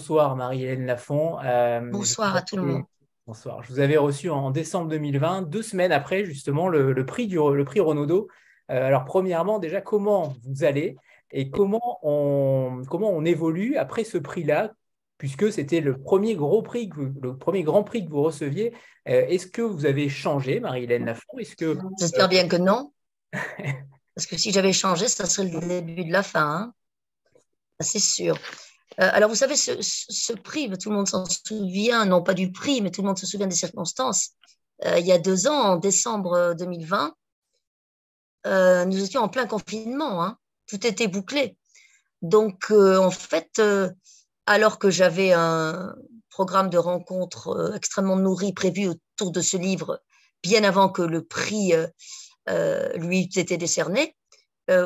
bonsoir Marie-Hélène Lafont. bonsoir à tout le monde. Bonsoir. Je vous avais reçu en décembre 2020, deux semaines après justement le, prix, du, le prix Renaudot. alors premièrement, déjà, comment vous allez et comment on, comment on évolue après ce prix-là puisque c'était le premier gros prix, le premier grand prix que vous receviez. Euh, est-ce que vous avez changé, Marie-Hélène Lafont? Est-ce que J'espère bien que non. Parce que si j'avais changé, ça serait le début de la fin. Hein. C'est sûr. Euh, alors, vous savez, ce, prix, tout le monde s'en souvient, non pas du prix, mais tout le monde se souvient des circonstances. Euh, il y a deux ans, en décembre 2020, nous étions en plein confinement. Hein. Tout était bouclé. Donc, en fait, alors que j'avais un programme de rencontres euh, extrêmement nourri prévu autour de ce livre bien avant que le prix euh, euh, lui ait été décerné,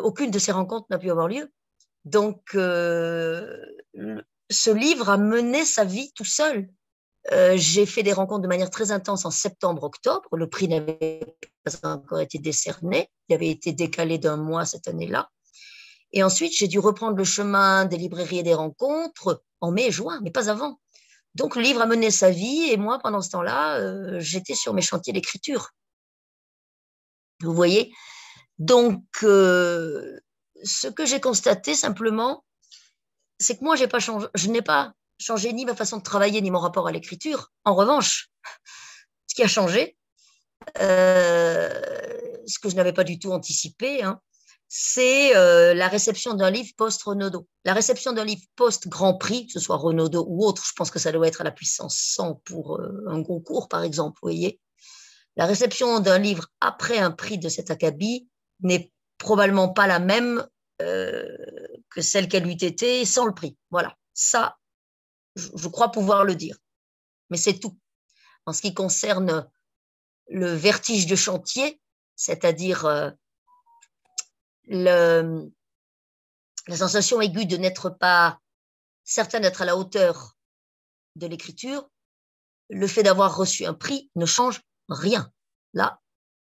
aucune de ces rencontres n'a pu avoir lieu. Donc, ce livre a mené sa vie tout seul. J'ai fait des rencontres de manière très intense en septembre-octobre. Le prix n'avait pas encore été décerné. Il avait été décalé d'un mois cette année-là. Et ensuite, j'ai dû reprendre le chemin des librairies et des rencontres en mai et juin, mais pas avant. Donc, le livre a mené sa vie et moi, pendant ce temps-là, euh, j'étais sur mes chantiers d'écriture. Vous voyez? Donc, euh, ce que j'ai constaté simplement, c'est que moi, pas changé, je n'ai pas changé ni ma façon de travailler, ni mon rapport à l'écriture. En revanche, ce qui a changé, euh, ce que je n'avais pas du tout anticipé, hein, c'est euh, la réception d'un livre post-Renaudot. La réception d'un livre post-Grand Prix, que ce soit Renaudot ou autre, je pense que ça doit être à la puissance 100 pour euh, un concours, par exemple, vous voyez. La réception d'un livre après un prix de cet acabit n'est probablement pas la même que celle qu'elle eût été sans le prix. Voilà, ça, je crois pouvoir le dire. Mais c'est tout. En ce qui concerne le vertige de chantier, c'est-à-dire le, la sensation aiguë de n'être pas certain d'être à la hauteur de l'écriture, le fait d'avoir reçu un prix ne change rien. Là,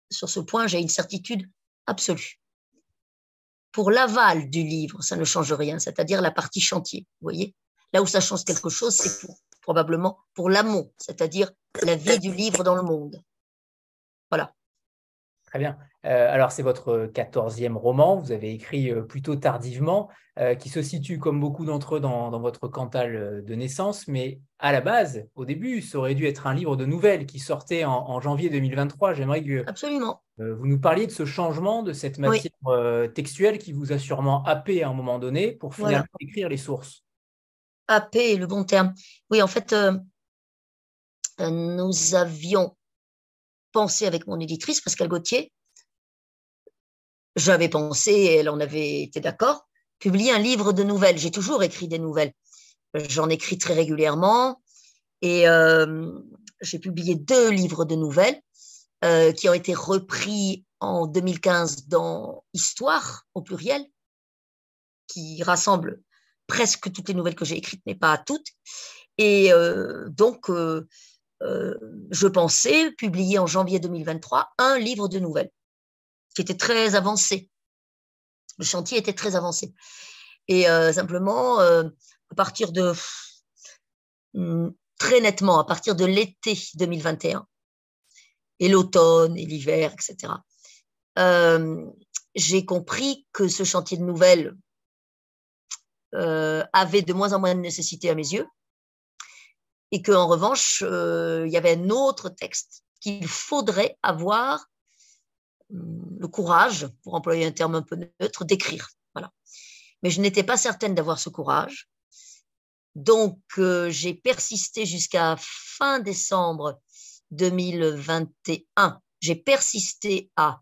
sur ce point, j'ai une certitude absolue. Pour l'aval du livre, ça ne change rien, c'est-à-dire la partie chantier. Vous voyez Là où ça change quelque chose, c'est pour, probablement pour l'amont, c'est-à-dire la vie du livre dans le monde. Voilà. Très bien. Euh, alors, c'est votre quatorzième roman, vous avez écrit euh, plutôt tardivement, euh, qui se situe, comme beaucoup d'entre eux, dans, votre cantal de naissance, mais à la base, au début, ça aurait dû être un livre de nouvelles qui sortait en, janvier 2023. J'aimerais que Absolument. vous nous parliez de ce changement, de cette matière textuelle qui vous a sûrement happé à un moment donné pour finalement écrire les sources. Happé est le bon terme. Oui, en fait, nous avions pensé avec mon éditrice, Pascal Gauthier, j'avais pensé, elle en avait été d'accord, publier un livre de nouvelles. J'ai toujours écrit des nouvelles. J'en écris très régulièrement et euh, j'ai publié deux livres de nouvelles euh, qui ont été repris en 2015 dans Histoire au pluriel, qui rassemble presque toutes les nouvelles que j'ai écrites, mais pas toutes. Et euh, donc, euh, je pensais publier en janvier 2023 un livre de nouvelles qui était très avancé. Le chantier était très avancé. Et euh, simplement, euh, à partir de, hmm, très nettement, à partir de l'été 2021, et l'automne et l'hiver, etc., j'ai compris que ce chantier de nouvelles avait de moins en moins de nécessité à mes yeux et qu'en revanche, euh, il y avait un autre texte qu'il faudrait avoir hum, le courage, pour employer un terme un peu neutre, d'écrire. Voilà. Mais je n'étais pas certaine d'avoir ce courage. Donc, euh, j'ai persisté jusqu'à fin décembre 2021. J'ai persisté à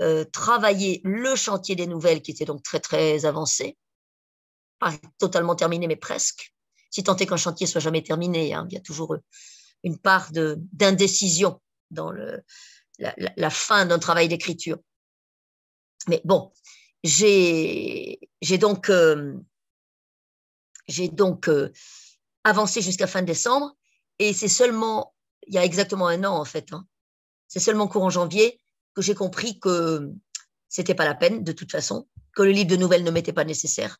euh, travailler le chantier des nouvelles qui était donc très, très avancé. Pas totalement terminé, mais presque si tant est qu'un chantier soit jamais terminé. Hein, il y a toujours une part d'indécision dans la, fin d'un travail d'écriture. Mais bon, j'ai donc, euh, euh, avancé jusqu'à fin décembre et c'est seulement, il y a exactement un an en fait, hein, c'est seulement courant janvier que j'ai compris que c'était pas la peine de toute façon, que le livre de nouvelles ne m'était pas nécessaire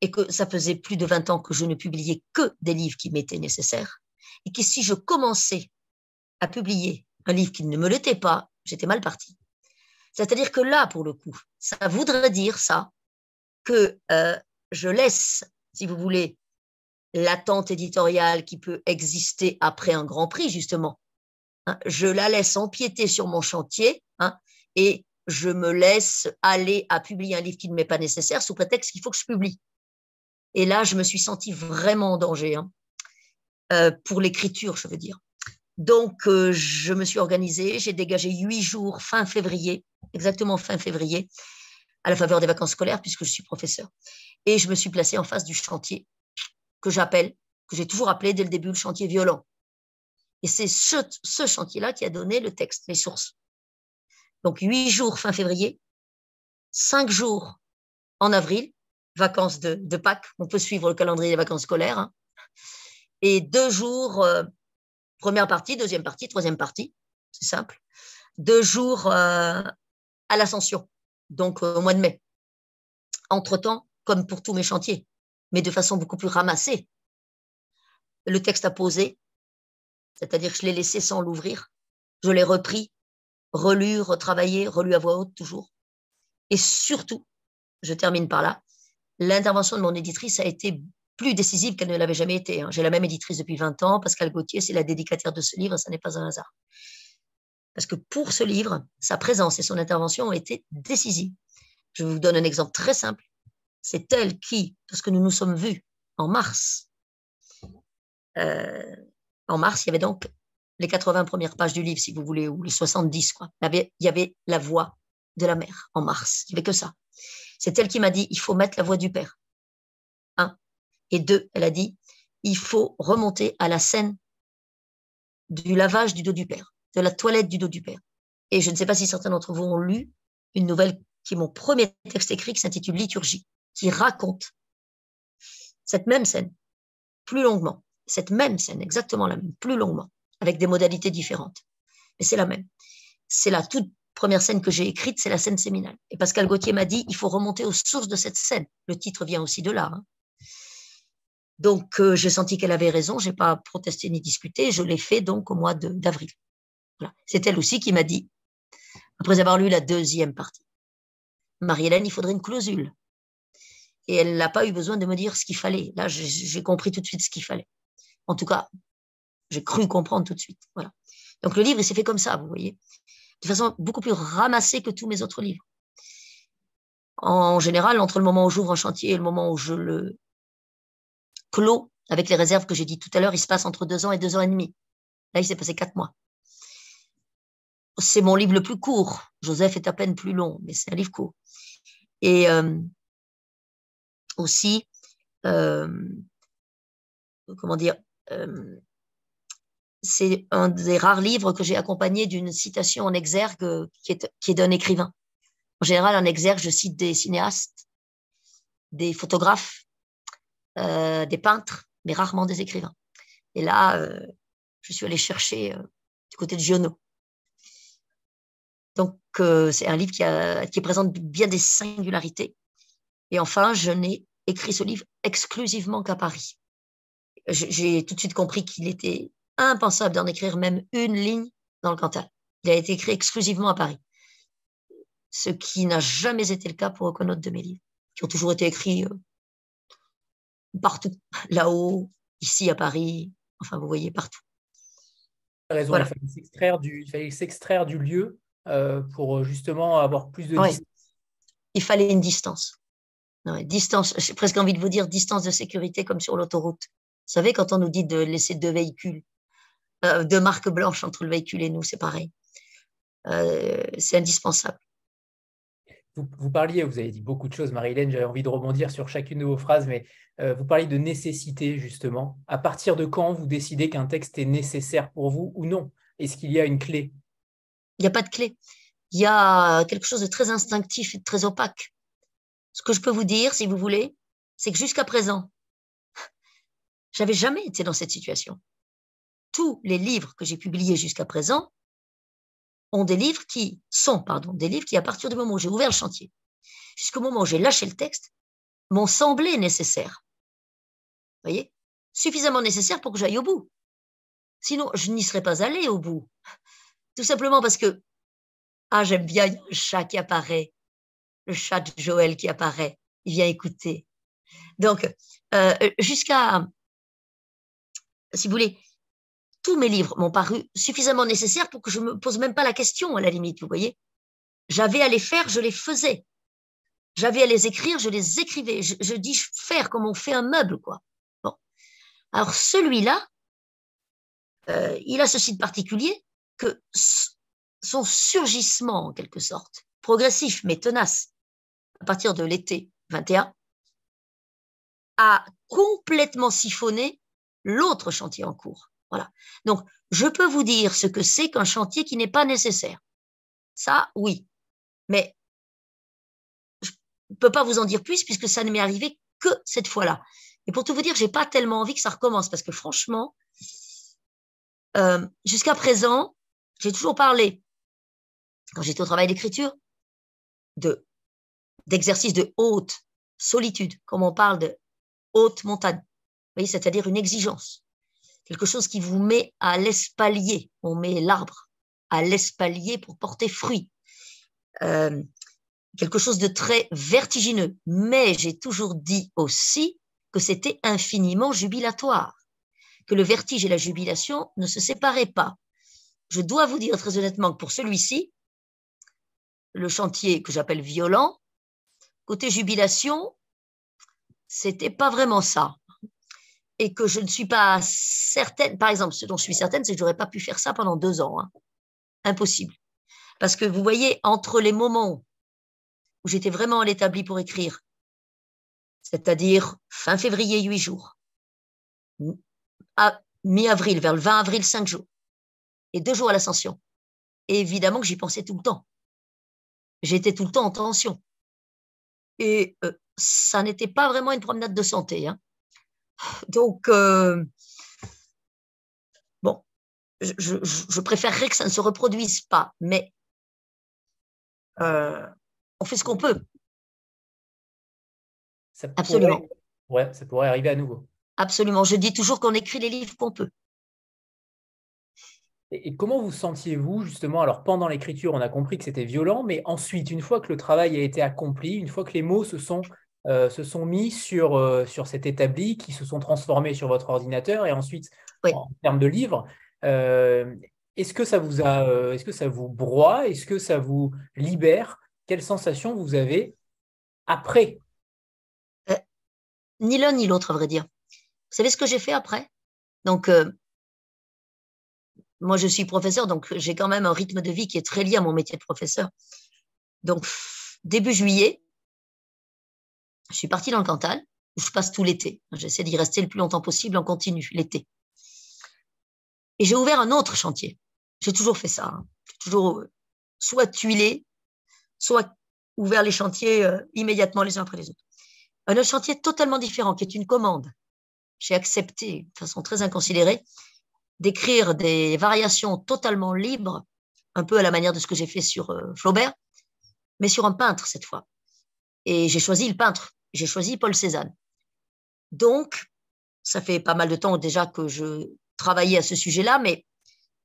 et que ça faisait plus de 20 ans que je ne publiais que des livres qui m'étaient nécessaires, et que si je commençais à publier un livre qui ne me l'était pas, j'étais mal parti. C'est-à-dire que là, pour le coup, ça voudrait dire ça, que euh, je laisse, si vous voulez, l'attente éditoriale qui peut exister après un grand prix, justement. Hein, je la laisse empiéter sur mon chantier hein, et je me laisse aller à publier un livre qui ne m'est pas nécessaire sous prétexte qu'il faut que je publie. Et là, je me suis sentie vraiment en danger, hein, euh, pour l'écriture, je veux dire. Donc, euh, je me suis organisée, j'ai dégagé huit jours fin février, exactement fin février, à la faveur des vacances scolaires, puisque je suis professeur. Et je me suis placée en face du chantier que j'appelle, que j'ai toujours appelé dès le début le chantier violent. Et c'est ce, ce chantier-là qui a donné le texte, les sources. Donc, huit jours fin février, cinq jours en avril, vacances de, Pâques, on peut suivre le calendrier des vacances scolaires, hein. et deux jours, euh, première partie, deuxième partie, troisième partie, c'est simple, deux jours euh, à l'ascension, donc euh, au mois de mai. Entre-temps, comme pour tous mes chantiers, mais de façon beaucoup plus ramassée, le texte a posé, c'est-à-dire que je l'ai laissé sans l'ouvrir, je l'ai repris, relu, retravaillé, relu à voix haute toujours. Et surtout, je termine par là, l'intervention de mon éditrice a été plus décisive qu'elle ne l'avait jamais été. Hein. J'ai la même éditrice depuis 20 ans. Pascal Gauthier, c'est la dédicataire de ce livre, ça n'est pas un hasard. Parce que pour ce livre, sa présence et son intervention ont été décisives. Je vous donne un exemple très simple. C'est elle qui, parce que nous nous sommes vus en mars, euh, en mars, il y avait donc les 80 premières pages du livre, si vous voulez, ou les 70, quoi. Il y avait, la voix de la mère en mars. Il n'y avait que ça. C'est elle qui m'a dit, il faut mettre la voix du père. Un. Et deux, elle a dit, il faut remonter à la scène du lavage du dos du père, de la toilette du dos du père. Et je ne sais pas si certains d'entre vous ont lu une nouvelle qui est mon premier texte écrit qui s'intitule Liturgie, qui raconte cette même scène, plus longuement, cette même scène, exactement la même, plus longuement avec des modalités différentes. Mais c'est la même. C'est la toute première scène que j'ai écrite, c'est la scène séminale. Et Pascal Gauthier m'a dit, il faut remonter aux sources de cette scène. Le titre vient aussi de là. Hein. Donc, euh, j'ai senti qu'elle avait raison, j'ai pas protesté ni discuté, je l'ai fait donc au mois d'avril. Voilà. C'est elle aussi qui m'a dit, après avoir lu la deuxième partie, Marie-Hélène, il faudrait une clausule. Et elle n'a pas eu besoin de me dire ce qu'il fallait. Là, j'ai compris tout de suite ce qu'il fallait. En tout cas, j'ai cru comprendre tout de suite. Voilà. Donc le livre, il s'est fait comme ça, vous voyez, de façon beaucoup plus ramassée que tous mes autres livres. En général, entre le moment où j'ouvre un chantier et le moment où je le clos, avec les réserves que j'ai dit tout à l'heure, il se passe entre deux ans et deux ans et demi. Là, il s'est passé quatre mois. C'est mon livre le plus court. Joseph est à peine plus long, mais c'est un livre court. Et euh, aussi, euh, comment dire, euh, c'est un des rares livres que j'ai accompagné d'une citation en exergue qui est, qui est d'un écrivain. En général, en exergue, je cite des cinéastes, des photographes, euh, des peintres, mais rarement des écrivains. Et là, euh, je suis allée chercher euh, du côté de Giono. Donc, c'est un livre qui, a, qui présente bien des singularités. Et enfin, je n'ai écrit ce livre exclusivement qu'à Paris. J'ai tout de suite compris qu'il était impensable d'en écrire même une ligne dans le Cantal. Il a été écrit exclusivement à Paris. Ce qui n'a jamais été le cas pour aucun autre de mes livres, qui ont toujours été écrits euh, partout, là-haut, ici à Paris, enfin vous voyez partout. Raison, il fallait s'extraire du, s'extraire du lieu euh, pour justement avoir plus de distance. Il fallait une distance. distance, j'ai presque envie de vous dire distance de sécurité comme sur l'autoroute. Vous savez, quand on nous dit de laisser deux véhicules euh, de marque blanche entre le véhicule et nous, c'est pareil. Euh, c'est indispensable. Vous, parliez, vous avez dit beaucoup de choses, Marie-Hélène, j'avais envie de rebondir sur chacune de vos phrases, mais euh, vous parliez de nécessité, justement. À partir de quand vous décidez qu'un texte est nécessaire pour vous ou non? Est-ce qu'il y a une clé? Il n'y a pas de clé. Il y a quelque chose de très instinctif et de très opaque. Ce que je peux vous dire, si vous voulez, c'est que jusqu'à présent, j'avais jamais été dans cette situation tous les livres que j'ai publiés jusqu'à présent ont des livres qui sont, pardon, des livres qui, à partir du moment où j'ai ouvert le chantier, jusqu'au moment où j'ai lâché le texte, m'ont semblé nécessaires. Vous voyez? Suffisamment nécessaires pour que j'aille au bout. Sinon, je n'y serais pas allé au bout. Tout simplement parce que, ah, j'aime bien le chat qui apparaît, le chat de Joël qui apparaît, il vient écouter. Donc, euh, jusqu'à, si vous voulez, tous mes livres m'ont paru suffisamment nécessaires pour que je me pose même pas la question, à la limite, vous voyez. J'avais à les faire, je les faisais. J'avais à les écrire, je les écrivais. Je, dis faire comme on fait un meuble, quoi. Bon. Alors celui-là, euh, il a ceci de particulier que son surgissement, en quelque sorte, progressif mais tenace, à partir de l'été 21, a complètement siphonné l'autre chantier en cours. Voilà. Donc, je peux vous dire ce que c'est qu'un chantier qui n'est pas nécessaire. Ça, oui. Mais je ne peux pas vous en dire plus puisque ça ne m'est arrivé que cette fois-là. Et pour tout vous dire, j'ai pas tellement envie que ça recommence parce que franchement, euh, jusqu'à présent, j'ai toujours parlé, quand j'étais au travail d'écriture, de d'exercice de haute solitude, comme on parle de haute montagne. Vous voyez, c'est-à-dire une exigence, quelque chose qui vous met à l'espalier. On met l'arbre à l'espalier pour porter fruit. Euh, quelque chose de très vertigineux. Mais j'ai toujours dit aussi que c'était infiniment jubilatoire, que le vertige et la jubilation ne se séparaient pas. Je dois vous dire très honnêtement que pour celui-ci, le chantier que j'appelle violent, côté jubilation, c'était pas vraiment ça. Et que je ne suis pas certaine, par exemple, ce dont je suis certaine, c'est que j'aurais pas pu faire ça pendant deux ans. Hein. Impossible. Parce que vous voyez, entre les moments où j'étais vraiment à l'établi pour écrire, c'est-à-dire fin février, huit jours, à mi-avril, vers le 20 avril, cinq jours, et deux jours à l'ascension. évidemment que j'y pensais tout le temps. J'étais tout le temps en tension. Et euh, ça n'était pas vraiment une promenade de santé. Hein. Donc, euh, bon, je, je, préférerais que ça ne se reproduise pas, mais euh, on fait ce qu'on peut. Absolument. ouais, ça pourrait arriver à nouveau. Absolument. Je dis toujours qu'on écrit les livres qu'on peut. Et, comment vous sentiez-vous justement Alors pendant l'écriture, on a compris que c'était violent, mais ensuite, une fois que le travail a été accompli, une fois que les mots se sont, euh, se sont mis sur, euh, sur cet établi, qui se sont transformés sur votre ordinateur, et ensuite en termes de livres, euh, est-ce que ça vous a, est-ce que ça vous broie, est-ce que ça vous libère? Quelle sensation vous avez après? Ni l'un ni l'autre, à vrai dire. Vous savez ce que j'ai fait après? Donc, moi, je suis professeur, donc j'ai quand même un rythme de vie qui est très lié à mon métier de professeur. Donc, début juillet, je suis partie dans le Cantal, où je passe tout l'été. J'essaie d'y rester le plus longtemps possible en continu, l'été. Et j'ai ouvert un autre chantier. J'ai toujours fait ça. Hein. J'ai toujours euh, soit tuilé, soit ouvert les chantiers euh, immédiatement les uns après les autres. Un autre chantier totalement différent, qui est une commande. J'ai accepté de façon très inconsidérée d'écrire des variations totalement libres, un peu à la manière de ce que j'ai fait sur euh, Flaubert, mais sur un peintre cette fois. Et j'ai choisi le peintre, j'ai choisi Paul Cézanne. Donc, ça fait pas mal de temps déjà que je travaillais à ce sujet-là, mais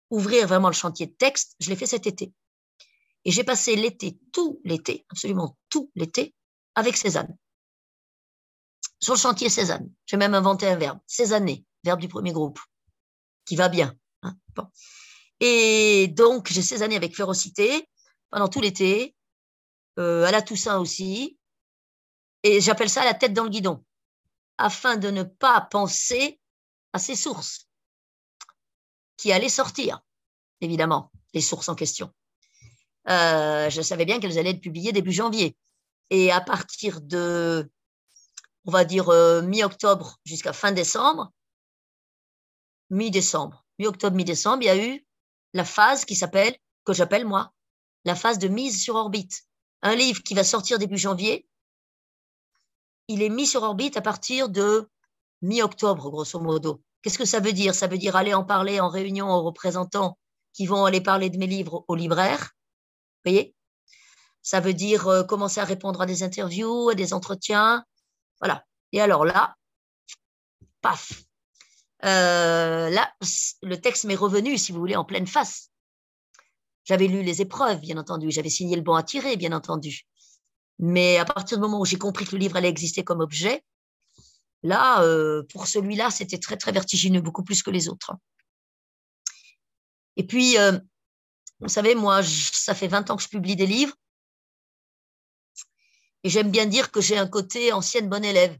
ouvrir vraiment le chantier de texte, je l'ai fait cet été. Et j'ai passé l'été, tout l'été, absolument tout l'été, avec Cézanne. Sur le chantier Cézanne. J'ai même inventé un verbe, Cézanne, verbe du premier groupe qui va bien. Hein. Et donc, j'ai ces années avec férocité pendant tout l'été, euh, à la Toussaint aussi. Et j'appelle ça la tête dans le guidon, afin de ne pas penser à ces sources qui allaient sortir, évidemment, les sources en question. Euh, je savais bien qu'elles allaient être publiées début janvier. Et à partir de, on va dire, euh, mi-octobre jusqu'à fin décembre, mi-décembre. Mi-octobre, mi-décembre, il y a eu la phase qui s'appelle, que j'appelle moi, la phase de mise sur orbite. Un livre qui va sortir début janvier, il est mis sur orbite à partir de mi-octobre, grosso modo. Qu'est-ce que ça veut dire? Ça veut dire aller en parler en réunion aux représentants qui vont aller parler de mes livres aux libraires. Vous voyez? Ça veut dire euh, commencer à répondre à des interviews, à des entretiens, Voilà. Et alors là, paf. Euh, là, le texte m'est revenu, si vous voulez, en pleine face. J'avais lu les épreuves, bien entendu. J'avais signé le bon à tirer, bien entendu. Mais à partir du moment où j'ai compris que le livre allait exister comme objet, là, euh, pour celui-là, c'était très, très vertigineux, beaucoup plus que les autres. Et puis, euh, vous savez, moi, ça fait 20 ans que je publie des livres. Et j'aime bien dire que j'ai un côté ancienne bonne élève.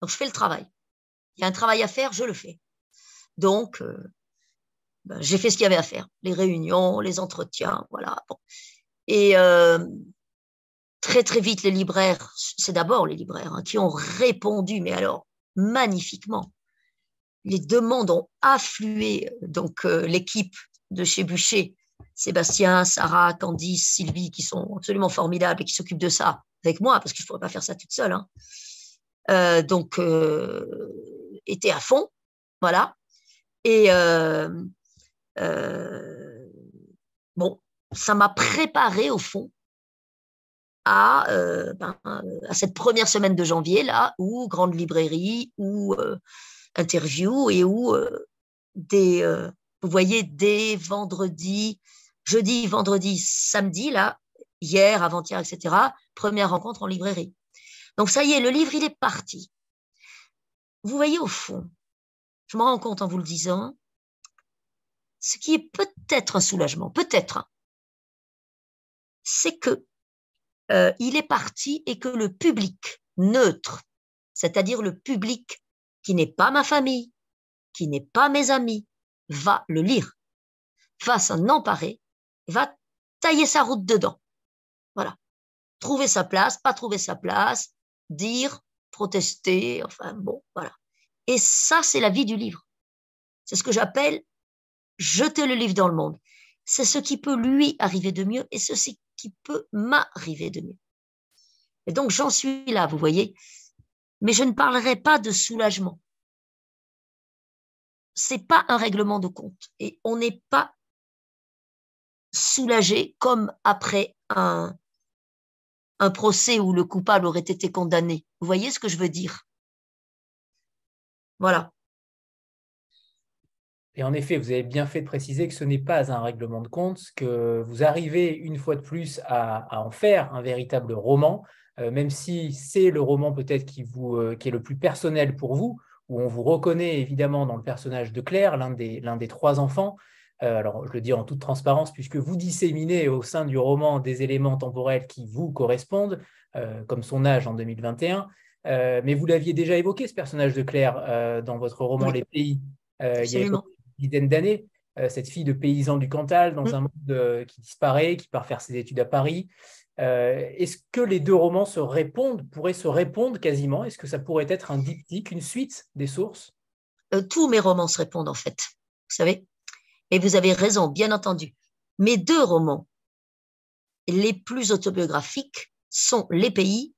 Donc, je fais le travail. Il y a un travail à faire, je le fais. Donc, euh, ben, j'ai fait ce qu'il y avait à faire. Les réunions, les entretiens, voilà. Et euh, très, très vite, les libraires, c'est d'abord les libraires hein, qui ont répondu, mais alors magnifiquement. Les demandes ont afflué. Donc, euh, l'équipe de chez Bûcher, Sébastien, Sarah, Candice, Sylvie, qui sont absolument formidables et qui s'occupent de ça avec moi, parce que je ne pourrais pas faire ça toute seule. Hein. Euh, donc, euh, était à fond, voilà. Et bon, ça m'a préparé au fond à, ben, à cette première semaine de janvier, là, où grande librairie, où interview et où des, vous voyez, dès vendredi, jeudi, vendredi, samedi, là, hier, avant-hier, etc., première rencontre en librairie. Donc ça y est, le livre, il est parti. Vous voyez, au fond, je me rends compte en vous le disant, ce qui est peut-être un soulagement, peut-être, c'est que euh, il est parti et que le public neutre, c'est-à-dire le public qui n'est pas ma famille, qui n'est pas mes amis, va le lire, va s'en emparer, va tailler sa route dedans. Voilà. Trouver sa place, pas trouver sa place, dire, protester, enfin bon, voilà. Et ça, c'est la vie du livre. C'est ce que j'appelle jeter le livre dans le monde. C'est ce qui peut lui arriver de mieux et ce peut m'arriver de mieux. Et donc, j'en suis là, vous voyez. Mais je ne parlerai pas de soulagement c'est pas un règlement de compte et on n'est pas soulagé comme après un, un procès où le coupable aurait été condamné. Vous voyez ce que je veux dire? Voilà. Et en effet, vous avez bien fait de préciser que ce n'est pas un règlement de compte, que vous arrivez une fois de plus à, en faire un véritable roman, euh, même si c'est le roman peut-être qui, vous, euh, qui est le plus personnel pour vous, où on vous reconnaît évidemment dans le personnage de Claire, l'un des, l'un des trois enfants. Euh, alors, je le dis en toute transparence, puisque vous disséminez au sein du roman des éléments temporels qui vous correspondent, comme son âge en 2021. Euh, mais vous l'aviez déjà évoqué, ce personnage de Claire, dans votre roman Les Pays, il y a dizaine d'années. cette fille de paysan du Cantal, dans mm. un monde qui disparaît, qui part faire ses études à Paris, euh, est-ce que les deux romans se répondent, pourraient se répondre quasiment? Est-ce que ça pourrait être un diptyque, une suite des sources? Euh, Tous mes romans se répondent en fait, vous savez? Et vous avez raison, bien entendu. Mes deux romans les plus autobiographiques sont Les Pays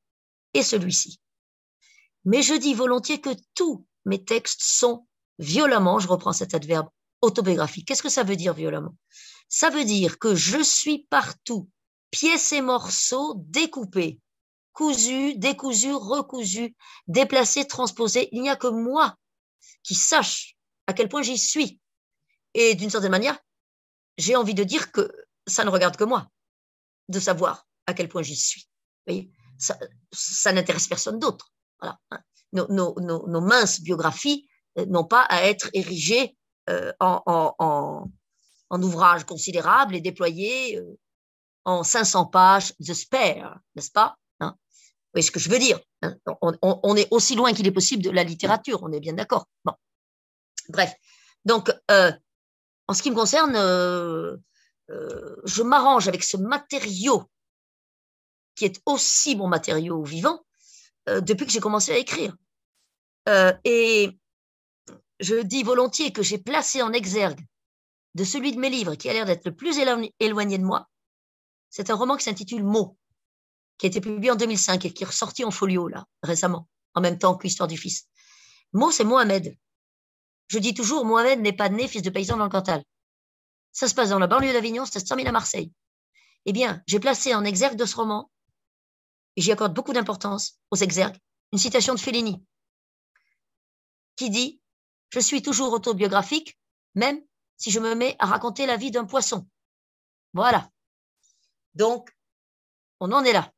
et celui-ci. Mais je dis volontiers que tous mes textes sont violemment, je reprends cet adverbe, autobiographiques. Qu'est-ce que ça veut dire violemment? Ça veut dire que je suis partout pièces et morceaux découpés, cousus, décousus, recousus, déplacés, transposés. Il n'y a que moi qui sache à quel point j'y suis. Et d'une certaine manière, j'ai envie de dire que ça ne regarde que moi de savoir à quel point j'y suis. voyez? Ça, n'intéresse personne d'autre. Nos, minces biographies n'ont pas à être érigées euh, en, en, ouvrages considérables et déployés euh, en 500 pages The Spare, n'est-ce pas hein? Vous voyez ce que je veux dire hein? On, est aussi loin qu'il est possible de la littérature, on est bien d'accord. Bon. Bref, donc, euh, en ce qui me concerne, euh, euh, je m'arrange avec ce matériau qui est aussi mon matériau vivant depuis que j'ai commencé à écrire. et je dis volontiers que j'ai placé en exergue de celui de mes livres qui a l'air d'être le plus éloigné de moi, c'est un roman qui s'intitule Mots, qui a été publié en 2005 et qui est ressorti en folio, là, récemment, en même temps que Histoire du Fils. Mots, c'est Mohamed. Je dis toujours, Mohamed n'est pas né fils de paysan dans le Cantal. Ça se passe dans la banlieue d'Avignon, ça se termine à Marseille. Eh bien, j'ai placé en exergue de ce roman, et j'y accorde beaucoup d'importance aux exergues, une citation de Fellini qui dit Je suis toujours autobiographique, même si je me mets à raconter la vie d'un poisson. Voilà. Donc, on en est là.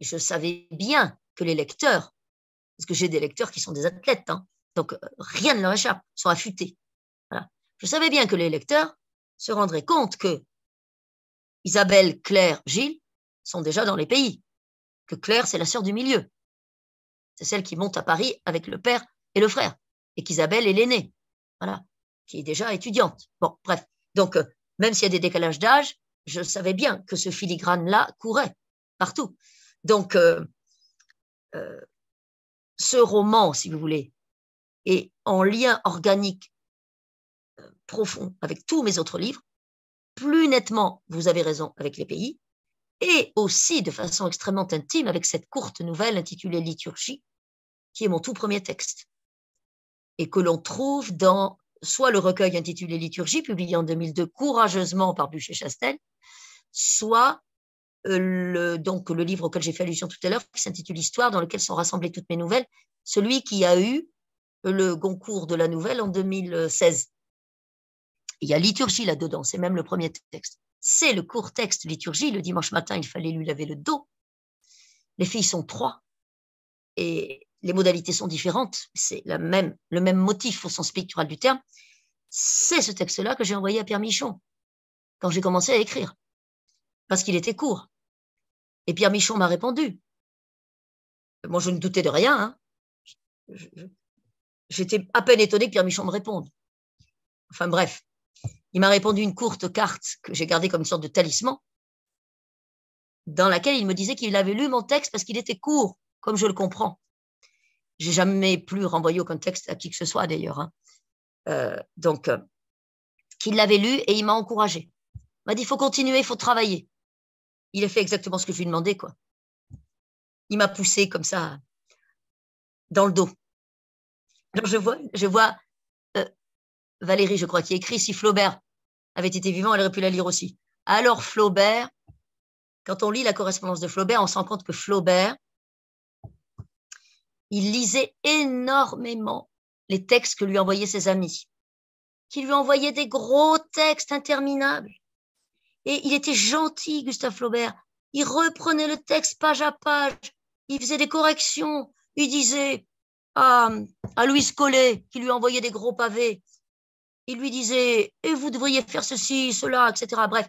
je savais bien que les lecteurs, parce que j'ai des lecteurs qui sont des athlètes, hein, donc euh, rien ne leur échappe, sont affûtés. Je savais bien que les lecteurs se rendraient compte que Isabelle, Claire, Gilles sont déjà dans les pays, que Claire, c'est la sœur du milieu. C'est celle qui monte à Paris avec le père et le frère, et qu'Isabelle est l'aînée, voilà, qui est déjà étudiante. Bon, bref. Donc, euh, même s'il y a des décalages d'âge, je savais bien que ce filigrane-là courait partout. Donc, euh, euh, ce roman, si vous voulez, est en lien organique profond avec tous mes autres livres, plus nettement, vous avez raison, avec les pays, et aussi de façon extrêmement intime avec cette courte nouvelle intitulée Liturgie, qui est mon tout premier texte, et que l'on trouve dans soit le recueil intitulé Liturgie, publié en 2002 courageusement par Bûcher-Chastel, soit euh, le, donc le livre auquel j'ai fait allusion tout à l'heure, qui s'intitule Histoire, dans lequel sont rassemblées toutes mes nouvelles, celui qui a eu le Goncourt de la nouvelle en 2016. Il y a liturgie là-dedans, c'est même le premier texte. C'est le court texte liturgie. Le dimanche matin, il fallait lui laver le dos. Les filles sont trois et les modalités sont différentes. C'est même, le même motif au sens pictural du terme. C'est ce texte-là que j'ai envoyé à Pierre Michon quand j'ai commencé à écrire, parce qu'il était court. Et Pierre Michon m'a répondu. Moi, je ne doutais de rien. Hein. J'étais à peine étonné que Pierre Michon me réponde. Enfin bref, il m'a répondu une courte carte que j'ai gardée comme une sorte de talisman, dans laquelle il me disait qu'il avait lu mon texte parce qu'il était court, comme je le comprends. J'ai jamais plus renvoyé aucun texte à qui que ce soit d'ailleurs. Hein. Euh, donc, euh, qu'il l'avait lu et il m'a encouragé. Il m'a dit il faut continuer, il faut travailler. Il a fait exactement ce que je lui demandais, quoi. Il m'a poussé comme ça dans le dos. Alors je vois, je vois euh, Valérie, je crois, qui écrit si Flaubert avait été vivant, elle aurait pu la lire aussi. Alors Flaubert, quand on lit la correspondance de Flaubert, on se rend compte que Flaubert, il lisait énormément les textes que lui envoyaient ses amis, qui lui envoyaient des gros textes interminables. Et il était gentil, Gustave Flaubert. Il reprenait le texte page à page, il faisait des corrections, il disait à, à Louis Collet, qui lui envoyait des gros pavés, il lui disait et vous devriez faire ceci, cela, etc. Bref,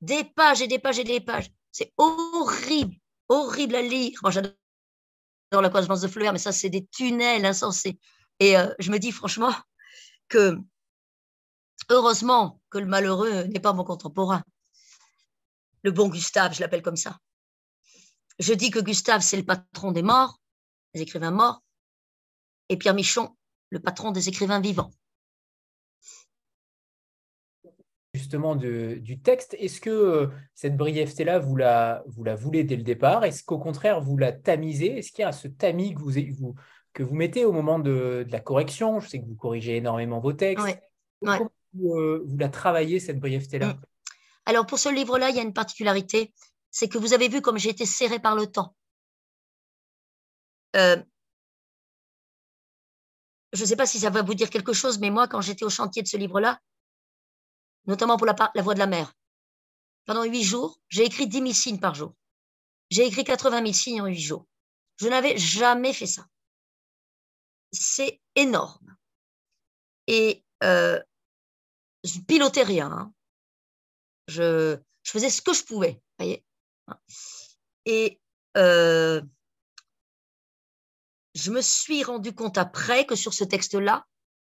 des pages et des pages et des pages. C'est horrible, horrible à lire. Moi, j'adore la correspondance de Fleur, mais ça, c'est des tunnels insensés. Et euh, je me dis franchement que heureusement que le malheureux n'est pas mon contemporain. Le bon Gustave, je l'appelle comme ça. Je dis que Gustave, c'est le patron des morts, des écrivains morts, et Pierre Michon, le patron des écrivains vivants justement du texte. Est-ce que euh, cette brièveté-là, vous la, vous la voulez dès le départ? Est-ce qu'au contraire, vous la tamisez? Est-ce qu'il y a ce tamis que vous, vous, que vous mettez au moment de, la correction? Je sais que vous corrigez énormément vos textes. Comment euh, vous, la travaillez, cette brièveté-là? Mm. Alors, pour ce livre-là, il y a une particularité, c'est que vous avez vu comme j'ai été serré par le temps. Euh, je ne sais pas si ça va vous dire quelque chose, mais moi, quand j'étais au chantier de ce livre-là, notamment pour la, voix de la mer. Pendant huit jours, j'ai écrit 10 000 signes par jour. J'ai écrit 80 000 signes en huit jours. Je n'avais jamais fait ça. C'est énorme. Et euh, je pilotais rien. Hein. Je, faisais ce que je pouvais. Et euh, je me suis rendu compte après que sur ce texte-là,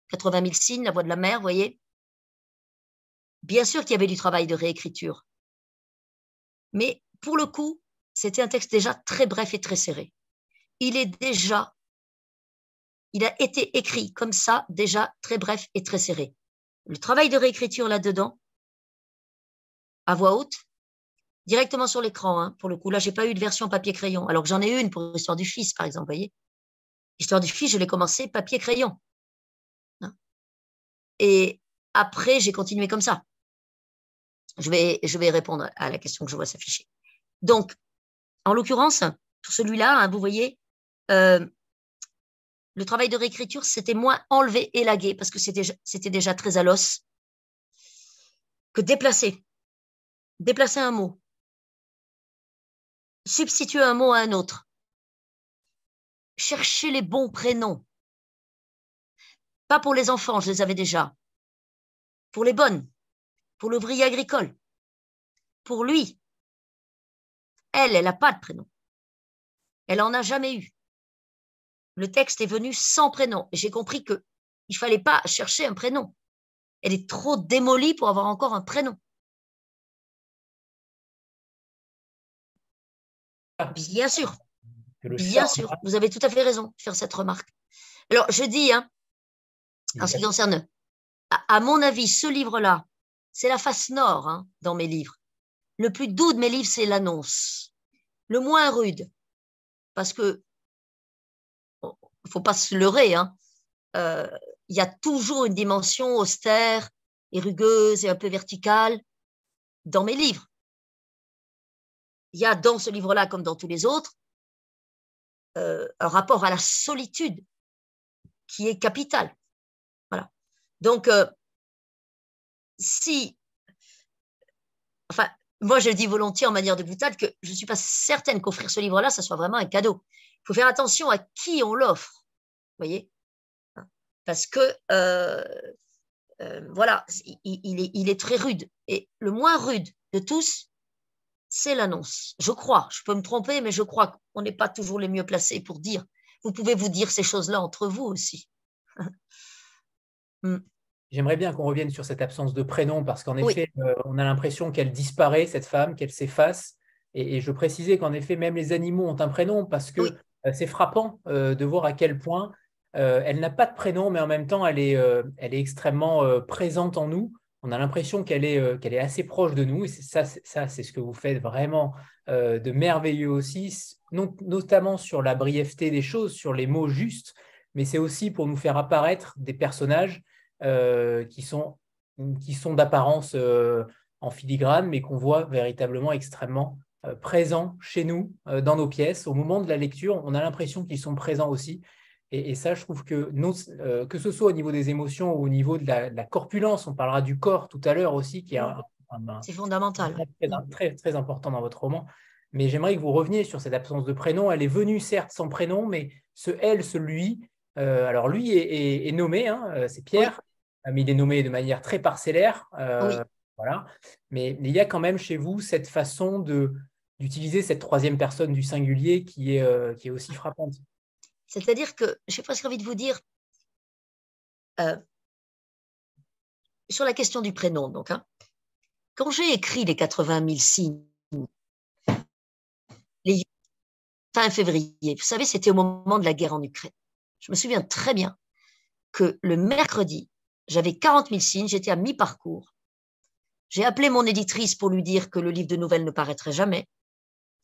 80 000 signes, la voix de la mer, vous voyez, Bien sûr qu'il y avait du travail de réécriture, mais pour le coup, c'était un texte déjà très bref et très serré. Il est déjà, il a été écrit comme ça, déjà très bref et très serré. Le travail de réécriture là-dedans, à voix haute, directement sur l'écran, hein, pour le coup. Là, j'ai pas eu de version papier-crayon, alors que j'en ai une pour l'histoire du fils, par exemple, voyez. L'histoire du fils, je l'ai commencé papier-crayon. Hein. Et après, j'ai continué comme ça. Je vais, je vais répondre à la question que je vois s'afficher. Donc, en l'occurrence, pour celui-là, hein, vous voyez, euh, le travail de réécriture, c'était moins enlever, élaguer, parce que c'était déjà très à l'os, que déplacer. Déplacer un mot. Substituer un mot à un autre. Chercher les bons prénoms. Pas pour les enfants, je les avais déjà. Pour les bonnes. Pour l'ouvrier agricole. Pour lui. Elle, elle n'a pas de prénom. Elle en a jamais eu. Le texte est venu sans prénom. J'ai compris qu'il ne fallait pas chercher un prénom. Elle est trop démolie pour avoir encore un prénom. Bien sûr. Bien sûr. Vous avez tout à fait raison de faire cette remarque. Alors, je dis, hein, en ce qui concerne, à, mon avis, ce livre-là, c'est la face nord hein, dans mes livres. Le plus doux de mes livres, c'est l'annonce. Le moins rude, parce que il faut pas se leurrer, hein. Euh, il y a toujours une dimension austère et rugueuse et un peu verticale dans mes livres. Il y a dans ce livre-là, comme dans tous les autres, euh, un rapport à la solitude qui est capital. Voilà. Donc, euh, si, enfin, moi je dis volontiers en manière de boutade que je ne suis pas certaine qu'offrir ce livre-là, ça soit vraiment un cadeau. Il faut faire attention à qui on l'offre, voyez Parce que, euh, euh, voilà, il, est, il est très rude. Et le moins rude de tous, c'est l'annonce. Je crois, je peux me tromper, mais je crois qu'on n'est pas toujours les mieux placés pour dire. Vous pouvez vous dire ces choses-là entre vous aussi. Hmm. J'aimerais bien qu'on revienne sur cette absence de prénom parce qu'en effet, euh, on a l'impression qu'elle disparaît, cette femme, qu'elle s'efface. Et, je précisais qu'en effet, même les animaux ont un prénom parce que euh, c'est frappant euh, de voir à quel point elle n'a pas de prénom, mais en même temps, elle est, elle est extrêmement présente en nous. On a l'impression qu'elle est, qu'elle est assez proche de nous. Et ça, ça c'est ce que vous faites vraiment de merveilleux aussi, notamment sur la brièveté des choses, sur les mots justes, mais c'est aussi pour nous faire apparaître des personnages qui sont, qui sont d'apparence en filigrane, mais qu'on voit véritablement extrêmement euh, présents chez nous, euh, dans nos pièces. Au moment de la lecture, on a l'impression qu'ils sont présents aussi. Et, ça, je trouve que euh, que ce soit au niveau des émotions ou au niveau de la, corpulence, on parlera du corps tout à l'heure aussi, qui est c'est fondamental. Très, très, important dans votre roman. Mais j'aimerais que vous reveniez sur cette absence de prénom. Elle est venue, certes, sans prénom, mais ce elle, ce lui. Alors, lui est, nommé, hein, c'est Pierre, mais il est nommé de manière très parcellaire. Voilà. Mais, il y a quand même chez vous cette façon de, d'utiliser cette troisième personne du singulier qui est, euh, qui est aussi frappante. C'est-à-dire que j'ai presque envie de vous dire, euh, sur la question du prénom, donc, hein, quand j'ai écrit les 80 000 signes, les fin février, vous savez, c'était au moment de la guerre en Ukraine. Je me souviens très bien que le mercredi, j'avais 40 000 signes, j'étais à mi-parcours. J'ai appelé mon éditrice pour lui dire que le livre de nouvelles ne paraîtrait jamais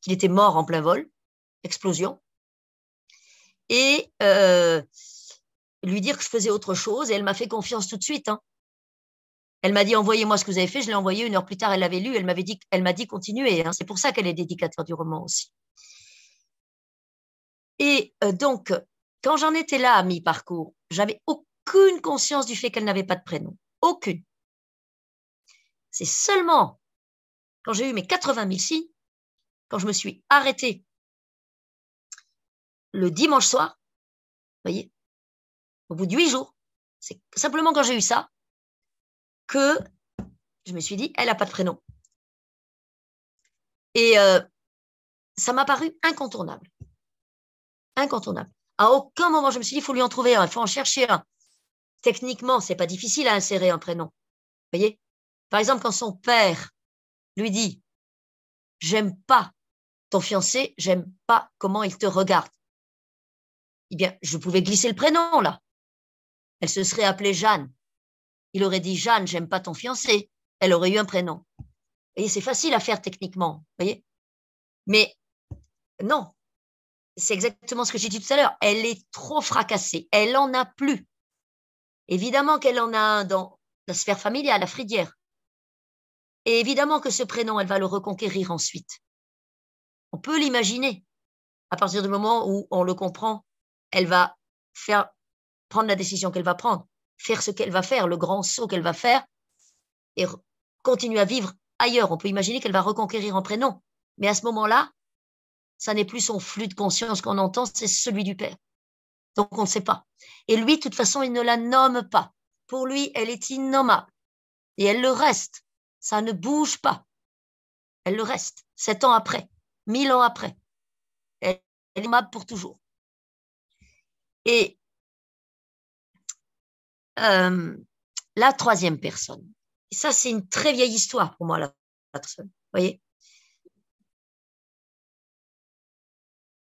qu'il était mort en plein vol, explosion, et euh, lui dire que je faisais autre chose. Et elle m'a fait confiance tout de suite. Hein. Elle m'a dit envoyez-moi ce que vous avez fait. Je l'ai envoyé une heure plus tard. Elle l'avait lu. Elle m'avait m'a dit continuez. Hein. C'est pour ça qu'elle est dédicateur du roman aussi. Et euh, donc, quand j'en étais là à mi-parcours, j'avais aucune conscience du fait qu'elle n'avait pas de prénom. Aucune. C'est seulement quand j'ai eu mes 80 000 signes quand je me suis arrêtée le dimanche soir, vous voyez, au bout de huit jours, c'est simplement quand j'ai eu ça que je me suis dit, elle n'a pas de prénom. Et euh, ça m'a paru incontournable. Incontournable. À aucun moment, je me suis dit, il faut lui en trouver un, il faut en chercher un. Techniquement, c'est pas difficile à insérer un prénom. Voyez? Par exemple, quand son père lui dit, j'aime pas ton fiancé, j'aime pas comment il te regarde. Eh bien, je pouvais glisser le prénom là. Elle se serait appelée Jeanne. Il aurait dit Jeanne, j'aime pas ton fiancé. Elle aurait eu un prénom. Vous c'est facile à faire techniquement, voyez? Mais non, c'est exactement ce que j'ai dit tout à l'heure. Elle est trop fracassée. Elle en a plus. Évidemment qu'elle en a un dans la sphère familiale, la fridière. Et évidemment que ce prénom, elle va le reconquérir ensuite. On peut l'imaginer. à partir du moment où on le comprend, elle va faire prendre la décision qu'elle va prendre, faire ce qu'elle va faire, le grand saut qu'elle va faire, et continuer à vivre ailleurs. On peut imaginer qu'elle va reconquérir un prénom, mais à ce moment-là, ça n'est plus son flux de conscience qu'on entend, c'est celui du Père. Donc on ne sait pas. Et lui, de toute façon, il ne la nomme pas. Pour lui, elle est innommable. Et elle le reste. Ça ne bouge pas. Elle le reste. Sept ans après, mille ans après. Elle, est nommable pour toujours. Et euh, la troisième personne. ça, c'est une très vieille histoire pour moi, la, personne. Voyez?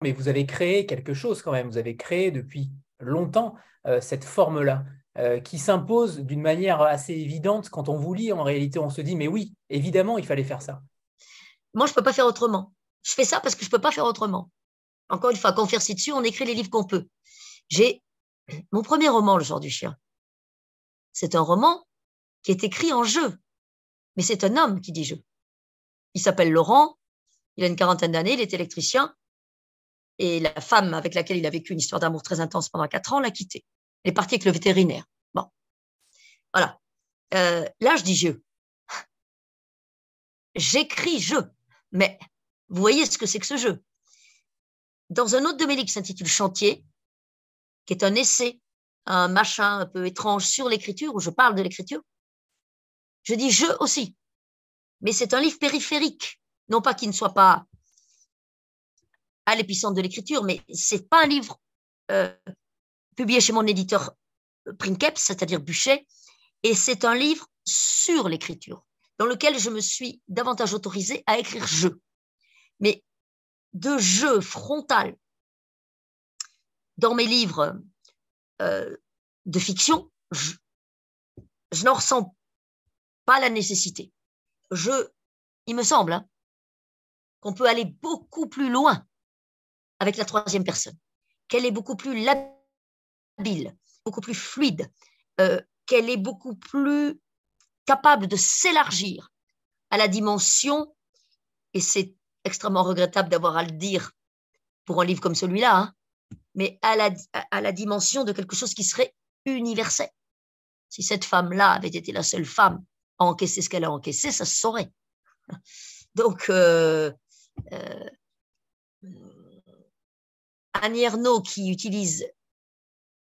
Mais vous avez créé quelque chose quand même. Vous avez créé depuis longtemps euh, cette forme-là. Euh, qui s'impose d'une manière assez évidente. Quand on vous lit, en réalité, on se dit, mais oui, évidemment, il fallait faire ça. Moi, je ne peux pas faire autrement. Je fais ça parce que je ne peux pas faire autrement. Encore une fois, quand on fait dessus, on écrit les livres qu'on peut. J'ai mon premier roman, Le genre du chien. C'est un roman qui est écrit en jeu. Mais c'est un homme qui dit jeu. Il s'appelle Laurent, il a une quarantaine d'années, il est électricien. Et la femme avec laquelle il a vécu une histoire d'amour très intense pendant quatre ans l'a quitté. Elle est partie avec le vétérinaire. Bon. Voilà. Euh, là, je dis je. J'écris je. Mais vous voyez ce que c'est que ce jeu. Dans un autre de qui s'intitule Chantier, qui est un essai, un machin un peu étrange sur l'écriture, où je parle de l'écriture, je dis je aussi. Mais c'est un livre périphérique. Non pas qu'il ne soit pas à l'épicentre de l'écriture, mais c'est pas un livre euh, publié chez mon éditeur euh, Princeps, c'est-à-dire Buchet, et c'est un livre sur l'écriture, dans lequel je me suis davantage autorisée à écrire je. Mais de jeu frontal dans mes livres euh, de fiction, je, n'en ressens pas la nécessité. Je, il me semble hein, qu'on peut aller beaucoup plus loin avec la troisième personne, qu'elle est beaucoup plus beaucoup plus fluide, euh, qu'elle est beaucoup plus capable de s'élargir à la dimension, et c'est extrêmement regrettable d'avoir à le dire pour un livre comme celui-là, hein, mais à la, à la dimension de quelque chose qui serait universel. Si cette femme-là avait été la seule femme à encaisser ce qu'elle a encaissé, ça se saurait. Donc, euh, euh, Annie Ernaux, qui utilise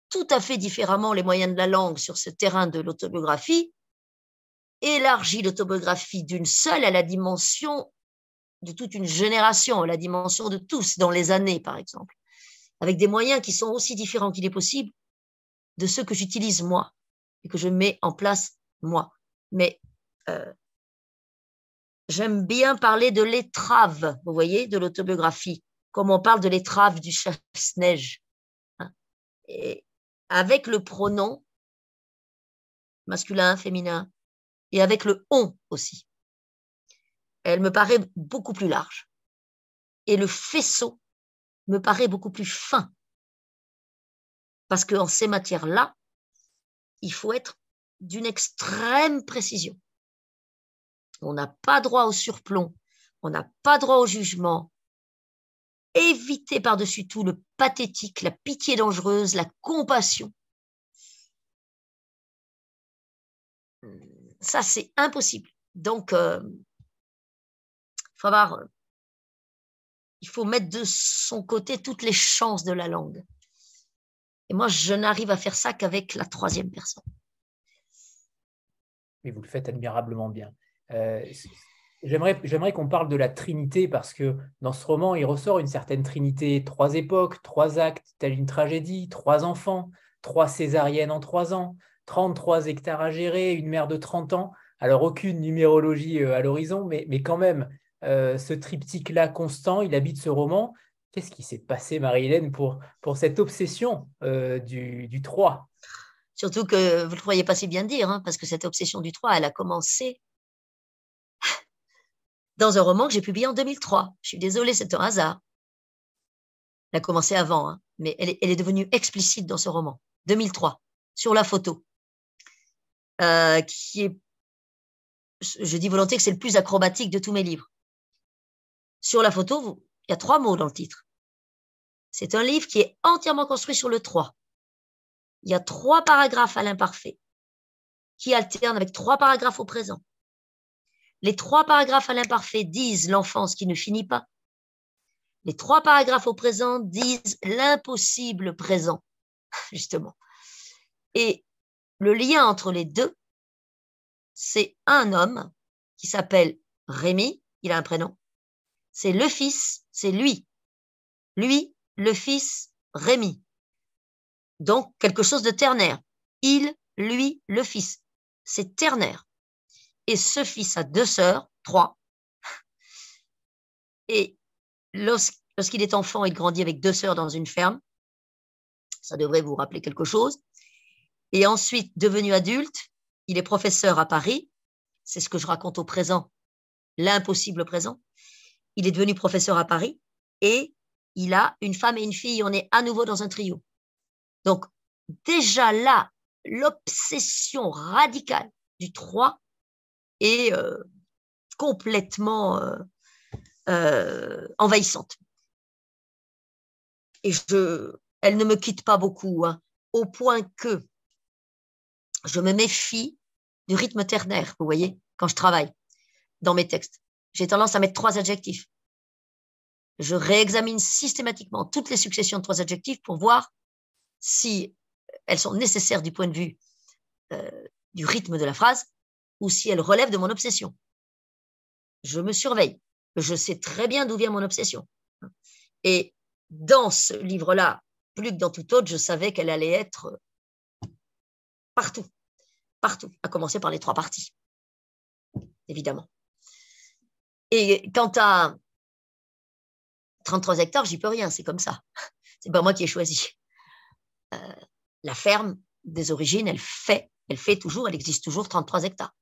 tout à fait différemment les moyens de la langue sur ce terrain de l'autobiographie, élargit l'autobiographie d'une seule à la dimension de toute une génération, à la dimension de tous dans les années, par exemple, avec des moyens qui sont aussi différents qu'il est possible de ceux que j'utilise moi et que je mets en place moi. Mais euh, j'aime bien parler de l'étrave, vous voyez, de l'autobiographie, comme on parle de l'étrave du chasse-neige. Hein. Et avec le pronom masculin, féminin, et avec le on aussi. Elle me paraît beaucoup plus large. Et le faisceau me paraît beaucoup plus fin. Parce qu'en ces matières-là, il faut être d'une extrême précision. On n'a pas droit au surplomb, on n'a pas droit au jugement, éviter par-dessus tout le pathétique, la pitié dangereuse, la compassion. Ça, c'est impossible. Donc, euh, faut avoir, il faut mettre de son côté toutes les chances de la langue. Et moi, je n'arrive à faire ça qu'avec la troisième personne. Mais vous le faites admirablement bien. Euh, J'aimerais qu'on parle de la Trinité parce que dans ce roman, il ressort une certaine Trinité, trois époques, trois actes, telle une tragédie, trois enfants, trois césariennes en trois ans, 33 hectares à gérer, une mère de 30 ans. Alors aucune numérologie euh, à l'horizon, mais, mais, quand même, euh, ce triptyque-là constant, il habite ce roman. Qu'est-ce qui s'est passé, Marie-Hélène, pour, pour cette obsession euh, du, du 3 Surtout que vous ne le croyez pas si bien dire, hein, parce que cette obsession du 3, elle a commencé dans un roman que j'ai publié en 2003. Je suis désolée, c'est un hasard. Elle a commencé avant, hein, mais elle est, devenue explicite dans ce roman, 2003, sur la photo, euh, qui est, je dis volontiers que c'est le plus acrobatique de tous mes livres. Sur la photo, il y a trois mots dans le titre. C'est un livre qui est entièrement construit sur le 3. Il y a trois paragraphes à l'imparfait qui alternent avec trois paragraphes au présent. Les trois paragraphes à l'imparfait disent l'enfance qui ne finit pas. Les trois paragraphes au présent disent l'impossible présent, justement. Et le lien entre les deux, c'est un homme qui s'appelle Rémi, il a un prénom. C'est le fils, c'est lui. Lui, le fils, Rémi. Donc, quelque chose de ternaire. Il, lui, le fils. C'est ternaire. Et ce fils a deux sœurs, trois. Et lorsqu'il est enfant, il grandit avec deux sœurs dans une ferme. Ça devrait vous rappeler quelque chose. Et ensuite, devenu adulte, il est professeur à Paris. C'est ce que je raconte au présent, l'impossible présent. Il est devenu professeur à Paris et il a une femme et une fille. On est à nouveau dans un trio. Donc, déjà là, l'obsession radicale du 3 est euh, complètement euh, euh, envahissante. Et elle ne me quitte pas beaucoup, hein, au point que je me méfie du rythme ternaire, vous voyez, quand je travaille dans mes textes. J'ai tendance à mettre trois adjectifs. Je réexamine systématiquement toutes les successions de trois adjectifs pour voir si elles sont nécessaires du point de vue du rythme de la phrase ou si elles relèvent de mon obsession. Je me surveille. Je sais très bien d'où vient mon obsession. Et dans ce livre-là, plus que dans tout autre, je savais qu'elle allait être partout, partout, à commencer par les trois parties, évidemment. Et quant à 33 hectares, j'y peux rien, c'est comme ça. C'est pas moi qui ai choisi. Euh, la ferme des origines, elle fait, elle fait toujours, elle existe toujours 33 hectares.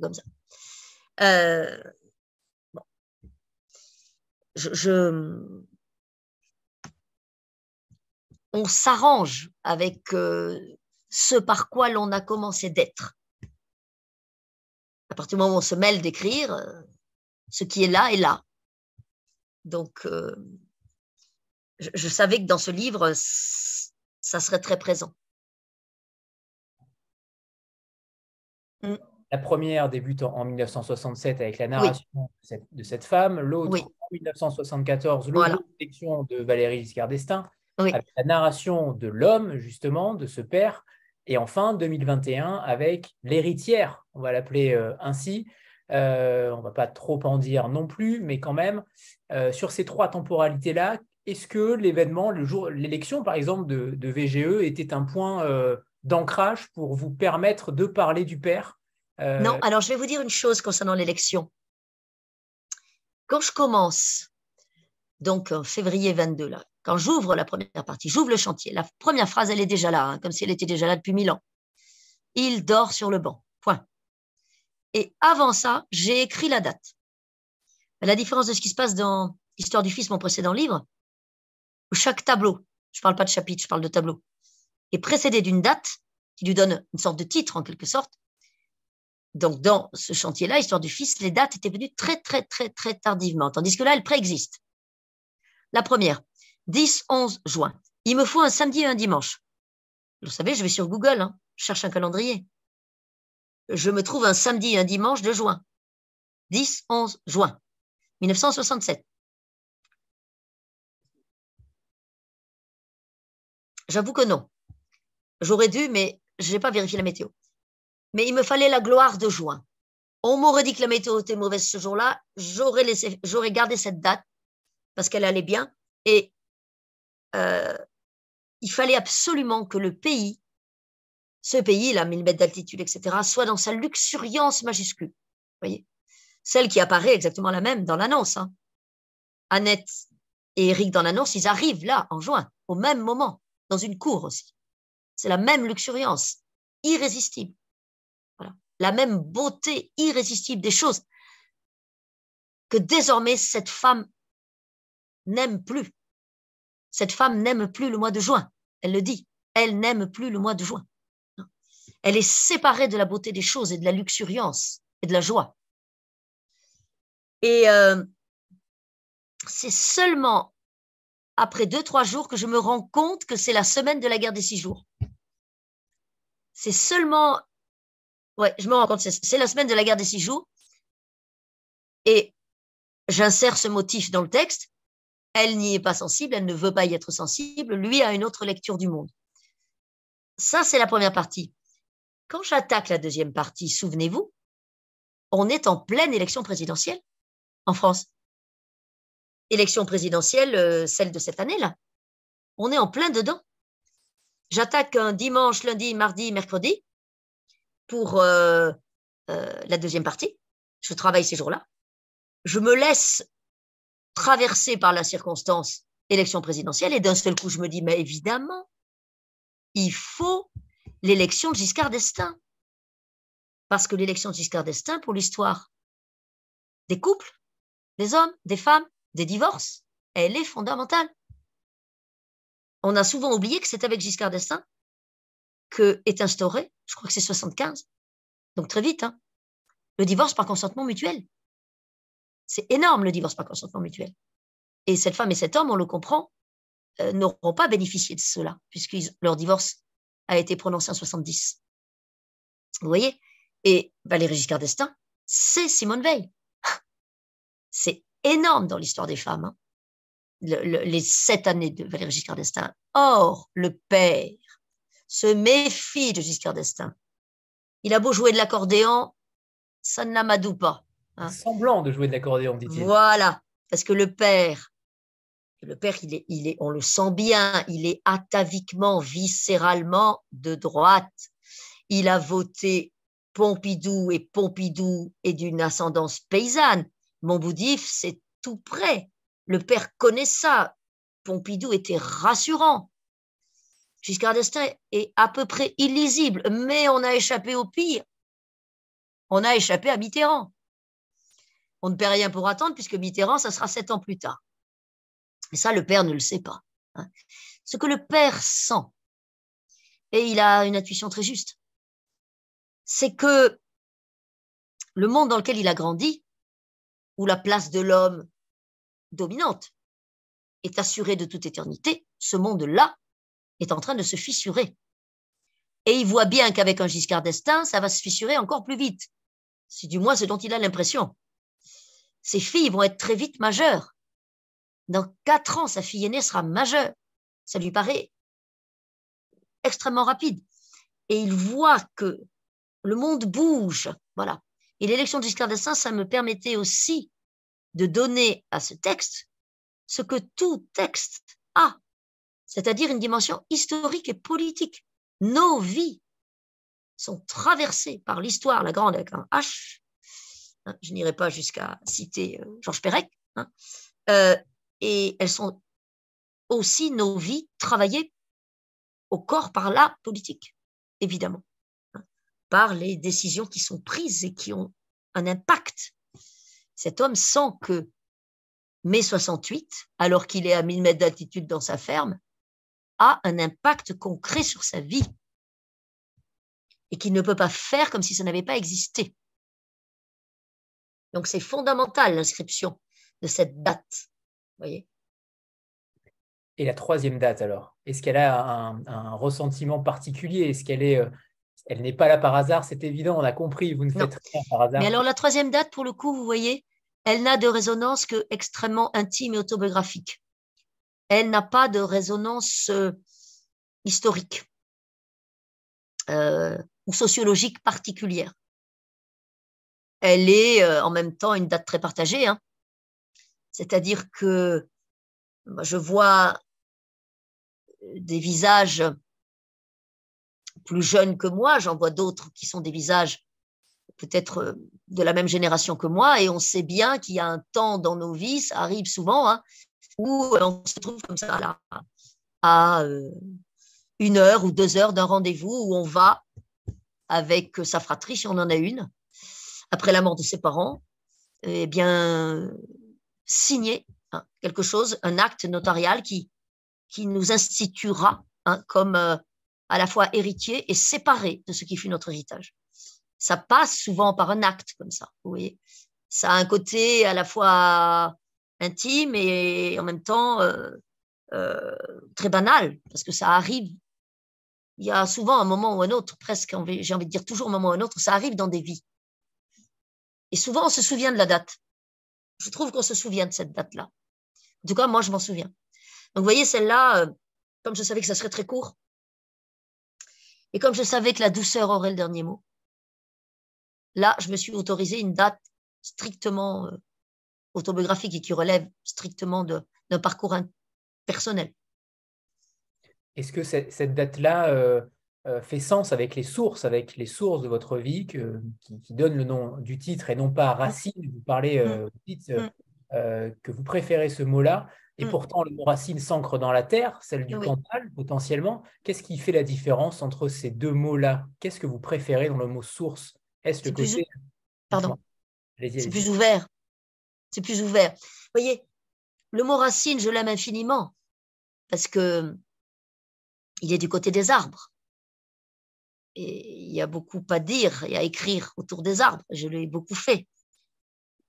Comme ça. Euh, je, on s'arrange avec euh, ce par quoi l'on a commencé d'être. À partir du moment où on se mêle d'écrire, ce qui est là est là. Donc, je, savais que dans ce livre, ça serait très présent. Mm. La première débute en, 1967 avec la narration de, cette, femme, l'autre en 1974, l'autre de Valérie Giscard d'Estaing, avec la narration de l'homme, justement, de ce père, et enfin 2021 avec l'héritière, on va l'appeler euh, ainsi. Euh, on ne va pas trop en dire non plus, mais quand même, euh, sur ces trois temporalités-là, est-ce que l'événement, le jour, l'élection par exemple de, VGE était un point d'ancrage pour vous permettre de parler du père? Euh, Non, alors je vais vous dire une chose concernant l'élection. Quand je commence, donc en février 22, là, quand j'ouvre la première partie, j'ouvre le chantier, la première phrase, elle est déjà là, hein, comme si elle était déjà là depuis mille ans. Il dort sur le banc. Point. Et avant ça, j'ai écrit la date. la différence de ce qui se passe dans Histoire du Fils, mon précédent livre, chaque tableau, je ne parle pas de chapitre, je parle de tableau, est précédé d'une date qui lui donne une sorte de titre en quelque sorte. Donc dans ce chantier-là, Histoire du Fils, les dates étaient venues très très très très tardivement, tandis que là, elles préexistent. La première, 10-11 juin. Il me faut un samedi et un dimanche. Vous savez, je vais sur Google, hein, je cherche un calendrier. Je me trouve un samedi et un dimanche de juin. 10-11 juin 1967. J'avoue que non. J'aurais dû, mais je n'ai pas vérifié la météo. Mais il me fallait la gloire de juin. On m'aurait dit que la météo était mauvaise ce jour-là, j'aurais gardé cette date parce qu'elle allait bien. Et euh, il fallait absolument que le pays, ce pays, là, 1000 mètres d'altitude, etc., soit dans sa luxuriance majuscule. voyez? Celle qui apparaît exactement la même dans l'annonce. Hein. Annette et Eric dans l'annonce, ils arrivent là, en juin, au même moment dans une cour aussi. C'est la même luxuriance, irrésistible. La même beauté irrésistible des choses que désormais cette femme n'aime plus. Cette femme n'aime plus le mois de juin. Elle le dit. Elle n'aime plus le mois de juin. Elle est séparée de la beauté des choses et de la luxuriance et de la joie. Et euh, c'est seulement après deux, trois jours que je me rends compte que c'est la semaine de la guerre des six jours. C'est seulement, ouais, je me rends compte, c'est la semaine de la guerre des six jours. Et j'insère ce motif dans le texte. Elle n'y est pas sensible, elle ne veut pas y être sensible. Lui a une autre lecture du monde. Ça, c'est la première partie. Quand j'attaque la deuxième partie, souvenez-vous, on est en pleine élection présidentielle en France. Élection présidentielle, euh, celle de cette année-là. On est en plein dedans. J'attaque un dimanche, lundi, mardi, mercredi pour euh, euh, la deuxième partie. Je travaille ces jours-là. Je me laisse traverser par la circonstance élection présidentielle et d'un seul coup, je me dis, mais évidemment, il faut l'élection de Giscard d'Estaing. Parce que l'élection de Giscard d'Estaing, pour l'histoire des couples, des hommes, des femmes, des divorces, elle est fondamentale. On a souvent oublié que c'est avec Giscard d'Estaing que est instauré, je crois que c'est 75, donc très vite, hein, le divorce par consentement mutuel. C'est énorme le divorce par consentement mutuel. Et cette femme et cet homme, on le comprend, euh, n'auront pas bénéficié de cela, puisque leur divorce a été prononcé en 70. Vous voyez? Et Valérie Giscard d'Estaing, c'est Simone Veil. C'est énorme dans l'histoire des femmes. Hein. les sept années de Valérie Giscard d'Estaing. Or, le père se méfie de Giscard d'Estaing. Il a beau jouer de l'accordéon, ça ne l'amadoue pas. Hein. Semblant de jouer de l'accordéon, dit-il. Voilà, parce que le père, le père, il est, il est, on le sent bien, il est ataviquement, viscéralement de droite. Il a voté Pompidou et Pompidou est d'une ascendance paysanne. Montboudif, c'est tout près. Le père connaît ça. Pompidou était rassurant. Giscard d'Estaing est à peu près illisible, mais on a échappé au pire. On a échappé à Mitterrand. On ne perd rien pour attendre, puisque Mitterrand, ça sera sept ans plus tard. Et ça, le père ne le sait pas. Hein. Ce que le père sent, et il a une intuition très juste, c'est que le monde dans lequel il a grandi, où la place de l'homme dominante est assurée de toute éternité, ce monde-là est en train de se fissurer. Et il voit bien qu'avec un Giscard d'Estaing, ça va se fissurer encore plus vite. C'est du moins ce dont il a l'impression. Ses filles vont être très vite majeures. Dans quatre ans, sa fille aînée sera majeure. Ça lui paraît extrêmement rapide. Et il voit que le monde bouge. Voilà. Et l'élection de Giscard d'Estaing, ça me permettait aussi de donner à ce texte ce que tout texte a, c'est-à-dire une dimension historique et politique. Nos vies sont traversées par l'histoire, la grande avec un H. Hein, je n'irai pas jusqu'à citer euh, Georges Perec. Hein, euh, et elles sont aussi nos vies travaillées au corps par la politique, évidemment par les décisions qui sont prises et qui ont un impact. Cet homme sent que mai 68, alors qu'il est à 1000 mètres d'altitude dans sa ferme, a un impact concret sur sa vie et qu'il ne peut pas faire comme si ça n'avait pas existé. Donc c'est fondamental l'inscription de cette date. Voyez et la troisième date alors Est-ce qu'elle a un, un, ressentiment particulier? Est-ce qu'elle est, euh, elle n'est pas là par hasard, c'est évident, on a compris, vous ne faites rien par hasard. Mais alors la troisième date, pour le coup, vous voyez, elle n'a de résonance que extrêmement intime et autobiographique. Elle n'a pas de résonance euh, historique euh, ou sociologique particulière. Elle est euh, en même temps une date très partagée. Hein. C'est-à-dire que je vois des visages plus jeunes que moi, j'en vois d'autres qui sont des visages peut-être de la même génération que moi, et on sait bien qu'il y a un temps dans nos vies, ça arrive souvent, hein, où on se trouve comme ça là, à euh, une heure ou deux heures d'un rendez-vous où on va avec sa fratrie, si on en a une, après la mort de ses parents, eh bien, signer hein, quelque chose, un acte notarial qui, qui nous instituera hein, comme euh, à la fois héritier et séparé de ce qui fut notre héritage. Ça passe souvent par un acte comme ça, vous voyez. Ça a un côté à la fois intime et en même temps euh, euh, très banal, parce que ça arrive. Il y a souvent un moment ou un autre, presque, j'ai envie de dire toujours un moment ou un autre, ça arrive dans des vies. Et souvent, on se souvient de la date. Je trouve qu'on se souvient de cette date-là. En tout cas, moi, je m'en souviens. Donc, vous voyez, celle-là, euh, comme je savais que ça serait très court, et comme je savais que la douceur aurait le dernier mot, là, je me suis autorisé une date strictement autobiographique et qui relève strictement d'un parcours personnel. Est-ce que cette, date-là euh, euh, fait sens avec les sources, avec les sources de votre vie qui, donnent le nom du titre et non pas racine Vous parlez euh, mm. mm. que vous préférez ce mot-là. Et mm. pourtant, le mot racine s'ancre dans la terre, celle du Cantal, potentiellement. Qu'est-ce qui fait la différence entre ces deux mots-là? Qu'est-ce que vous préférez dans le mot source? Est-ce le côté. Pardon. C'est plus ouvert. C'est plus ouvert. Vous voyez, le mot racine, je l'aime infiniment parce que il est du côté des arbres. Et il y a beaucoup à dire et à écrire autour des arbres. Je l'ai beaucoup fait.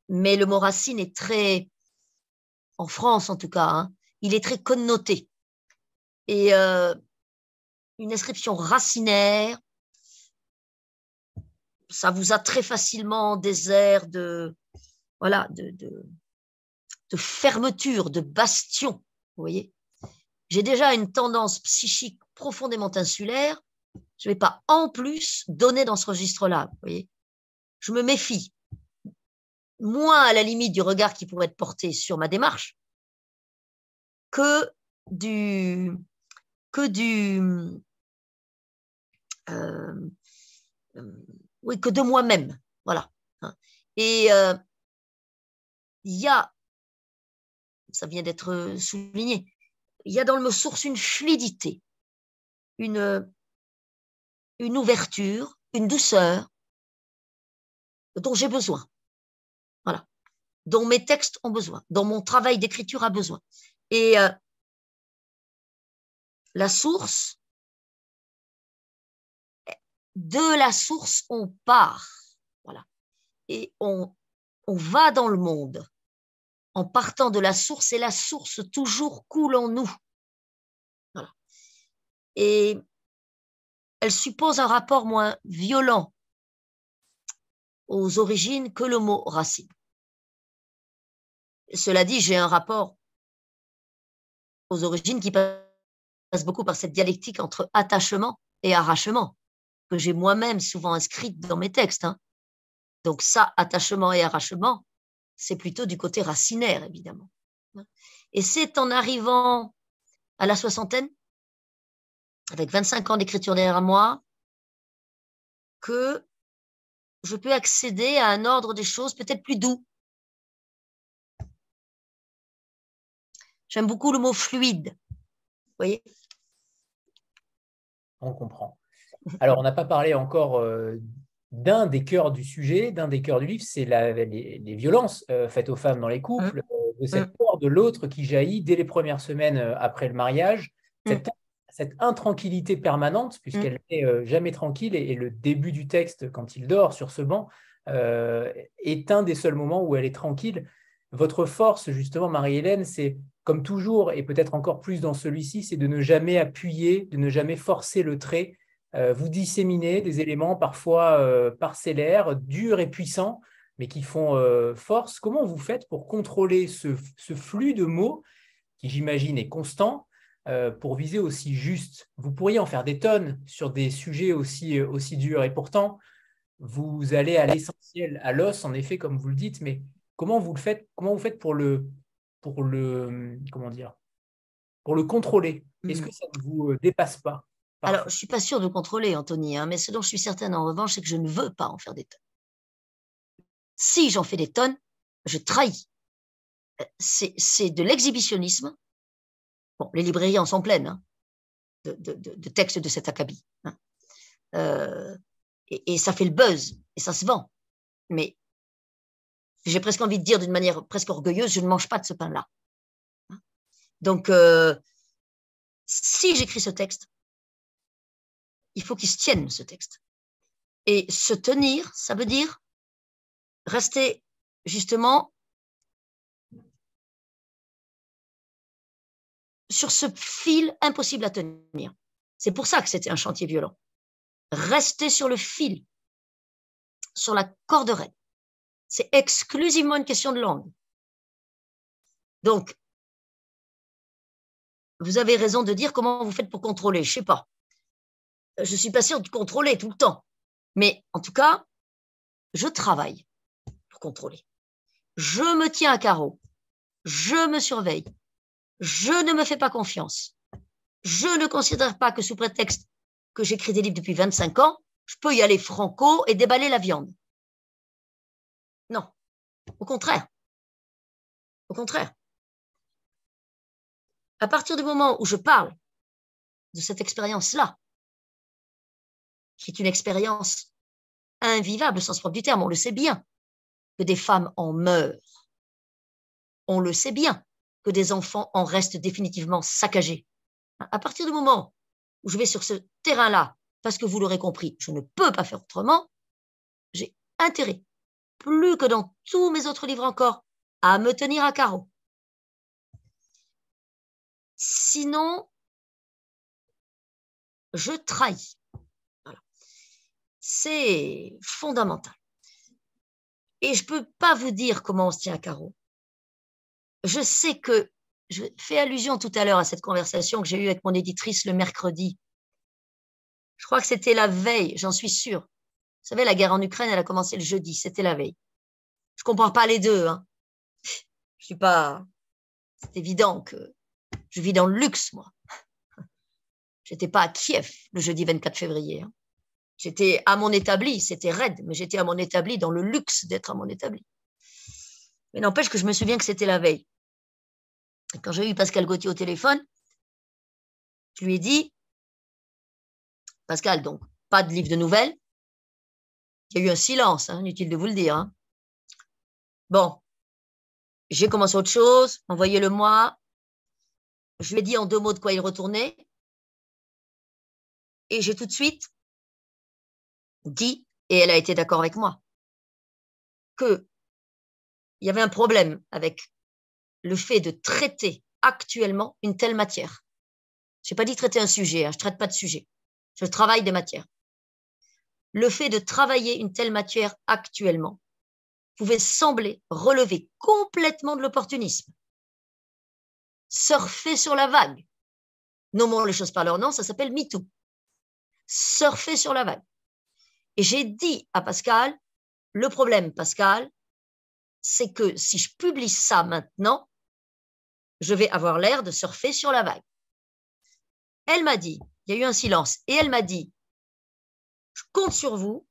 Mais le mot racine est très, en France en tout cas, hein, il est très connoté. Et euh, une inscription racinaire, ça vous a très facilement des airs de, voilà, de, de, fermeture, de bastion. Vous voyez J'ai déjà une tendance psychique profondément insulaire. Je ne vais pas en plus donner dans ce registre-là. Vous voyez Je me méfie. Moins à la limite du regard qui pourrait être porté sur ma démarche que du que du euh, euh, que de moi-même voilà et euh, il y a, ça vient d'être souligné, il y a dans le mot source une fluidité, une, une ouverture, une douceur dont j'ai besoin. Voilà. Dont mes textes ont besoin, dont mon travail d'écriture a besoin. Et euh, la source, de la source, on part. Voilà. Et on, on va dans le monde en partant de la source et la source toujours coule en nous. Et elle suppose un rapport moins violent aux origines que le mot racine. Cela dit, j'ai un rapport aux origines qui passe beaucoup par cette dialectique entre attachement et arrachement, que j'ai moi-même souvent inscrite dans mes textes. Hein. Donc ça, attachement et arrachement, c'est plutôt du côté racinaire, évidemment. Et c'est en arrivant à la soixantaine, avec 25 ans d'écriture derrière moi, que je peux accéder à un ordre des choses peut-être plus doux. J'aime beaucoup le mot fluide. Vous voyez? On comprend. Alors, on n'a pas parlé encore euh, d'un des cœurs du sujet, d'un des cœurs du livre, c'est les, violences euh, faites aux femmes dans les couples, mmh. euh, de cette mmh. peur de l'autre qui jaillit dès les premières semaines euh, après le mariage, mmh. cette, intranquillité permanente, puisqu'elle n'est jamais tranquille, et, le début du texte, quand il dort sur ce banc, est un des seuls moments où elle est tranquille. Votre force, justement, Marie-Hélène, c'est comme toujours, et peut-être encore plus dans celui-ci, c'est de ne jamais appuyer, de ne jamais forcer le trait, vous disséminez des éléments parfois euh, parcellaires, durs et puissants, mais qui font euh, force. Comment vous faites pour contrôler ce, flux de mots, qui j'imagine est constant, pour viser aussi juste? Vous pourriez en faire des tonnes sur des sujets aussi, aussi durs, et pourtant, vous allez à l'essentiel, à l'os, en effet, comme vous le dites, mais comment vous le faites Comment vous faites pour le, pour le, comment dire, pour le contrôler? Est-ce mmh. que ça ne vous dépasse pas? Alors, je ne suis pas sûre de contrôler, Anthony, hein, mais ce dont je suis certaine en revanche, c'est que je ne veux pas en faire des tonnes. Si j'en fais des tonnes, je trahis. Euh, c'est de l'exhibitionnisme. Bon, les librairies en sont pleines hein, de, textes de cet acabit. Hein. Euh, et, ça fait le buzz, et ça se vend. Mais j'ai presque envie de dire d'une manière presque orgueilleuse, je ne mange pas de ce pain-là. Donc, euh, si j'écris ce texte, il faut qu'il se tienne, ce texte. Et se tenir, ça veut dire rester justement sur ce fil impossible à tenir. C'est pour ça que c'était un chantier violent. Rester sur le fil, sur la corde raide. C'est exclusivement une question de langue. Donc, vous avez raison de dire comment vous faites pour contrôler. Je sais pas. Je suis pas sûre de contrôler tout le temps. Mais en tout cas, je travaille pour contrôler. Je me tiens à carreau. Je me surveille. Je ne me fais pas confiance. Je ne considère pas que sous prétexte que j'écris des livres depuis 25 ans, je peux y aller franco et déballer la viande. Non, au contraire. Au contraire. À partir du moment où je parle de cette expérience-là, qui est une expérience invivable au sens propre du terme, on le sait bien, que des femmes en meurent. On le sait bien que des enfants en restent définitivement saccagés. À partir du moment où je vais sur ce terrain-là, parce que vous l'aurez compris, je ne peux pas faire autrement, j'ai intérêt, plus que dans tous mes autres livres encore, à me tenir à carreau. Sinon, je trahis. C'est fondamental. Et je ne peux pas vous dire comment on se tient à carreau. Je sais que, je fais allusion tout à l'heure à cette conversation que j'ai eue avec mon éditrice le mercredi. Je crois que c'était la veille, j'en suis sûre. Vous savez, la guerre en Ukraine, elle a commencé le jeudi, c'était la veille. Je comprends pas les deux. Hein. Je suis pas. C'est évident que je vis dans le luxe, moi. J'étais pas à Kiev le jeudi 24 février. Hein. J'étais à mon établi, c'était raide, mais j'étais à mon établi dans le luxe d'être à mon établi. Mais n'empêche que je me souviens que c'était la veille. quand j'ai eu Pascal Gauthier au téléphone, je lui ai dit, Pascal, donc, pas de livre de nouvelles. Il y a eu un silence, hein, inutile de vous le dire. Hein. Bon, j'ai commencé autre chose, envoyez-le moi. Je lui ai dit en deux mots de quoi il retournait. Et j'ai tout de suite dit, et elle a été d'accord avec moi, qu'il y avait un problème avec le fait de traiter actuellement une telle matière. Je n'ai pas dit traiter un sujet, hein, je ne traite pas de sujet. Je travaille des matières. Le fait de travailler une telle matière actuellement pouvait sembler relever complètement de l'opportunisme. Surfer sur la vague. Nommons les choses par leur nom, ça s'appelle MeToo. Surfer sur la vague. Et j'ai dit à Pascal, le problème, Pascal, c'est que si je publie ça maintenant, je vais avoir l'air de surfer sur la vague. Elle m'a dit, il y a eu un silence, et elle m'a dit, je compte sur vous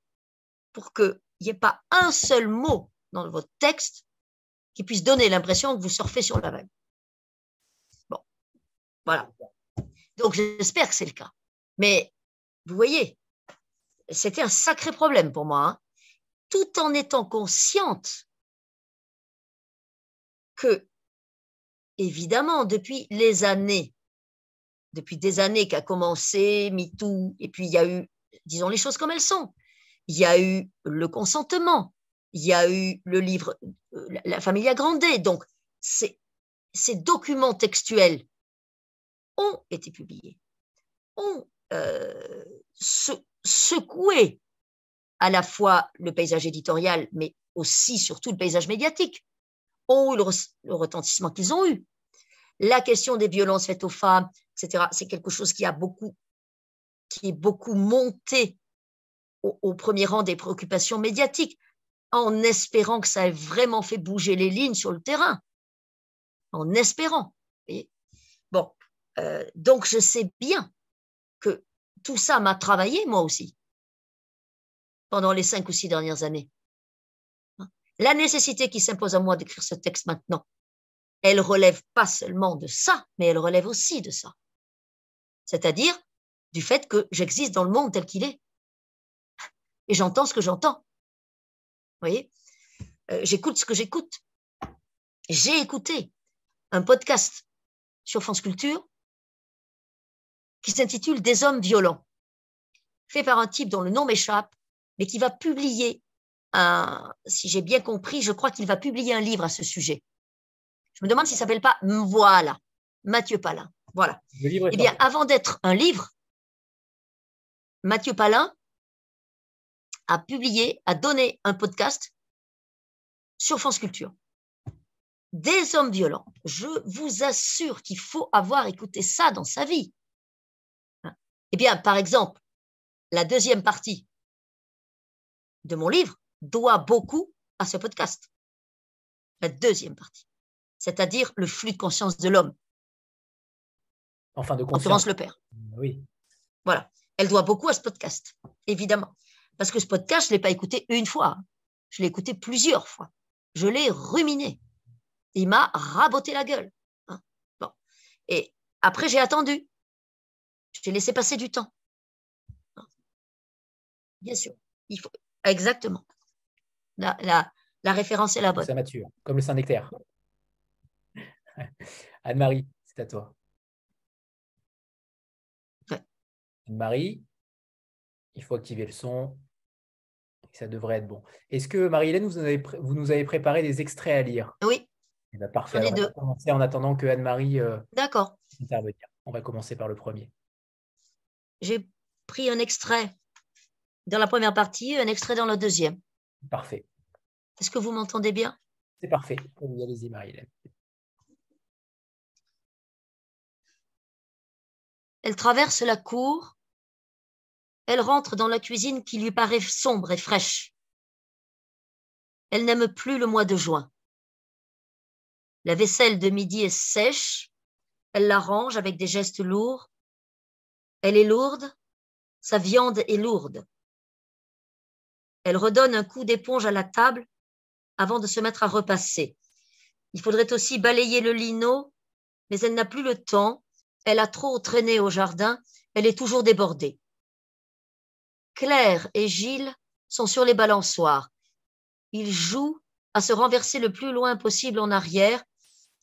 pour qu'il n'y ait pas un seul mot dans votre texte qui puisse donner l'impression que vous surfez sur la vague. Bon, voilà. Donc j'espère que c'est le cas. Mais vous voyez, c'était un sacré problème pour moi, hein. tout en étant consciente que, évidemment, depuis les années, depuis des années qu'a commencé MeToo, et puis il y a eu, disons les choses comme elles sont, il y a eu le consentement, il y a eu le livre euh, La famille agrandée, donc ces, documents textuels ont été publiés, ont euh, secoué à la fois le paysage éditorial, mais aussi surtout le paysage médiatique, ont le, retentissement qu'ils ont eu. La question des violences faites aux femmes, etc., c'est quelque chose qui a beaucoup, qui est beaucoup monté au, premier rang des préoccupations médiatiques, en espérant que ça ait vraiment fait bouger les lignes sur le terrain, en espérant. Bon, euh, donc je sais bien que tout ça m'a travaillé moi aussi pendant les cinq ou six dernières années. La nécessité qui s'impose à moi d'écrire ce texte maintenant, elle relève pas seulement de ça, mais elle relève aussi de ça. C'est-à-dire du fait que j'existe dans le monde tel qu'il est. Et j'entends ce que j'entends. Vous voyez? Euh, J'écoute ce que j'écoute. J'ai écouté un podcast sur France Culture qui s'intitule Des hommes violents, fait par un type dont le nom m'échappe, mais qui va publier un, si j'ai bien compris, je crois qu'il va publier un livre à ce sujet. Je me demande s'il ne s'appelle pas Voilà, Mathieu Palin. Voilà. Eh bien, avant d'être un livre, Mathieu Palin a publié, a donné un podcast sur France Culture. Des hommes violents. Je vous assure qu'il faut avoir écouté ça dans sa vie. Eh bien, par exemple, la deuxième partie de mon livre doit beaucoup à ce podcast. La deuxième partie, c'est-à-dire le flux de conscience de l'homme, Enfin, de en Florence conscience. le Père. Oui. Voilà. Elle doit beaucoup à ce podcast, évidemment. Parce que ce podcast, je ne l'ai pas écouté une fois. Je l'ai écouté plusieurs fois. Je l'ai ruminé. Il m'a raboté la gueule. hein. Bon. Et après, j'ai attendu. J'ai laissé passer du temps. Hein. Bien sûr. Il faut... Exactement. La, la, la référence est la bonne. Ça mature, comme le Saint-Nectaire. Anne-Marie, c'est à toi. Ouais. Anne-Marie, il faut activer le son. Ça devrait être bon. Est-ce que, Marie-Hélène, vous, nous avez préparé des extraits à lire? Oui, Eh bien, Parfait. On va commencer en attendant que Anne-Marie euh, d'accord. intervenir. On va commencer par le premier. J'ai pris un extrait dans la première partie, un extrait dans la deuxième. Parfait. Est-ce que vous m'entendez bien? C'est parfait. Allez-y, Marie-Hélène. Elle traverse la cour. Elle rentre dans la cuisine qui lui paraît sombre et fraîche. Elle n'aime plus le mois de juin. La vaisselle de midi est sèche. Elle la range avec des gestes lourds. Elle est lourde. Sa viande est lourde. Elle redonne un coup d'éponge à la table avant de se mettre à repasser. Il faudrait aussi balayer le lino, mais elle n'a plus le temps. Elle a trop traîné au jardin. Elle est toujours débordée. Claire et Gilles sont sur les balançoires. Ils jouent à se renverser le plus loin possible en arrière,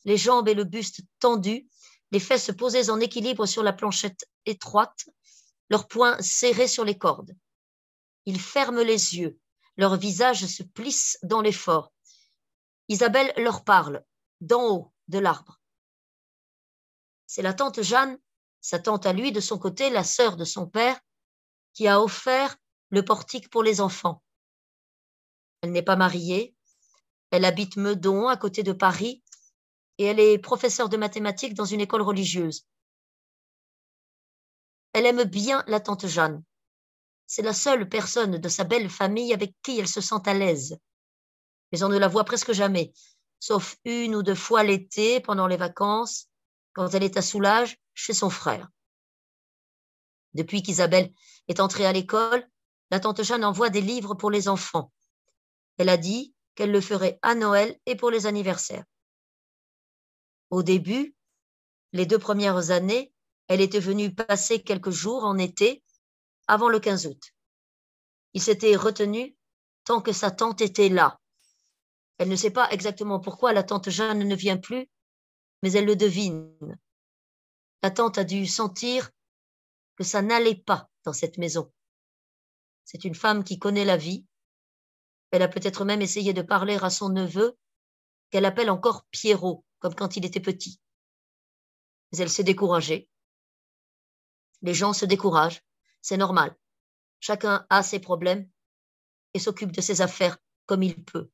les jambes et le buste tendus, les fesses posées en équilibre sur la planchette étroite, leurs poings serrés sur les cordes. Ils ferment les yeux, leurs visages se plissent dans l'effort. Isabelle leur parle, d'en haut de l'arbre. C'est la tante Jeanne, sa tante à lui de son côté, la sœur de son père, qui a offert le portique pour les enfants. Elle n'est pas mariée, elle habite Meudon, à côté de Paris, et elle est professeure de mathématiques dans une école religieuse. Elle aime bien la tante Jeanne. C'est la seule personne de sa belle famille avec qui elle se sent à l'aise. Mais on ne la voit presque jamais, sauf une ou deux fois l'été pendant les vacances, quand elle est à Soulage chez son frère. Depuis qu'Isabelle est entrée à l'école, la tante Jeanne envoie des livres pour les enfants. Elle a dit qu'elle le ferait à Noël et pour les anniversaires. Au début, les deux premières années, elle était venue passer quelques jours en été avant le 15 août. Il s'était retenu tant que sa tante était là. Elle ne sait pas exactement pourquoi la tante Jeanne ne vient plus, mais elle le devine. La tante a dû sentir que ça n'allait pas dans cette maison. C'est une femme qui connaît la vie. Elle a peut-être même essayé de parler à son neveu, qu'elle appelle encore Pierrot, comme quand il était petit. Mais elle s'est découragée. Les gens se découragent, c'est normal. Chacun a ses problèmes et s'occupe de ses affaires comme il peut.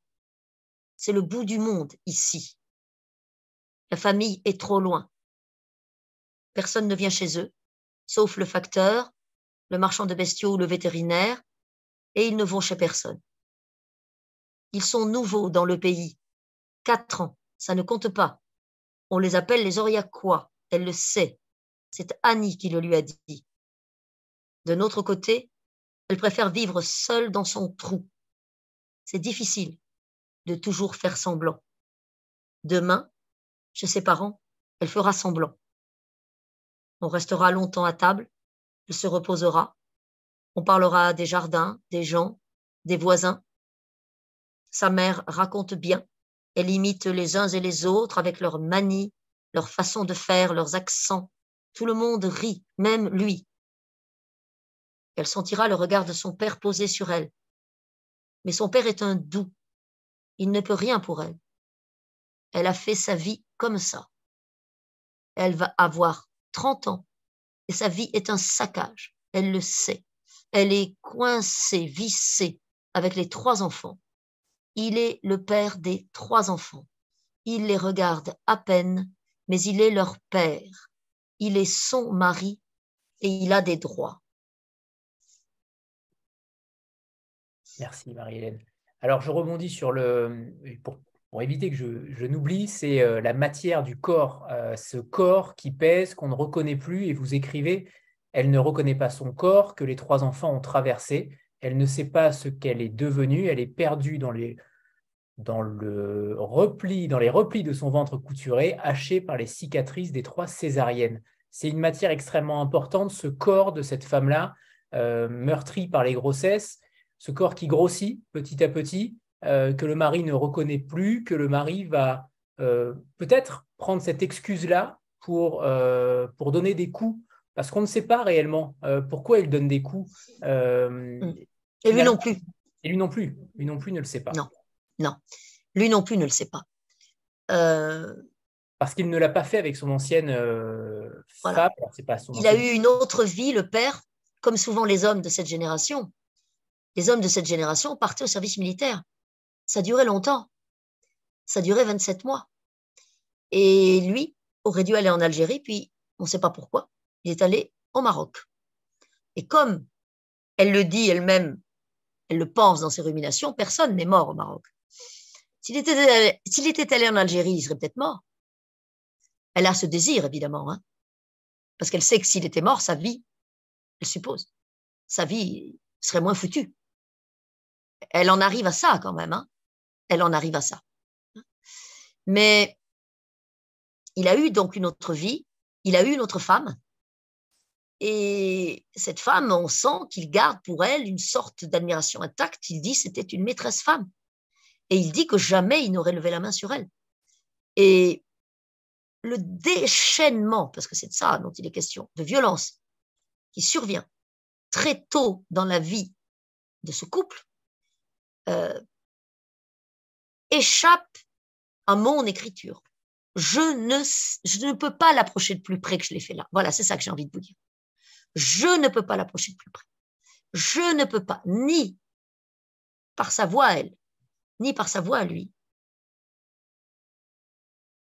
C'est le bout du monde ici. La famille est trop loin. Personne ne vient chez eux, sauf le facteur, le marchand de bestiaux ou le vétérinaire, et ils ne vont chez personne. Ils sont nouveaux dans le pays. Quatre ans, ça ne compte pas. On les appelle les Oriacois, elle le sait. C'est Annie qui le lui a dit. De notre côté, elle préfère vivre seule dans son trou. C'est difficile de toujours faire semblant. Demain, chez ses parents, elle fera semblant. On restera longtemps à table, elle se reposera, on parlera des jardins, des gens, des voisins. Sa mère raconte bien, elle imite les uns et les autres avec leurs manies, leur façon de faire, leurs accents. Tout le monde rit, même lui. Elle sentira le regard de son père posé sur elle. Mais son père est un doux. Il ne peut rien pour elle. Elle a fait sa vie comme ça. Elle va avoir 30 ans et sa vie est un saccage. Elle le sait. Elle est coincée, vissée avec les trois enfants. Il est le père des trois enfants. Il les regarde à peine, mais il est leur père. Il est son mari et il a des droits. Merci Marie-Hélène. Alors je rebondis sur le, pour, éviter que je, n'oublie, c'est euh, la matière du corps, euh, ce corps qui pèse, qu'on ne reconnaît plus, et vous écrivez, elle ne reconnaît pas son corps que les trois enfants ont traversé, elle ne sait pas ce qu'elle est devenue, elle est perdue dans les, replis de son ventre couturé, hachée par les cicatrices des trois césariennes. C'est une matière extrêmement importante, ce corps de cette femme-là, euh, meurtrie par les grossesses, ce corps qui grossit petit à petit, euh, que le mari ne reconnaît plus, que le mari va euh, peut-être prendre cette excuse-là pour, pour donner des coups, parce qu'on ne sait pas réellement pourquoi il donne des coups. Mm. Et lui non plus. Et lui non plus. Lui non plus ne le sait pas. Non. Non, lui non plus ne le sait pas. Euh, Parce qu'il ne l'a pas fait avec son ancienne euh, femme. il a eu une autre vie, le père, comme souvent les hommes de cette génération. Les hommes de cette génération partaient au service militaire. Ça durait longtemps. Ça durait 27 mois. Et lui aurait dû aller en Algérie, puis on ne sait pas pourquoi, il est allé au Maroc. Et comme elle le dit elle-même, elle le pense dans ses ruminations, personne n'est mort au Maroc. S'il était, était, allé en Algérie, il serait peut-être mort. Elle a ce désir, évidemment, hein, parce qu'elle sait que s'il était mort, sa vie, elle suppose, sa vie serait moins foutue. Elle en arrive à ça quand même. Hein. Elle en arrive à ça. Mais il a eu donc une autre vie, il a eu une autre femme. Et cette femme, on sent qu'il garde pour elle une sorte d'admiration intacte. Il dit c'était une maîtresse femme. Et il dit que jamais il n'aurait levé la main sur elle. Et le déchaînement, parce que c'est de ça dont il est question, de violence qui survient très tôt dans la vie de ce couple, euh, échappe à mon écriture. Je ne, je ne peux pas l'approcher de plus près que je l'ai fait là. Voilà, c'est ça que j'ai envie de vous dire. Je ne peux pas l'approcher de plus près. Je ne peux pas, ni par sa voix elle, ni par sa voix à lui,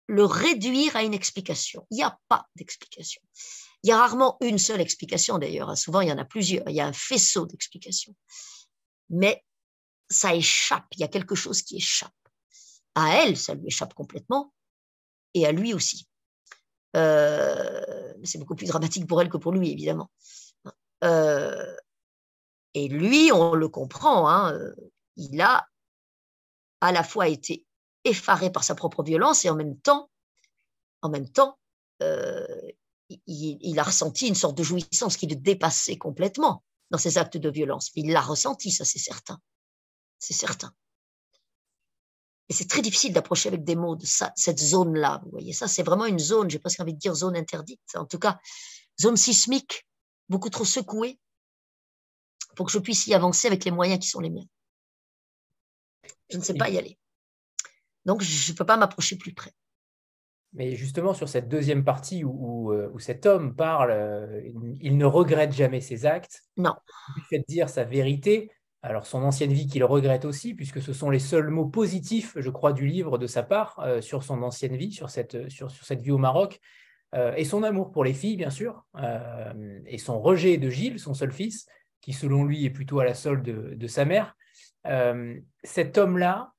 le réduire à une explication. Il n'y a pas d'explication. Il y a rarement une seule explication d'ailleurs. Souvent, il y en a plusieurs. Il y a un faisceau d'explications. Mais ça échappe. Il y a quelque chose qui échappe. À elle, ça lui échappe complètement. Et à lui aussi. Euh, c'est beaucoup plus dramatique pour elle que pour lui, évidemment. Euh, et lui, on le comprend, hein, euh, il a à la fois été effaré par sa propre violence et en même temps, en même temps, euh, il, a ressenti une sorte de jouissance qui le dépassait complètement dans ses actes de violence. Il l'a ressenti, ça c'est certain. C'est certain. Et c'est très difficile d'approcher avec des mots de ça, cette zone-là. Vous voyez, ça c'est vraiment une zone, j'ai presque envie de dire zone interdite. En tout cas, zone sismique, beaucoup trop secouée pour que je puisse y avancer avec les moyens qui sont les miens. Je ne sais pas y aller. Donc, je ne peux pas m'approcher plus près. Mais justement, sur cette deuxième partie où, où, euh, cet homme parle, euh, il ne regrette jamais ses actes. Non. Il fait dire sa vérité. Alors, son ancienne vie qu'il regrette aussi, puisque ce sont les seuls mots positifs, je crois, du livre de sa part euh, sur son ancienne vie, sur cette, sur, sur cette vie au Maroc. et son amour pour les filles, bien sûr, et son rejet de Gilles, son seul fils, qui selon lui est plutôt à la solde de, sa mère. Euh, cet homme-là,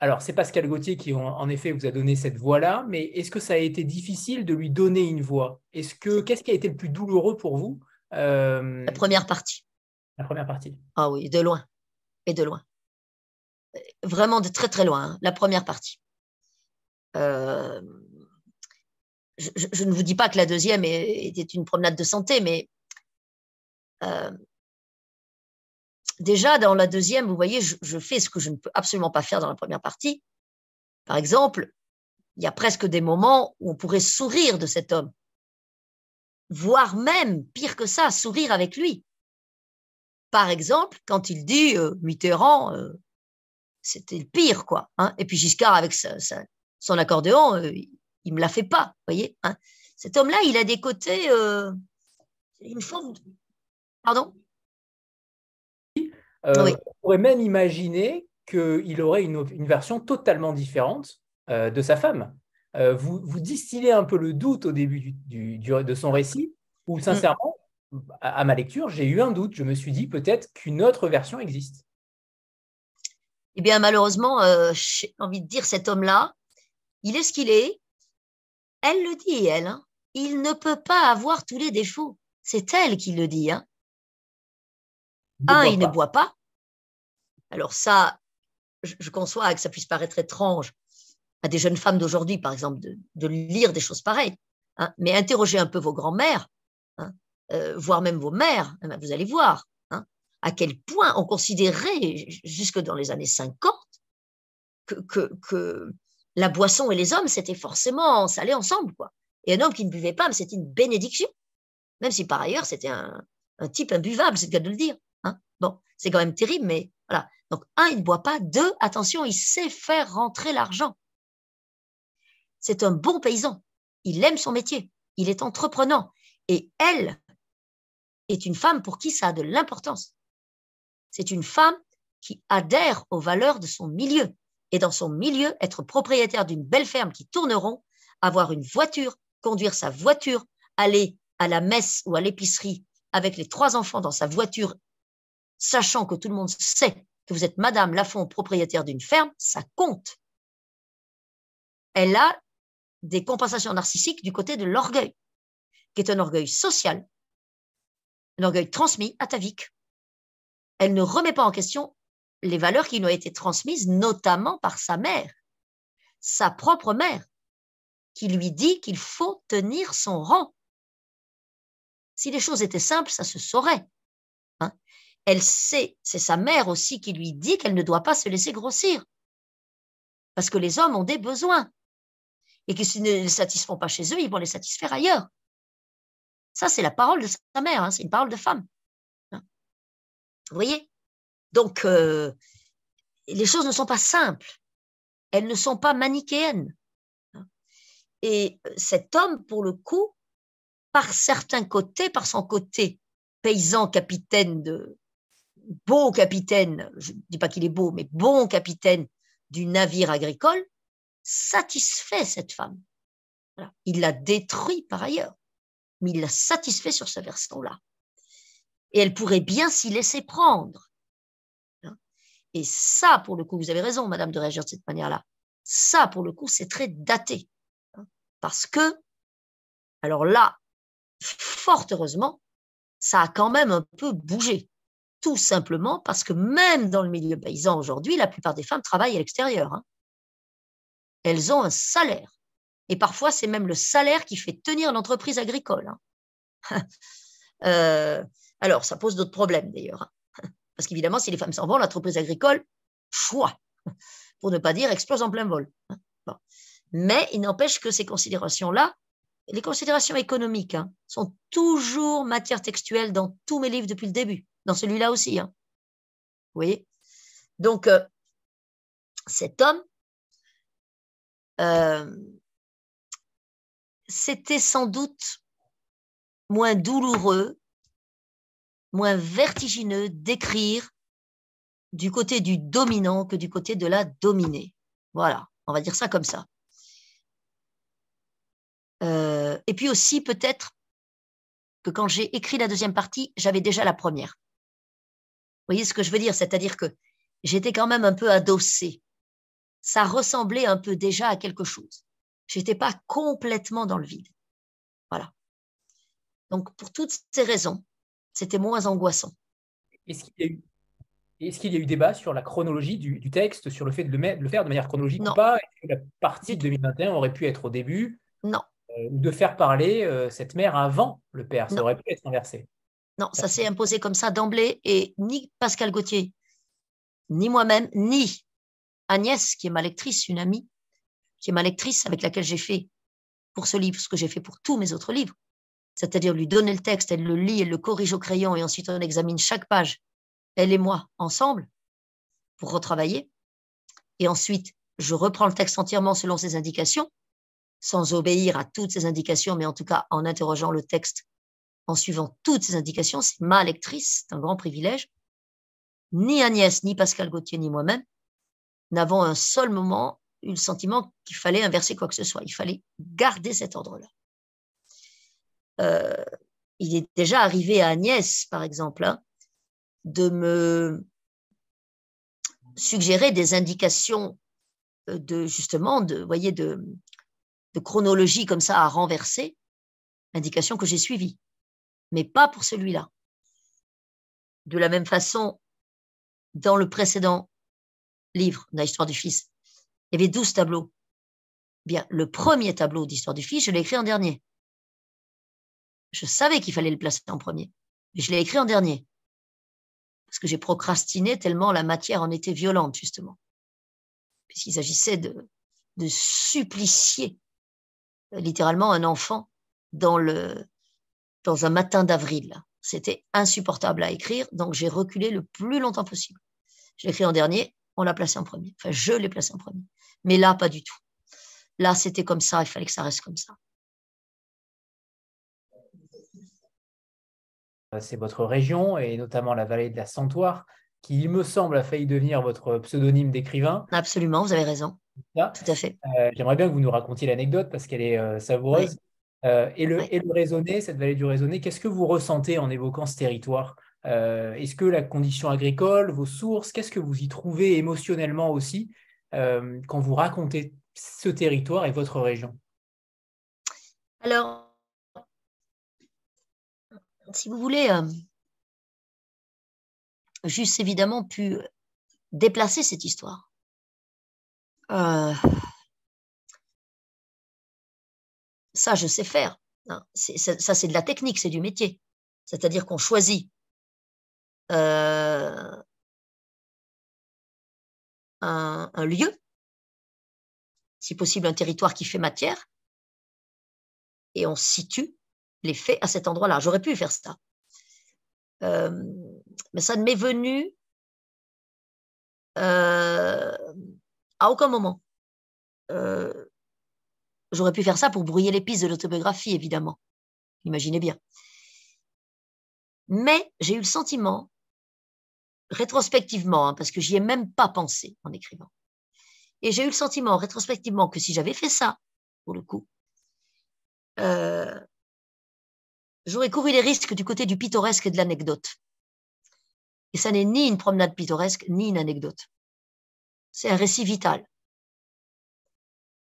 alors c'est Pascal Gauthier qui en, effet vous a donné cette voix-là, mais est-ce que ça a été difficile de lui donner une voix? Est-ce que qu'est-ce qui a été le plus douloureux pour vous? Euh, La première partie. La première partie. Ah oui, de loin et de loin, vraiment de très très loin. Hein, la première partie. Euh, je, ne vous dis pas que la deuxième était une promenade de santé, mais déjà, dans la deuxième, vous voyez, je, fais ce que je ne peux absolument pas faire dans la première partie. Par exemple, il y a presque des moments où on pourrait sourire de cet homme, voire même, pire que ça, sourire avec lui. Par exemple, quand il dit euh, Mitterrand, euh, c'était le pire, quoi. Hein. Et puis Giscard, avec son accordéon, euh, il me la fait pas, voyez. Hein. Cet homme-là, il a des côtés, une forme. Pardon? On pourrait même imaginer qu'il aurait une, version totalement différente de sa femme. vous, vous, distillez un peu le doute au début du, de son récit, où mm. sincèrement, à, ma lecture, j'ai eu un doute. Je me suis dit peut-être qu'une autre version existe. Eh bien, malheureusement, j'ai envie de dire, cet homme-là, il est ce qu'il est. Elle le dit, elle. Hein. Il ne peut pas avoir tous les défauts. C'est elle qui le dit. Hein. Un, il ne boit pas. Alors ça, je, conçois que ça puisse paraître étrange à des jeunes femmes d'aujourd'hui, par exemple, de, lire des choses pareilles. Hein. Mais interrogez un peu vos grands-mères, euh, voire même vos mères, eh ben, vous allez voir à quel point on considérait, jusque dans les années 50, que, que la boisson et les hommes, c'était forcément, ça allait ensemble, quoi. Et un homme qui ne buvait pas, c'était une bénédiction. Même si par ailleurs, c'était un, type imbuvable, c'est le cas de le dire. Hein. bon, c'est quand même terrible, mais voilà. Donc, un, il ne boit pas. Deux, attention, il sait faire rentrer l'argent. C'est un bon paysan. Il aime son métier. Il est entreprenant. Et elle est une femme pour qui ça a de l'importance. C'est une femme qui adhère aux valeurs de son milieu et dans son milieu, être propriétaire d'une belle ferme qui tourneront, avoir une voiture, conduire sa voiture, aller à la messe ou à l'épicerie avec les trois enfants dans sa voiture, sachant que tout le monde sait que vous êtes Madame Lafont, propriétaire d'une ferme, ça compte. Elle a des compensations narcissiques du côté de l'orgueil, qui est un orgueil social, un orgueil transmis atavique. Elle ne remet pas en question les valeurs qui lui ont été transmises, notamment par sa mère, sa propre mère, qui lui dit qu'il faut tenir son rang. Si les choses étaient simples, ça se saurait. Hein. Elle sait, c'est sa mère aussi qui lui dit qu'elle ne doit pas se laisser grossir, parce que les hommes ont des besoins, et que s'ils ne les satisfont pas chez eux, ils vont les satisfaire ailleurs. Ça, c'est la parole de sa mère, hein, c'est une parole de femme. Hein. Vous voyez? Donc, euh, les choses ne sont pas simples. Elles ne sont pas manichéennes. Et cet homme, pour le coup, par certains côtés, par son côté paysan capitaine de beau capitaine, je ne dis pas qu'il est beau, mais bon capitaine du navire agricole, satisfait cette femme. Il l'a détruit par ailleurs, mais il l'a satisfait sur ce versant-là. Et elle pourrait bien s'y laisser prendre. Et ça, pour le coup, vous avez raison, madame, de réagir de cette manière-là. Ça, pour le coup, c'est très daté. Hein. Parce que, alors là, fort heureusement, ça a quand même un peu bougé. Tout simplement parce que même dans le milieu paysan aujourd'hui, la plupart des femmes travaillent à l'extérieur. Hein. Elles ont un salaire. Et parfois, c'est même le salaire qui fait tenir l'entreprise agricole. Hein. Euh, alors, ça pose d'autres problèmes d'ailleurs. Parce qu'évidemment, si les femmes s'en vont, l'entreprise agricole, choix, pour ne pas dire explose en plein vol. Hein. Mais il n'empêche que ces considérations-là, les considérations économiques, hein, sont toujours matière textuelle dans tous mes livres depuis le début, dans celui-là aussi. Hein. Vous voyez? Donc, euh, cet homme, euh, c'était sans doute moins douloureux moins vertigineux d'écrire du côté du dominant que du côté de la dominée. Voilà, on va dire ça comme ça. Euh, et puis aussi peut-être que quand j'ai écrit la deuxième partie, j'avais déjà la première. Vous voyez ce que je veux dire? C'est-à-dire que j'étais quand même un peu adossée. Ça ressemblait un peu déjà à quelque chose. Je n'étais pas complètement dans le vide. Voilà. Donc, pour toutes ces raisons, c'était moins angoissant. Est-ce qu'il y a eu est-ce qu'il y a eu débat sur la chronologie du, texte, sur le fait de le, faire de manière chronologique ou pas? Est-ce que la partie de 2021 aurait pu être au début? Non. Euh, ou de faire parler euh, cette mère avant le père Ça aurait pu être inversé Non, ça s'est imposé comme ça d'emblée et ni Pascal Gauthier, ni moi-même, ni Agnès, qui est ma lectrice, une amie, qui est ma lectrice avec laquelle j'ai fait pour ce livre ce que j'ai fait pour tous mes autres livres, c'est-à-dire lui donner le texte, elle le lit, elle le corrige au crayon et ensuite on examine chaque page, elle et moi, ensemble, pour retravailler. Et ensuite, je reprends le texte entièrement selon ses indications. sans obéir à toutes ces indications, mais en tout cas en interrogeant le texte, en suivant toutes ces indications, c'est ma lectrice, c'est un grand privilège. Ni Agnès, ni Pascal Gauthier, ni moi-même n'avons un seul moment le sentiment qu'il fallait inverser quoi que ce soit. Il fallait garder cet ordre-là. Euh, il est déjà arrivé à Agnès, par exemple, hein, de me suggérer des indications euh, de justement de voyez de chronologie comme ça à renverser, indication que j'ai suivie, mais pas pour celui-là. De la même façon, dans le précédent livre d'Histoire du Fils, il y avait douze tableaux. Bien, le premier tableau d'Histoire du Fils, je l'ai écrit en dernier. Je savais qu'il fallait le placer en premier, mais je l'ai écrit en dernier. Parce que j'ai procrastiné tellement la matière en était violente, justement. Puisqu'il s'agissait de, de supplicier littéralement un enfant dans, le, dans un matin d'avril. C'était insupportable à écrire, donc j'ai reculé le plus longtemps possible. Je l'ai écrit en dernier, on l'a placé en premier. Enfin, je l'ai placé en premier. Mais là, pas du tout. Là, c'était comme ça, il fallait que ça reste comme ça. C'est votre région, et notamment la vallée de la Santoire, qui, il me semble, a failli devenir votre pseudonyme d'écrivain. Absolument, vous avez raison. Tout à fait. Euh, j'aimerais bien que vous nous racontiez l'anecdote parce qu'elle est euh, savoureuse. Euh, et, le, et le raisonné, cette vallée du raisonné, qu'est-ce que vous ressentez en évoquant ce territoire? Est-ce que la condition agricole, vos sources, qu'est-ce que vous y trouvez émotionnellement aussi quand vous racontez ce territoire et votre région? Alors, si vous voulez, juste évidemment pu déplacer cette histoire. Euh, ça, je sais faire. Hein. Ça, c'est de la technique, c'est du métier. C'est-à-dire qu'on choisit euh, un, lieu, si possible un territoire qui fait matière, et on situe les faits à cet endroit-là. J'aurais pu faire ça. Euh, mais ça ne m'est venu à aucun moment. Euh, j'aurais pu faire ça pour brouiller les pistes de l'autobiographie, évidemment. Imaginez bien. Mais j'ai eu le sentiment, rétrospectivement, hein, parce que j'y ai même pas pensé en écrivant, et j'ai eu le sentiment rétrospectivement que si j'avais fait ça, pour le coup, euh, j'aurais couru les risques du côté du pittoresque et de l'anecdote. Et ça n'est ni une promenade pittoresque, ni une anecdote. C'est un récit vital.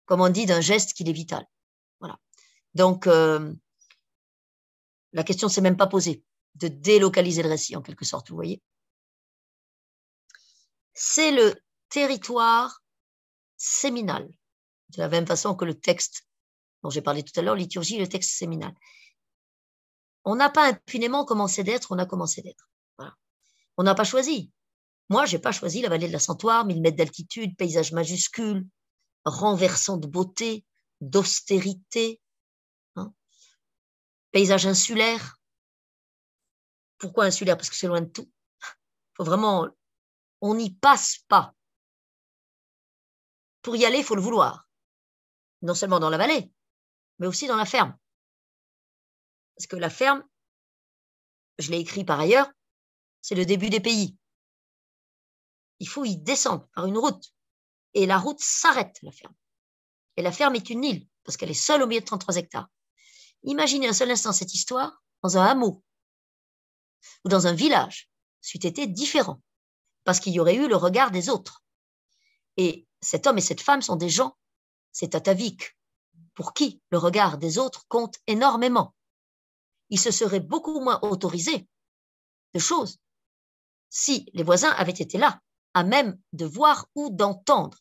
Comme on dit d'un geste qu'il est vital. Voilà. Donc, euh, la question s'est même pas posée de délocaliser le récit, en quelque sorte, vous voyez. C'est le territoire séminal, de la même façon que le texte dont j'ai parlé tout à l'heure, liturgie, le texte séminal. On n'a pas impunément commencé d'être, on a commencé d'être. Voilà. On n'a pas choisi. Moi, j'ai pas choisi la vallée de la Santoire, 1000 mètres d'altitude, paysage majuscule, renversant de beauté, d'austérité, hein. paysage insulaire. Pourquoi insulaire? Parce que c'est loin de tout. Faut vraiment, on n'y passe pas. Pour y aller, il faut le vouloir. Non seulement dans la vallée, mais aussi dans la ferme. Parce que la ferme, je l'ai écrit par ailleurs, c'est le début des pays il faut y descendre par une route. Et la route s'arrête, la ferme. Et la ferme est une île, parce qu'elle est seule au milieu de 33 hectares. Imaginez un seul instant cette histoire dans un hameau ou dans un village. C'eût été différent, parce qu'il y aurait eu le regard des autres. Et cet homme et cette femme sont des gens, c'est atavique, pour qui le regard des autres compte énormément. Il se serait beaucoup moins autorisé de choses si les voisins avaient été là à même de voir ou d'entendre.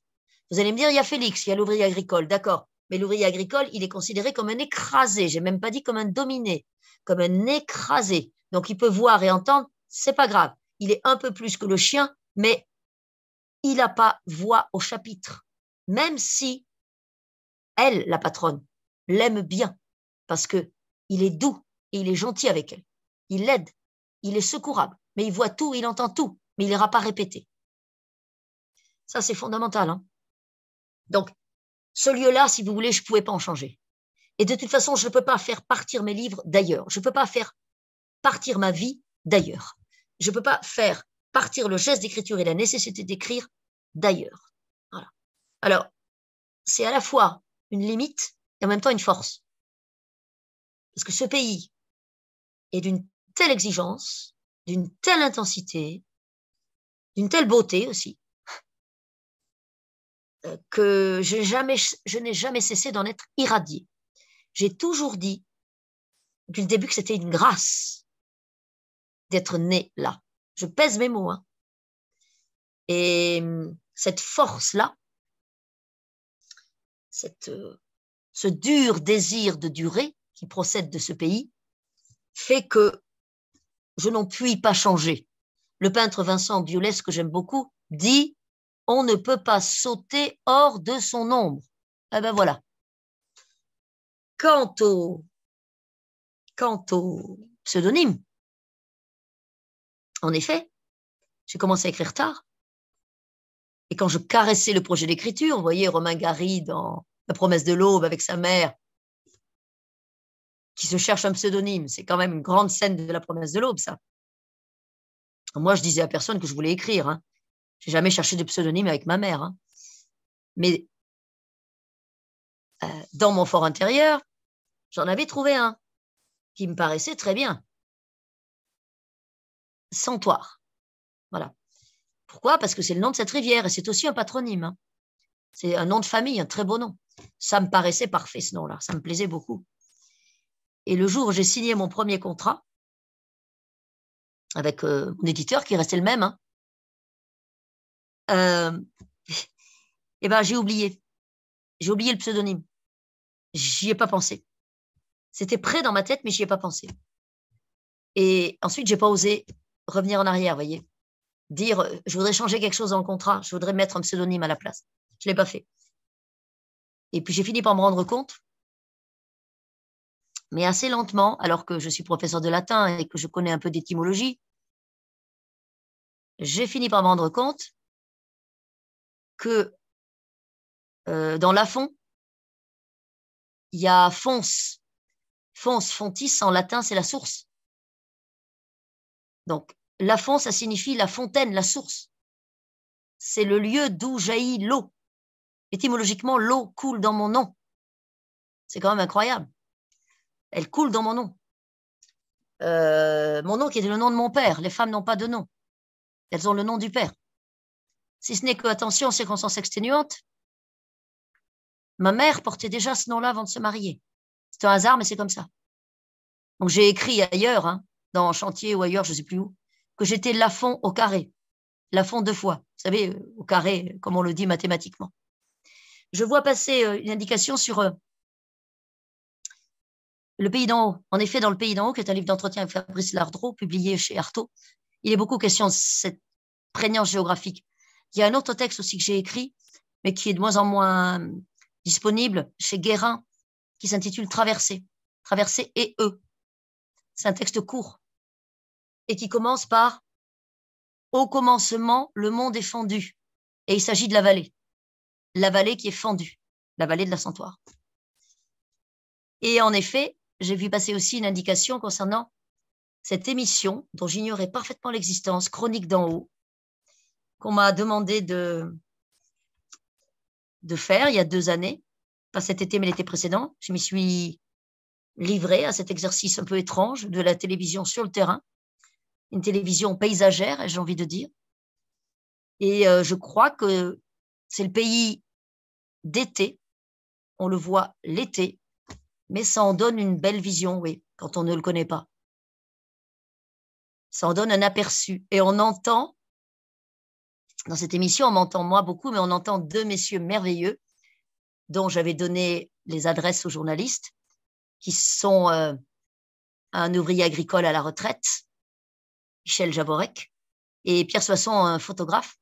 Vous allez me dire, il y a Félix, il y a l'ouvrier agricole, d'accord, mais l'ouvrier agricole, il est considéré comme un écrasé, j'ai même pas dit comme un dominé, comme un écrasé. Donc il peut voir et entendre, c'est pas grave. Il est un peu plus que le chien, mais il n'a pas voix au chapitre, même si elle, la patronne, l'aime bien, parce que il est doux et il est gentil avec elle. Il l'aide, il est secourable, mais il voit tout, il entend tout, mais il n'ira pas répéter. Ça, c'est fondamental. Hein. Donc, ce lieu-là, si vous voulez, je ne pouvais pas en changer. Et de toute façon, je ne peux pas faire partir mes livres d'ailleurs. Je ne peux pas faire partir ma vie d'ailleurs. Je ne peux pas faire partir le geste d'écriture et la nécessité d'écrire d'ailleurs. Alors, c'est à la fois une limite et en même temps une force. Parce que ce pays est d'une telle exigence, d'une telle intensité, d'une telle beauté aussi, euh, que je n'ai jamais cessé d'en être irradié. J'ai toujours dit, depuis le début, que c'était une grâce d'être né là. Je pèse mes mots. Hein. Et hum, cette force-là, cette, euh, ce dur désir de durer qui procède de ce pays, fait que je n'en puis pas changer. Le peintre Vincent Biolès, que j'aime beaucoup, dit On ne peut pas sauter hors de son ombre. Eh ben voilà. Quant au, quant au pseudonyme, en effet, j'ai commencé à écrire tard. Et quand je caressais le projet d'écriture, vous voyez Romain Gary dans La promesse de l'aube avec sa mère, qui se cherche un pseudonyme. C'est quand même une grande scène de La promesse de l'aube, ça. Moi, je disais à personne que je voulais écrire. Hein. J'ai jamais cherché de pseudonyme avec ma mère. Hein. Mais euh, dans mon fort intérieur, j'en avais trouvé un qui me paraissait très bien. Santoire. Voilà. Pourquoi? Parce que c'est le nom de cette rivière et c'est aussi un patronyme. Hein. C'est un nom de famille, un très beau nom. Ça me paraissait parfait ce nom-là, ça me plaisait beaucoup. Et le jour où j'ai signé mon premier contrat, avec euh, mon éditeur qui restait le même, hein, euh, eh ben, j'ai oublié. J'ai oublié le pseudonyme. J'y ai pas pensé. C'était prêt dans ma tête, mais j'y ai pas pensé. Et ensuite, j'ai pas osé revenir en arrière, voyez. Dire, euh, je voudrais changer quelque chose dans le contrat, je voudrais mettre un pseudonyme à la place. Je l'ai pas fait. Et puis j'ai fini par me rendre compte mais assez lentement, alors que je suis professeur de latin et que je connais un peu d'étymologie, j'ai fini par me rendre compte que euh, dans Lafon, il y a fons. Fons, fontis, en latin, c'est la source. Donc, Lafon, ça signifie la fontaine, la source. C'est le lieu d'où jaillit l'eau. Étymologiquement, l'eau coule dans mon nom. C'est quand même incroyable elle coule dans mon nom. Euh, mon nom qui est le nom de mon père. Les femmes n'ont pas de nom. Elles ont le nom du père. Si ce n'est que, attention, circonstances exténuantes, ma mère portait déjà ce nom-là avant de se marier. C'est un hasard, mais c'est comme ça. Donc j'ai écrit ailleurs, hein, dans chantier ou ailleurs, je ne sais plus où, que j'étais Lafont au carré. Lafont deux fois. Vous savez, euh, au carré, comme on le dit mathématiquement. Je vois passer euh, une indication sur le pays d'en haut. En effet, dans Le pays d'en haut, qui est un livre d'entretien avec Fabrice Lardreau, publié chez Artaud, il est beaucoup question de cette prégnance géographique. Il y a un autre texte aussi que j'ai écrit, mais qui est de moins en moins disponible chez Guérin, qui s'intitule Traversée. Traversée et eux. C'est un texte court et qui commence par Au commencement, le monde est fendu. Et il s'agit de la vallée. La vallée qui est fendue, la vallée de la Santoire. Et en effet, j'ai vu passer aussi une indication concernant cette émission dont j'ignorais parfaitement l'existence, Chronique d'en haut, qu'on m'a demandé de, de faire il y a deux années, pas cet été mais l'été précédent. Je m'y suis livrée à cet exercice un peu étrange de la télévision sur le terrain, une télévision paysagère, j'ai envie de dire. Et euh, je crois que c'est le pays d'été, on le voit l'été, mais ça en donne une belle vision, oui, quand on ne le connaît pas. Ça en donne un aperçu. Et on entend, dans cette émission, on m'entend moi beaucoup, mais on entend deux messieurs merveilleux dont j'avais donné les adresses aux journalistes, qui sont euh, un ouvrier agricole à la retraite, Michel Javorec, et Pierre Soisson, un photographe,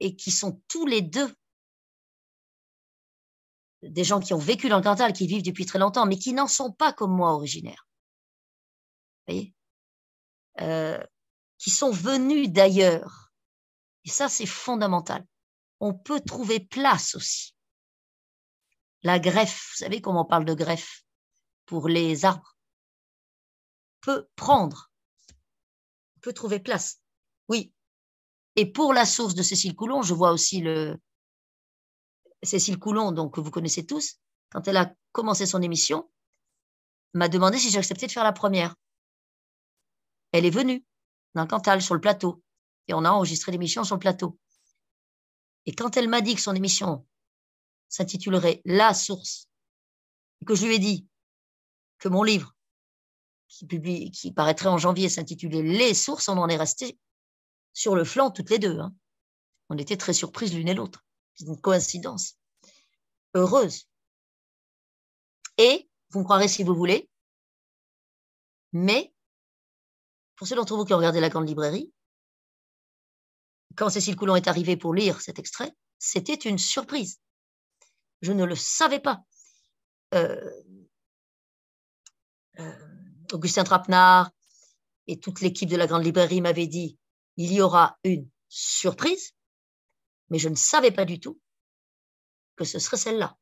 et qui sont tous les deux des gens qui ont vécu dans le Cantal, qui vivent depuis très longtemps, mais qui n'en sont pas comme moi originaires. Vous voyez? Euh, Qui sont venus d'ailleurs. Et ça, c'est fondamental. On peut trouver place aussi la greffe, vous savez comment on parle de greffe pour les arbres, peut prendre, peut trouver place. Oui. Et pour la source de Cécile Coulon, je vois aussi le Cécile Coulon, donc que vous connaissez tous, quand elle a commencé son émission, m'a demandé si j'acceptais de faire la première. Elle est venue dans Cantal, sur le plateau, et on a enregistré l'émission sur le plateau. Et quand elle m'a dit que son émission s'intitulerait La source, que je lui ai dit que mon livre, qui, paraîtrait en janvier, s'intitulait Les sources, on en est resté sur le flanc toutes les deux. Hein. On était très surprises l'une et l'autre. C'est une coïncidence heureuse. Et, vous me croirez si vous voulez, mais pour ceux d'entre vous qui ont regardé la grande librairie, quand Cécile Coulon est arrivée pour lire cet extrait, c'était une surprise. Je ne le savais pas. Euh, euh, Augustin Trapenard et toute l'équipe de la grande librairie m'avaient dit il y aura une surprise, mais je ne savais pas du tout que ce serait celle-là.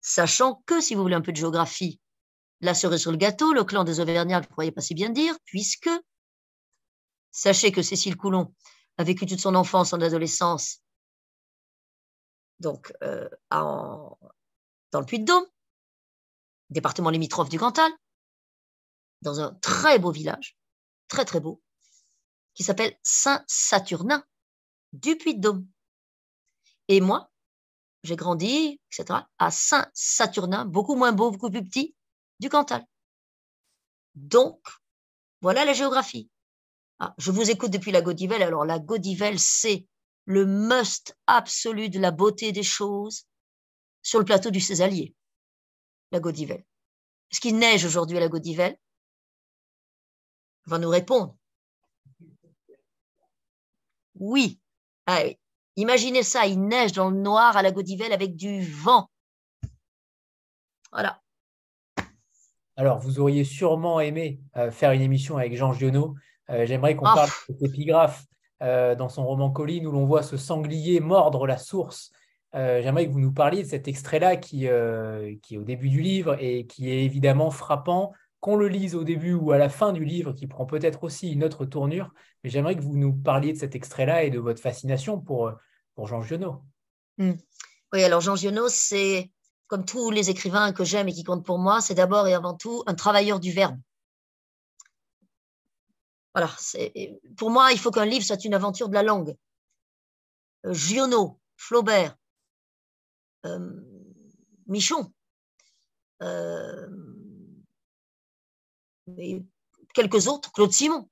Sachant que, si vous voulez un peu de géographie, la cerise sur le gâteau, le clan des Auvergnats, ne croyais pas si bien dire, puisque sachez que Cécile Coulon a vécu toute son enfance, son adolescence, donc euh, dans le Puy-de-Dôme, département limitrophe du Cantal, dans un très beau village, très très beau, qui s'appelle Saint-Saturnin du Puy-de-Dôme. Et moi, j'ai grandi, etc., à Saint-Saturnin, beaucoup moins beau, beaucoup plus petit, du Cantal. Donc, voilà la géographie. Ah, je vous écoute depuis la Godivelle. Alors, la Godivelle, c'est le must absolu de la beauté des choses sur le plateau du Césalier, la Godivelle. Est-ce qu'il neige aujourd'hui à la Godivelle On va nous répondre. Oui. Ah oui. Imaginez ça, il neige dans le noir à la Godivelle avec du vent. Voilà. Alors, vous auriez sûrement aimé euh, faire une émission avec Jean Giono. Euh, j'aimerais qu'on ah. parle de cet épigraphe euh, dans son roman Colline où l'on voit ce sanglier mordre la source. J'aimerais que vous nous parliez de cet extrait-là qui, qui est au début du livre et qui est évidemment frappant, qu'on le lise au début ou à la fin du livre, qui prend peut-être aussi une autre tournure. Mais j'aimerais que vous nous parliez de cet extrait-là et de votre fascination pour, pour Jean Giono. Hmm. Oui, alors Jean Giono, c'est comme tous les écrivains que j'aime et qui comptent pour moi, c'est d'abord et avant tout un travailleur du verbe. Voilà, pour moi, il faut qu'un livre soit une aventure de la langue. Euh, Giono, Flaubert, euh, Michon, euh, et quelques autres, Claude Simon,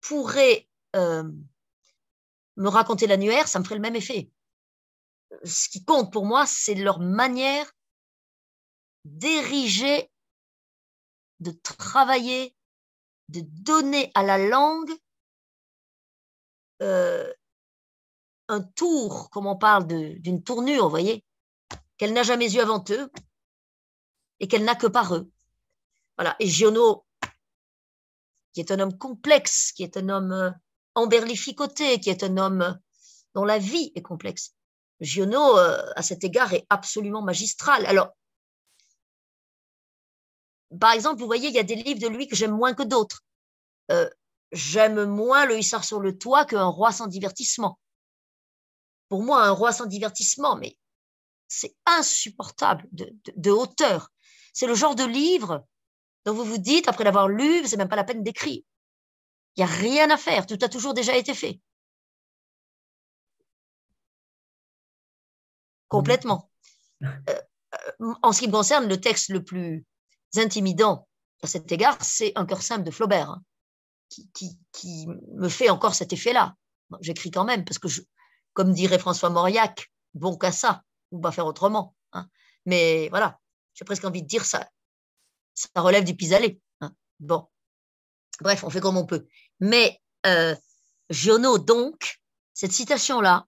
pourraient me raconter l'annuaire, ça me ferait le même effet ce qui compte pour moi, c'est leur manière d'ériger, de travailler, de donner à la langue euh, un tour, comme on parle d'une tournure, vous voyez, qu'elle n'a jamais eu avant eux et qu'elle n'a que par eux. Voilà. Et Giono, qui est un homme complexe, qui est un homme euh, emberlificoté, qui est un homme dont la vie est complexe, Giono, euh, à cet égard, est absolument magistral. Alors, par exemple, vous voyez, il y a des livres de lui que j'aime moins que d'autres. Euh, j'aime moins Le Hussard sur le toit qu'un roi sans divertissement. Pour moi, un roi sans divertissement, mais c'est insupportable de, hauteur. C'est le genre de livre dont vous vous dites, après l'avoir lu, c'est même pas la peine d'écrire. Il n'y a rien à faire, tout a toujours déjà été fait. complètement. Euh, euh, en ce qui me concerne, le texte le plus intimidant à cet égard, c'est Un cœur simple de Flaubert, hein, qui, me fait encore cet effet-là. J'écris quand même, parce que, je, comme dirait François Mauriac, bon qu'à ça, ou pas faire autrement. Hein. Mais voilà, j'ai presque envie de dire ça. Ça relève du pis-aller. Hein. Bon. Bref, on fait comme on peut. Mais euh, Giono, donc, cette citation-là,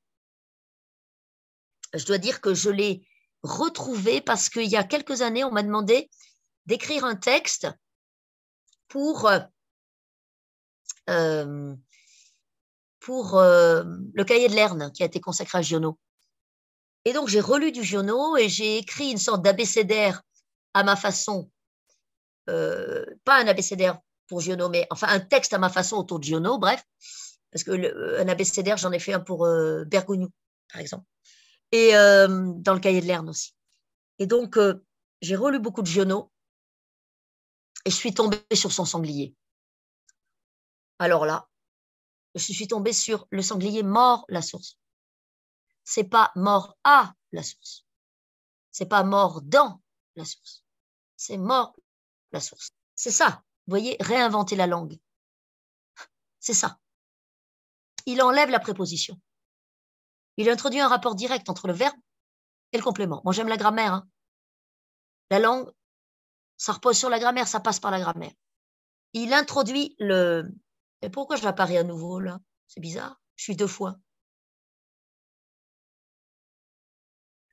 je dois dire que je l'ai retrouvé parce qu'il y a quelques années, on m'a demandé d'écrire un texte pour, euh, pour euh, le cahier de Lerne qui a été consacré à Giono. Et donc, j'ai relu du Giono et j'ai écrit une sorte d'abécédaire à ma façon. Euh, pas un abécédaire pour Giono, mais enfin un texte à ma façon autour de Giono, bref. Parce que le, un abécédaire, j'en ai fait un pour euh, par exemple. Et euh, dans le cahier de Lerne aussi. Et donc, j'ai relu beaucoup de Giono et je suis tombée sur son sanglier. Alors là, je suis tombée sur le sanglier mort la source c'est pas mort à la source. C'est pas mort dans la source. C'est mort la source. C'est ça. Vous voyez, réinventer la langue. C'est ça. Il enlève la préposition. Il introduit un rapport direct entre le verbe et le complément. Moi, j'aime la grammaire. Hein. La langue, ça repose sur la grammaire, ça passe par la grammaire. Il introduit le. Et pourquoi je l'apparais à nouveau là? C'est bizarre. Je suis deux fois.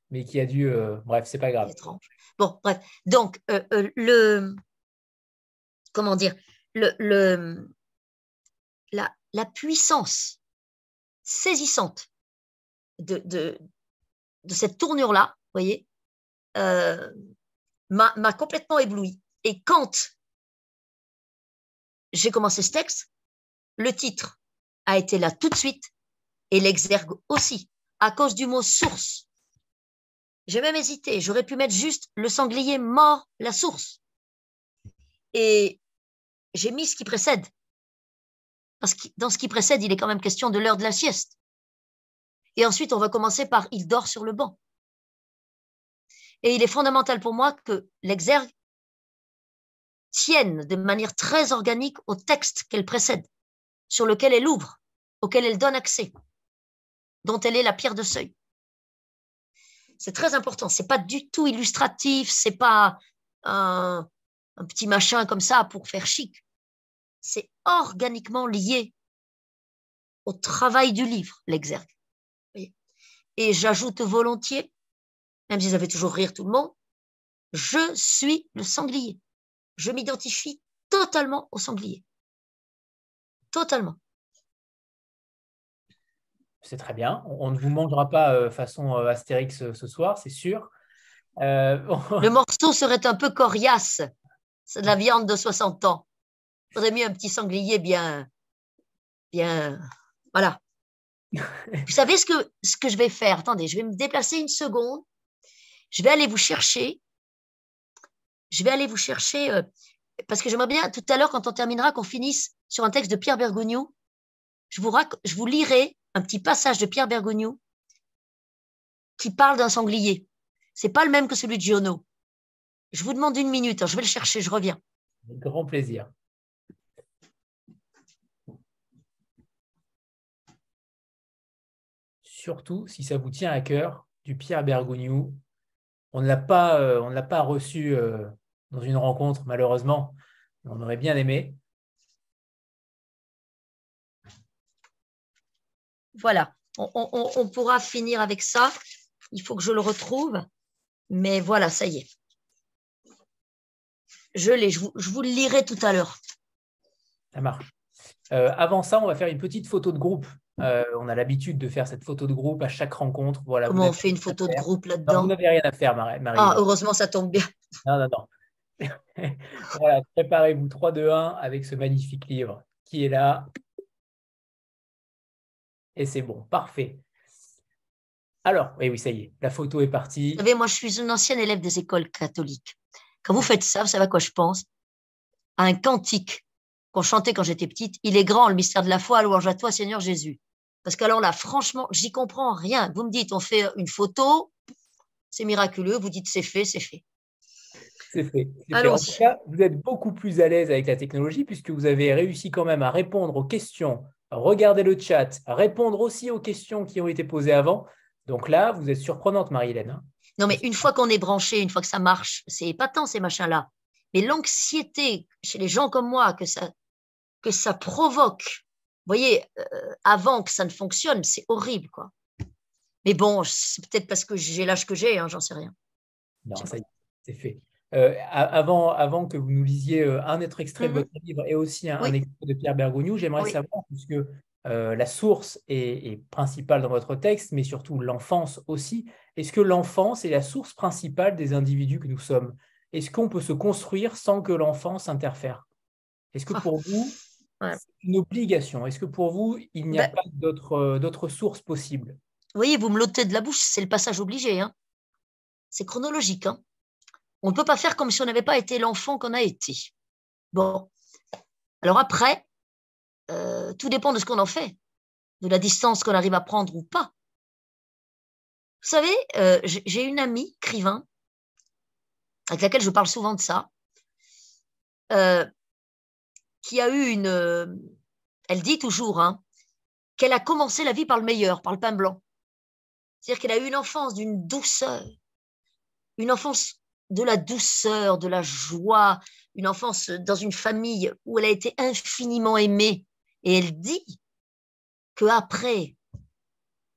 mais qui a dû. Euh, bref, c'est pas grave. Étrange. Bon, bref. Donc, euh, euh, le. Comment dire le, la, puissance saisissante de, cette tournure-là, vous voyez, m'a complètement ébloui. Et quand j'ai commencé ce texte, le titre a été là tout de suite et l'exergue aussi, à cause du mot source. J'ai même hésité. J'aurais pu mettre juste le sanglier mort, la source. Et j'ai mis ce qui précède. Parce que dans ce qui précède, il est quand même question de l'heure de la sieste. Et ensuite, on va commencer par il dort sur le banc. Et il est fondamental pour moi que l'exergue tienne de manière très organique au texte qu'elle précède, sur lequel elle ouvre, auquel elle donne accès, dont elle est la pierre de seuil. C'est très important. C'est pas du tout illustratif. C'est pas un, petit machin comme ça pour faire chic. C'est organiquement lié au travail du livre, l'exergue. Et j'ajoute volontiers, même si ça fait toujours rire tout le monde, je suis le sanglier. Je m'identifie totalement au sanglier. Totalement c'est très bien. On, ne vous mangera pas euh, façon euh, Astérix euh, ce soir, c'est sûr. Le morceau serait un peu coriace. C'est de la viande de 60 ans. J'aurais mis un petit sanglier bien, bien, voilà. vous savez ce que, ce que je vais faire? Attendez, je vais me déplacer une seconde. Je vais aller vous chercher. Je vais aller vous chercher parce que j'aimerais bien tout à l'heure, quand on terminera, qu'on finisse sur un texte de Pierre Bergogneau. Je vous, je vous lirai un petit passage de Pierre Bergogneau qui parle d'un sanglier. C'est pas le même que celui de Giono. Je vous demande une minute, hein, je vais le chercher, je reviens. Avec grand plaisir. Surtout si ça vous tient à cœur, du Pierre Bergogneau. On ne l'a pas, euh, on l'a pas reçu euh, dans une rencontre, malheureusement. On aurait bien aimé. Voilà, on, pourra finir avec ça. Il faut que je le retrouve. Mais voilà, ça y est. Je l'ai, je vous, le lirai tout à l'heure. Ça marche. Euh, avant ça, on va faire une petite photo de groupe. Euh, on a l'habitude de faire cette photo de groupe à chaque rencontre. Voilà, Comment on fait une photo de groupe là-dedans Vous n'avez rien à faire, Marie. Ah, heureusement, ça tombe bien. Non, non, non. voilà, préparez-vous 3, 2, 1 avec ce magnifique livre qui est là. Et c'est bon, parfait. Alors, oui, oui, ça y est, la photo est partie. Vous savez, moi, je suis une ancienne élève des écoles catholiques. Quand vous faites ça, vous savez à quoi je pense? À un cantique qu'on chantait quand j'étais petite. Il est grand, le mystère de la foi, louange à toi, Seigneur Jésus. Parce qu'alors là, franchement, j'y comprends rien. Vous me dites, on fait une photo, c'est miraculeux. Vous dites, c'est fait, c'est fait. C'est fait. En tout cas, vous êtes beaucoup plus à l'aise avec la technologie puisque vous avez réussi quand même à répondre aux questions regardez le chat, répondre aussi aux questions qui ont été posées avant. Donc là, vous êtes surprenante, Marie-Hélène. Hein. non, mais une fois qu'on est branché, une fois que ça marche, c'est épatant ces machins-là. Mais l'anxiété chez les gens comme moi que ça, que ça provoque, voyez, euh, avant que ça ne fonctionne, c'est horrible, quoi. Mais bon, c'est peut-être parce que j'ai l'âge que j'ai, hein, j'en sais rien. Non, ça y est, c'est fait. Euh, avant, avant que vous nous lisiez euh, un autre extrait de mhm. votre livre et aussi un, extrait de Pierre Bergogneau, j'aimerais savoir, puisque la source est, principale dans votre texte, mais surtout l'enfance aussi. Est-ce que l'enfance est la source principale des individus que nous sommes? Est-ce qu'on peut se construire sans que l'enfance interfère? Est-ce que pour vous, c'est une obligation Est-ce que pour vous, il n'y a ben pas d'autres sources possibles? Oui, vous me l'ôtez de la bouche, c'est le passage obligé. Hein. C'est chronologique. Hein. On ne peut pas faire comme si on n'avait pas été l'enfant qu'on a été. Bon. Alors après, euh, tout dépend de ce qu'on en fait, de la distance qu'on arrive à prendre ou pas. Vous savez, euh, j'ai une amie, écrivain, avec laquelle je parle souvent de ça, euh, qui a eu une... elle dit toujours hein, qu'elle a commencé la vie par le meilleur, par le pain blanc. C'est-à-dire qu'elle a eu une enfance d'une douceur, une enfance de la douceur, de la joie, une enfance dans une famille où elle a été infiniment aimée. Et elle dit que après,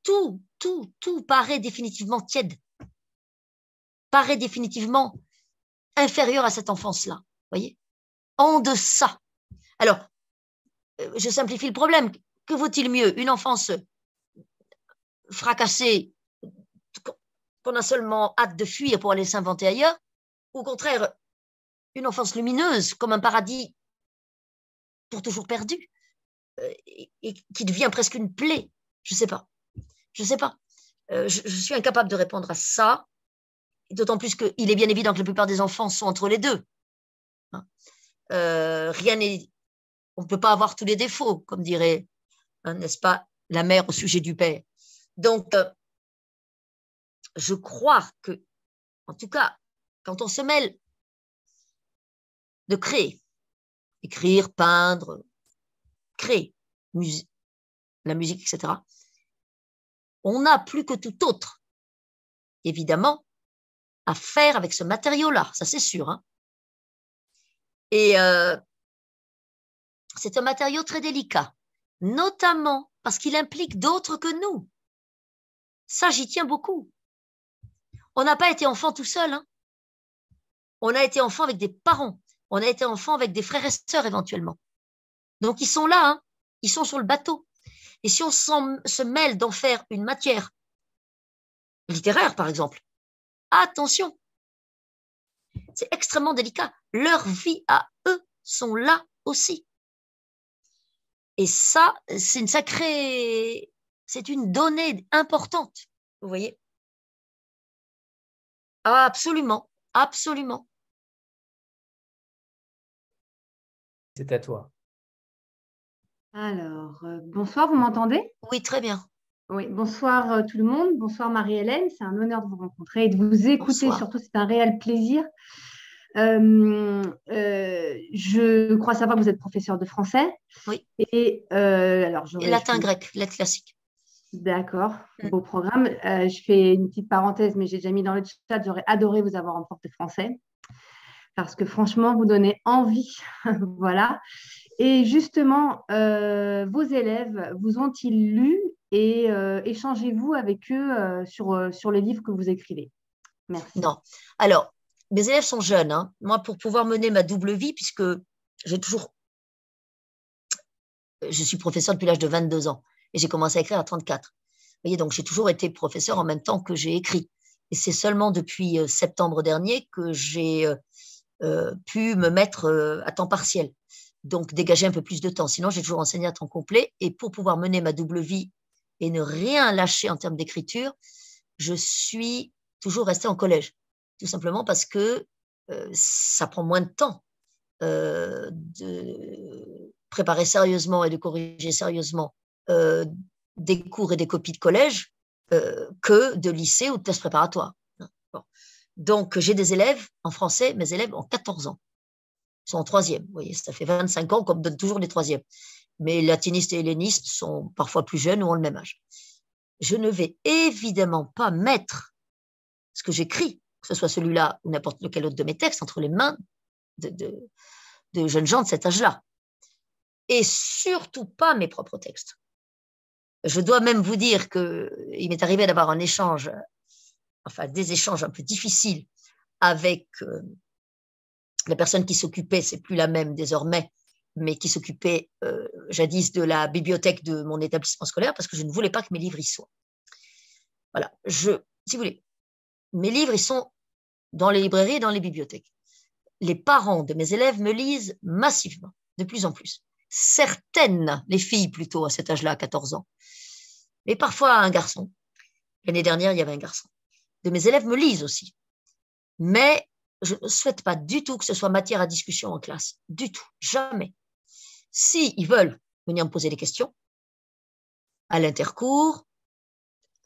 tout, tout, tout paraît définitivement tiède, paraît définitivement inférieur à cette enfance-là. Voyez? En deçà. Alors, euh, je simplifie le problème. Que vaut-il mieux Une enfance fracassée qu'on a seulement hâte de fuir pour aller s'inventer ailleurs, ou au contraire, une enfance lumineuse comme un paradis pour toujours perdu, euh, et, qui devient presque une plaie? Je ne sais pas. Je ne sais pas. Euh, je, suis incapable de répondre à ça, d'autant plus qu'il est bien évident que la plupart des enfants sont entre les deux. Hein. Rien n'est. On ne peut pas avoir tous les défauts, comme dirait, hein, n'est-ce pas, la mère au sujet du père. Donc, je crois que, en tout cas, quand on se mêle de créer, écrire, peindre, créer, la musique, etc., on a plus que tout autre, évidemment, à faire avec ce matériau-là, ça c'est sûr. Hein. Et euh, c'est un matériau très délicat, notamment parce qu'il implique d'autres que nous. Ça, j'y tiens beaucoup. On n'a pas été enfant tout seul. Hein. On a été enfant avec des parents. On a été enfant avec des frères et sœurs éventuellement. Donc ils sont là, hein. ils sont sur le bateau. Et si on se mêle d'en faire une matière littéraire, par exemple, attention, c'est extrêmement délicat. Leur vie à eux sont là aussi. Et ça, c'est une sacrée, c'est une donnée importante, vous voyez. Ah, absolument, absolument. C'est à toi. Alors, euh, bonsoir, vous m'entendez? Oui, très bien. Oui, bonsoir euh, tout le monde. Bonsoir Marie-Hélène. C'est un honneur de vous rencontrer et de vous écouter. Surtout, c'est un réel plaisir. Euh, je crois savoir que vous êtes professeur de français. Oui. Et alors, et latin grec, lettres classique. D'accord, mm. beau programme. Euh, je fais une petite parenthèse, mais j'ai déjà mis dans le chat, j'aurais adoré vous avoir en porte français parce que franchement, vous donnez envie. voilà. Et justement, euh, vos élèves vous ont-ils lu et euh, échangez-vous avec eux sur, sur les livres que vous écrivez? Merci. Non. Alors, mes élèves sont jeunes. Hein. Moi, pour pouvoir mener ma double vie, puisque j'ai toujours. Je suis professeur depuis l'âge de 22 ans et j'ai commencé à écrire à 34. Vous voyez, donc j'ai toujours été professeur en même temps que j'ai écrit. Et c'est seulement depuis euh, septembre dernier que j'ai euh, euh, pu me mettre à temps partiel. Donc dégager un peu plus de temps. Sinon, j'ai toujours enseigné à temps complet. Et pour pouvoir mener ma double vie et ne rien lâcher en termes d'écriture, je suis toujours restée en collège. Tout simplement parce que ça prend moins de temps de préparer sérieusement et de corriger sérieusement euh, des cours et des copies de collège euh, que de lycée ou de tests préparatoires. Donc, j'ai des élèves en français, mes élèves ont 14 ans. Ils sont en troisième. Vous voyez, ça fait 25 ans qu'on me donne toujours des troisièmes. Mais latinistes et hellénistes sont parfois plus jeunes ou ont le même âge. Je ne vais évidemment pas mettre ce que j'écris, que ce soit celui-là ou n'importe lequel autre de mes textes, entre les mains de, jeunes gens de cet âge-là. Et surtout pas mes propres textes. Je dois même vous dire qu'il m'est arrivé d'avoir un échange, enfin des échanges un peu difficiles avec euh, la personne qui s'occupait, c'est plus la même désormais, mais qui s'occupait euh, jadis de la bibliothèque de mon établissement scolaire parce que je ne voulais pas que mes livres y soient. Voilà, je, si vous voulez, mes livres, ils sont dans les librairies et dans les bibliothèques. Les parents de mes élèves me lisent massivement, de plus en plus. Certaines, les filles plutôt à cet âge-là, à 14 ans, mais parfois un garçon. L'année dernière, il y avait un garçon. De mes élèves me lisent aussi. Mais je ne souhaite pas du tout que ce soit matière à discussion en classe. Du tout. Jamais. Si ils veulent venir me poser des questions, à l'intercours,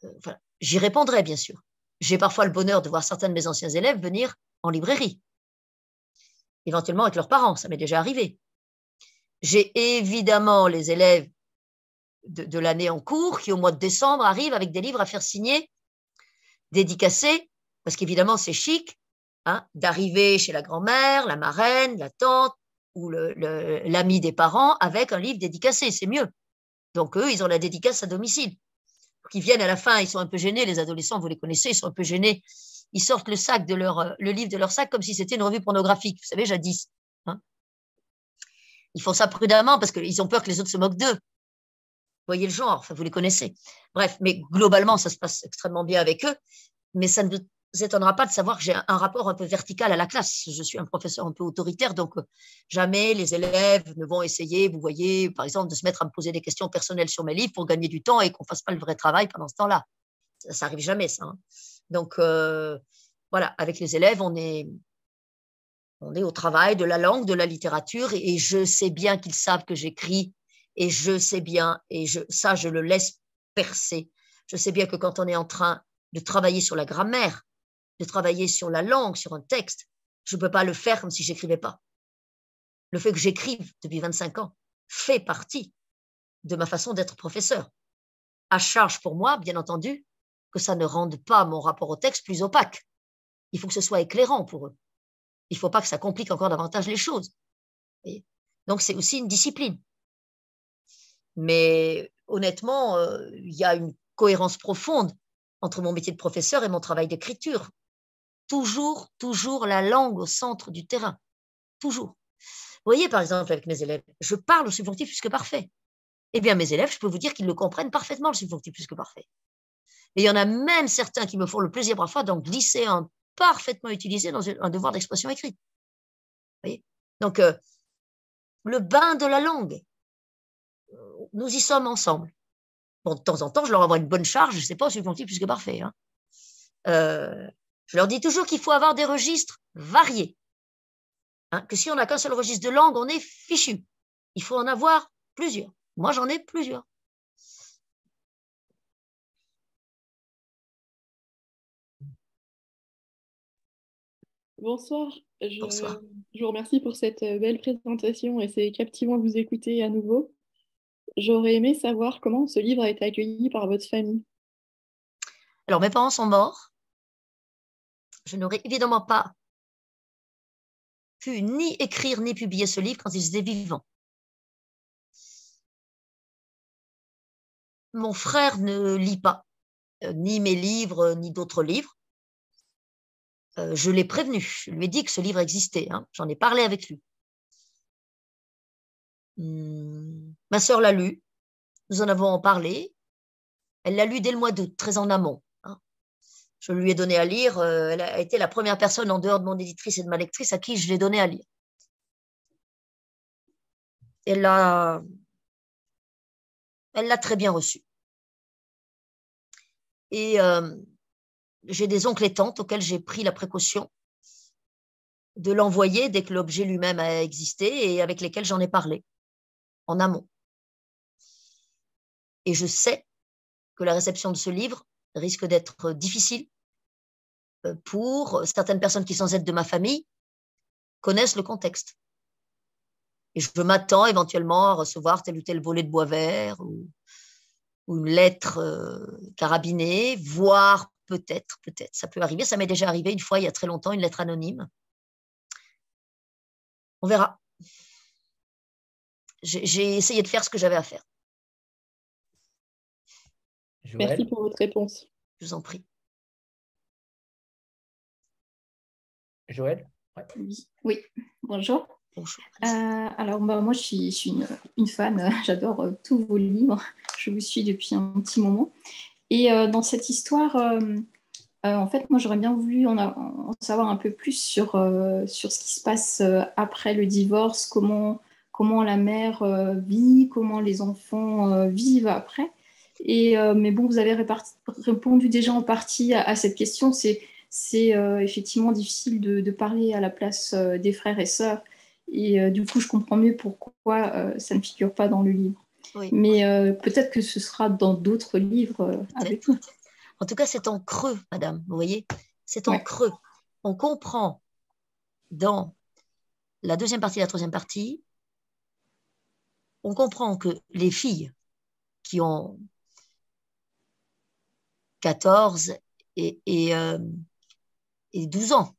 euh, j'y répondrai bien sûr. J'ai parfois le bonheur de voir certains de mes anciens élèves venir en librairie, éventuellement avec leurs parents, ça m'est déjà arrivé. J'ai évidemment les élèves de, l'année en cours qui, au mois de décembre, arrivent avec des livres à faire signer, dédicacés, parce qu'évidemment, c'est chic hein, d'arriver chez la grand-mère, la marraine, la tante ou l'ami des parents avec un livre dédicacé, c'est mieux. Donc, eux, ils ont la dédicace à domicile qui viennent à la fin, ils sont un peu gênés, les adolescents, vous les connaissez, ils sont un peu gênés. Ils sortent le sac de leur, euh, le livre de leur sac comme si c'était une revue pornographique, vous savez, jadis. Hein. ils font ça prudemment parce qu'ils ont peur que les autres se moquent d'eux. Vous voyez le genre, enfin, vous les connaissez. Bref, mais globalement, ça se passe extrêmement bien avec eux. Mais ça ne étonnera pas de savoir que j'ai un rapport un peu vertical à la classe. Je suis un professeur un peu autoritaire, donc euh, jamais les élèves ne vont essayer, vous voyez, par exemple, de se mettre à me poser des questions personnelles sur mes livres pour gagner du temps et qu'on fasse pas le vrai travail pendant ce temps-là. Ça, n'arrive jamais, ça. Hein. Donc, euh, voilà, avec les élèves, on est, on est au travail de la langue, de la littérature, et je sais bien qu'ils savent que j'écris, et je sais bien, et je, ça, je le laisse percer. Je sais bien que quand on est en train de travailler sur la grammaire, de travailler sur la langue, sur un texte. Je ne peux pas le faire comme si j'écrivais pas. Le fait que j'écrive depuis 25 ans fait partie de ma façon d'être professeur. À charge pour moi, bien entendu, que ça ne rende pas mon rapport au texte plus opaque. Il faut que ce soit éclairant pour eux. Il ne faut pas que ça complique encore davantage les choses. donc c'est aussi une discipline. Mais honnêtement, euh, il y a une cohérence profonde entre mon métier de professeur et mon travail d'écriture toujours, toujours la langue au centre du terrain. Toujours. Vous voyez, par exemple, avec mes élèves, je parle au subjonctif plus que parfait. Eh bien, mes élèves, je peux vous dire qu'ils le comprennent parfaitement, le subjonctif plus que parfait. Et il y en a même certains qui me font le plaisir parfois d'en glisser un parfaitement utilisé dans un devoir d'expression écrite. Vous voyez? Donc, euh, le bain de la langue, nous y sommes ensemble. Bon, de temps en temps, je leur envoie une bonne charge, je ne sais pas, au subjonctif plus que parfait. Hein. Euh, je leur dis toujours qu'il faut avoir des registres variés. Hein, que si on n'a qu'un seul registre de langue, on est fichu. Il faut en avoir plusieurs. Moi, j'en ai plusieurs. Bonsoir. Je, je, vous remercie pour cette euh, belle présentation et c'est captivant de vous écouter à nouveau. J'aurais aimé savoir comment ce livre a été accueilli par votre famille. Alors, mes parents sont morts je n'aurais évidemment pas pu ni écrire ni publier ce livre quand ils étaient vivants. Mon frère ne lit pas euh, ni mes livres ni d'autres livres. Euh, je l'ai prévenu, je lui ai dit que ce livre existait, hein. j'en ai parlé avec lui. Hmm. Ma sœur l'a lu, nous en avons parlé. Elle l'a lu dès le mois d'août, très en amont je lui ai donné à lire. Euh, elle a été la première personne en dehors de mon éditrice et de ma lectrice à qui je l'ai donné à lire. Elle l'a, très bien reçu. Et euh, j'ai des oncles et tantes auxquels j'ai pris la précaution de l'envoyer dès que l'objet lui-même a existé et avec lesquels j'en ai parlé en amont. Et je sais que la réception de ce livre risque d'être difficile pour certaines personnes qui, sans être de ma famille, connaissent le contexte. Et je m'attends éventuellement à recevoir tel ou tel volet de bois vert ou, une lettre euh, carabinée, voire peut-être, peut-être, ça peut arriver. Ça m'est déjà arrivé une fois, il y a très longtemps, une lettre anonyme. On verra. J'ai essayé de faire ce que j'avais à faire. Merci pour votre réponse. Je vous en prie. Joël Oui, bonjour. Bonjour. alors, bah, moi, je suis, une, fan. J'adore tous vos livres. Je vous suis depuis un petit moment. Et dans cette histoire, en fait, moi, j'aurais bien voulu en, en, savoir un peu plus sur, sur ce qui se passe après le divorce, comment, comment la mère vit, comment les enfants vivent après. Et, mais bon, vous avez répondu déjà en partie à, cette question. C'est effectivement difficile de, de, parler à la place des frères et sœurs. Et du coup, je comprends mieux pourquoi ça ne figure pas dans le livre. Mais peut-être que ce sera dans d'autres livres avec nous. En tout cas, c'est en creux, madame, vous voyez C'est en creux. On comprend dans la deuxième partie et la troisième partie, on comprend que les filles qui ont 14 et, et, euh, et 12 ans,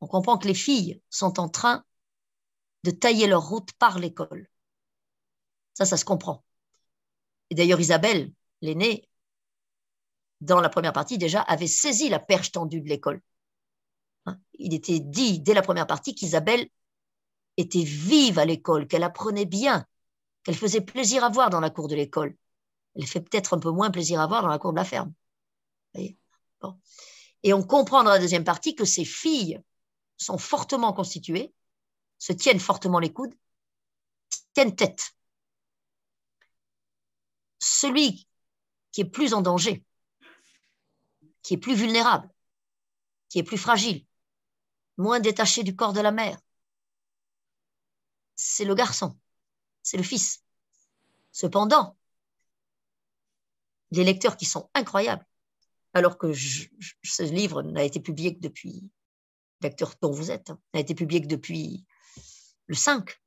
on comprend que les filles sont en train de tailler leur route par l'école. Ça, ça se comprend. Et d'ailleurs, Isabelle, l'aînée, dans la première partie déjà, avait saisi la perche tendue de l'école. Hein, il était dit dès la première partie qu'Isabelle était vive à l'école, qu'elle apprenait bien, qu'elle faisait plaisir à voir dans la cour de l'école. Elle fait peut-être un peu moins plaisir à voir dans la cour de la ferme. Et on comprend dans la deuxième partie que ces filles sont fortement constituées, se tiennent fortement les coudes, tiennent tête. Celui qui est plus en danger, qui est plus vulnérable, qui est plus fragile, moins détaché du corps de la mère, c'est le garçon, c'est le fils. Cependant, les lecteurs qui sont incroyables, alors que ce livre n'a été publié que depuis, lecteur dont vous êtes, hein, n'a été publié que depuis le 5,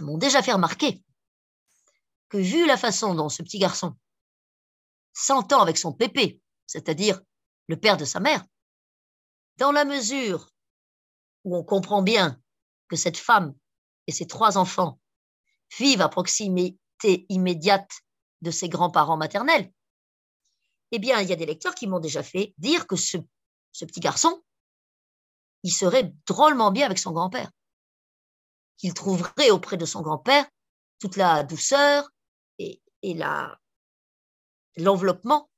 m'ont déjà fait remarquer que vu la façon dont ce petit garçon s'entend avec son pépé, c'est-à-dire le père de sa mère, dans la mesure où on comprend bien que cette femme et ses trois enfants vivent à proximité immédiate de ses grands-parents maternels, eh bien, il y a des lecteurs qui m'ont déjà fait dire que ce, petit garçon, il serait drôlement bien avec son grand-père, qu'il trouverait auprès de son grand-père toute la douceur et, et l'enveloppement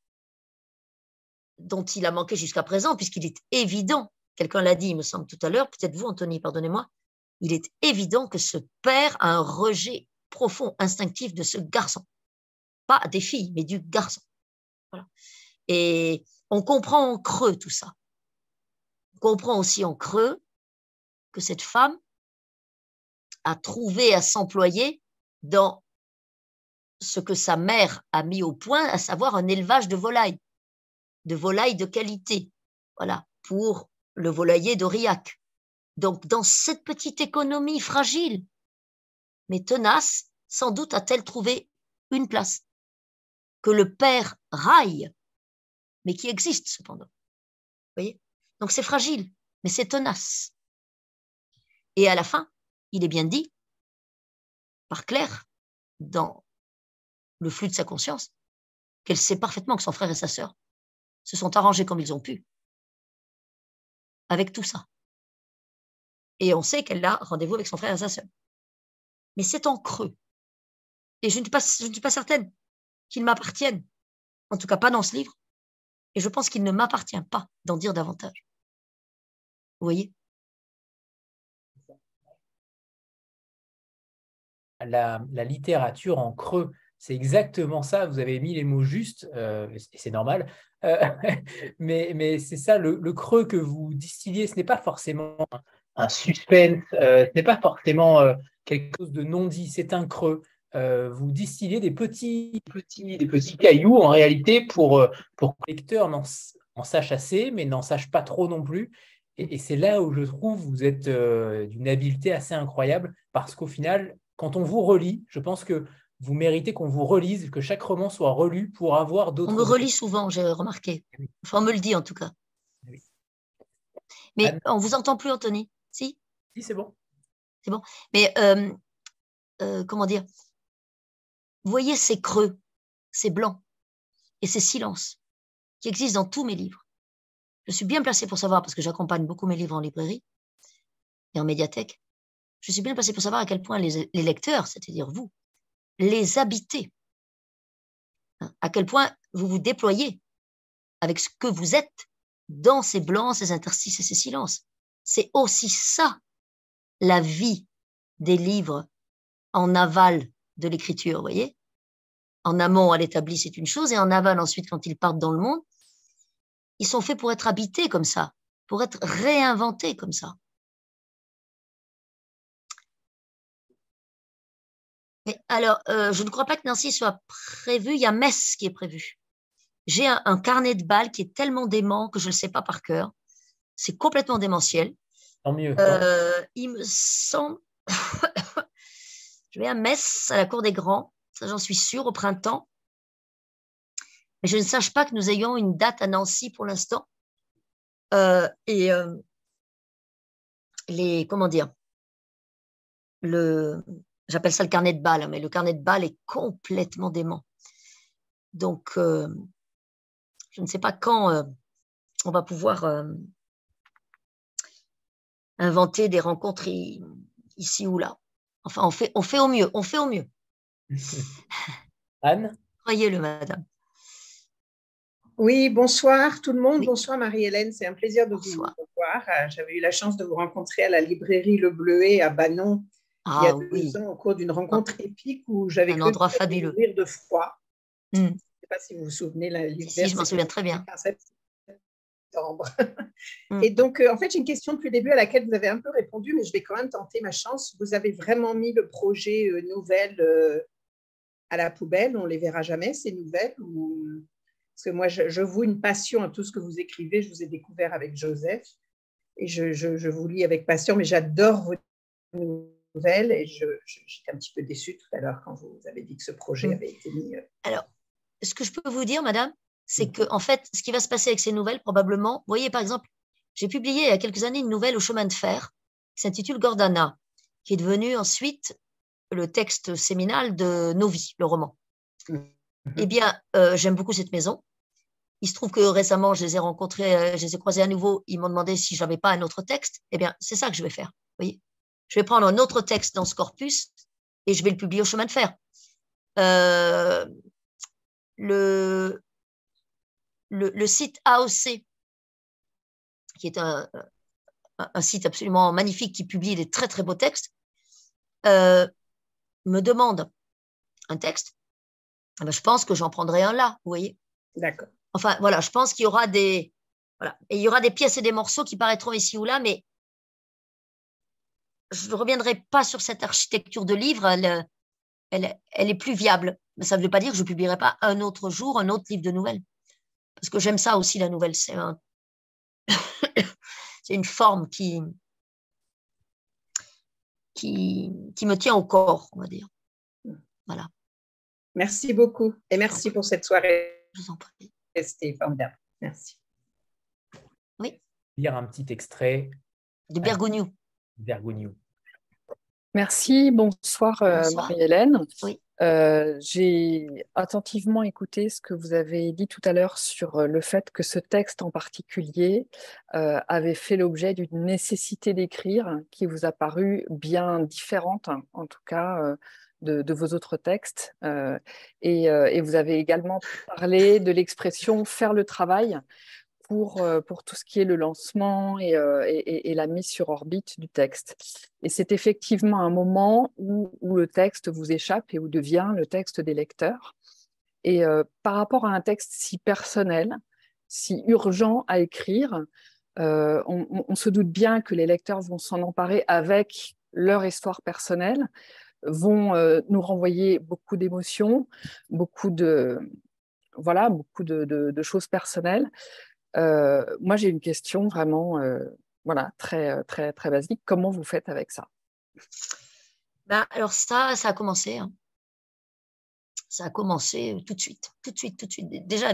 dont il a manqué jusqu'à présent, puisqu'il est évident, quelqu'un l'a dit, il me semble tout à l'heure, peut-être vous, Anthony, pardonnez-moi, il est évident que ce père a un rejet profond, instinctif de ce garçon. Pas des filles, mais du garçon. Et on comprend en creux tout ça. On comprend aussi en creux que cette femme a trouvé à s'employer dans ce que sa mère a mis au point, à savoir un élevage de volailles de volailles de qualité, voilà, pour le volailler d'Aurillac. Donc, dans cette petite économie fragile, mais tenace, sans doute a-t-elle trouvé une place que le père raille, mais qui existe cependant. Voyez? Donc, c'est fragile, mais c'est tenace. Et à la fin, il est bien dit, par Claire, dans le flux de sa conscience, qu'elle sait parfaitement que son frère et sa sœur se sont arrangés comme ils ont pu avec tout ça. Et on sait qu'elle a rendez-vous avec son frère et sa sœur. Mais c'est en creux. Et je ne suis pas, je ne suis pas certaine qu'il m'appartienne. En tout cas, pas dans ce livre. Et je pense qu'il ne m'appartient pas d'en dire davantage. Vous voyez? La, littérature en creux, c'est exactement ça. Vous avez mis les mots justes, euh, et c'est normal. Euh, mais, mais c'est ça, le, creux que vous distilliez, ce n'est pas forcément un suspense, euh, ce n'est pas forcément quelque chose de non dit, c'est un creux. Vous distillez des petits, petits, des petits cailloux en réalité pour, pour que le lecteur en sache assez, mais n'en sache pas trop non plus. Et, et c'est là où je trouve vous êtes d'une habileté assez incroyable parce qu'au final, quand on vous relit, je pense que vous méritez qu'on vous relise, que chaque roman soit relu pour avoir d'autres. On me relit souvent, j'ai remarqué. Enfin, on me le dit en tout cas. Mais on on vous entend plus, Anthony? Si? Si, c'est bon. C'est bon. Mais euh, euh, comment dire? Vous voyez ces creux, ces blancs et ces silences qui existent dans tous mes livres. Je suis bien placée pour savoir parce que j'accompagne beaucoup mes livres en librairie et en médiathèque. je suis bien passé pour savoir à quel point les, lecteurs, c'est-à-dire vous, les habitez. Hein, à quel point vous vous déployez avec ce que vous êtes dans ces blancs, ces interstices et ces silences. C'est aussi ça, la vie des livres en aval de l'écriture, vous voyez En amont, à l'établi, c'est une chose, et en aval, ensuite, quand ils partent dans le monde, ils sont faits pour être habités comme ça, pour être réinventés comme ça. Mais alors, euh, je ne crois pas que Nancy soit prévu. Il y a Metz qui est prévu. J'ai un, carnet de balles qui est tellement dément que je ne le sais pas par cœur. C'est complètement démentiel. Tant mieux. Euh, il me semble. je vais à Metz, à la Cour des Grands. Ça, j'en suis sûre, au printemps. Mais je ne sache pas que nous ayons une date à Nancy pour l'instant. Euh, et les. Comment dire le, J'appelle ça le carnet de balles, hein, mais le carnet de balles est complètement dément. Donc, euh, je ne sais pas quand euh, on va pouvoir euh, inventer des rencontres ici ou là. Enfin, on fait, on fait au mieux, on fait au mieux. Anne? Croyez-le, madame. Oui, bonsoir tout le monde. Bonsoir Marie-Hélène, c'est un plaisir de vous voir. J'avais eu la chance de vous rencontrer à la librairie Le Bleuet à Banon il y a ah deux ans au cours d'une rencontre épique où j'avais un endroit fabuleux de froid. Hmm. Je ne sais pas si vous vous souvenez, l'hiver. Si, je m'en souviens très bien. Septembre. Hmm. Et donc, euh, en fait, j'ai une question depuis le début à laquelle vous avez un peu répondu, mais je vais quand même tenter ma chance. Vous avez vraiment mis le projet euh, nouvelle euh, à la poubelle. On ne les verra jamais, ces nouvelles ou... Parce que moi, je, je voue une passion à tout ce que vous écrivez. Je vous ai découvert avec Joseph et je, je, je vous lis avec passion, mais j'adore vos nouvelles et j'étais un petit peu déçue tout à l'heure quand vous avez dit que ce projet mm. avait été mis. Euh, Alors, ce que je peux vous dire, madame, c'est mm. que en fait, ce qui va se passer avec ces nouvelles, probablement, vous voyez, par exemple, j'ai publié il y a quelques années une nouvelle au chemin de fer qui s'intitule Gordana, qui est devenue ensuite le texte séminal de Nos vies, le roman. Mm-hmm. Eh bien, euh, j'aime beaucoup cette maison. Il se trouve que récemment, je les ai rencontrés, euh, je les ai croisés à nouveau. Ils m'ont demandé si j'avais pas un autre texte. Eh bien, c'est ça que je vais faire. Vous voyez je vais prendre un autre texte dans ce corpus et je vais le publier au chemin de fer. Euh, le, le, site AOC, qui est un, un, site absolument magnifique qui publie des très très beaux textes, euh, me demande un texte. Eh ben, je pense que j'en prendrai un là, vous voyez. D'accord. Enfin, voilà, je pense qu'il y aura des, voilà, et il y aura des pièces et des morceaux qui paraîtront ici ou là, mais je ne reviendrai pas sur cette architecture de livre, elle, elle, elle est plus viable. Mais ça ne veut pas dire que je ne publierai pas un autre jour un autre livre de nouvelles. Parce que j'aime ça aussi, la nouvelle. C'est un... une forme qui, qui, qui me tient au corps, on va dire. Voilà. Merci beaucoup. Et merci pour cette soirée. Je vous en prie. C'était formidable. Merci. Oui. Lire un petit extrait. De Bergogneau. Bergogneau. Merci, bonsoir, euh, Marie-Hélène. Euh, j'ai attentivement écouté ce que vous avez dit tout à l'heure sur euh, le fait que ce texte en particulier avait fait l'objet d'une nécessité d'écrire qui vous a paru bien différente, en tout cas, de, vos autres textes. Et, vous avez également parlé de l'expression faire le travail pour, euh, pour tout ce qui est le lancement euh, et, et, la mise sur orbite du texte. Et c'est effectivement un moment où, où, le texte vous échappe et où devient le texte des lecteurs. Et euh, par rapport à un texte si personnel, si urgent à écrire, on, se doute bien que les lecteurs vont s'en emparer avec leur histoire personnelle, vont nous renvoyer beaucoup d'émotions, beaucoup de voilà, beaucoup de choses personnelles. Euh, moi, j'ai une question vraiment, euh, voilà, très, euh, très, très basique. Comment vous faites avec ça? Ben, Alors ça, ça a commencé. Hein. Ça a commencé tout de suite, tout de suite, tout de suite. Déjà,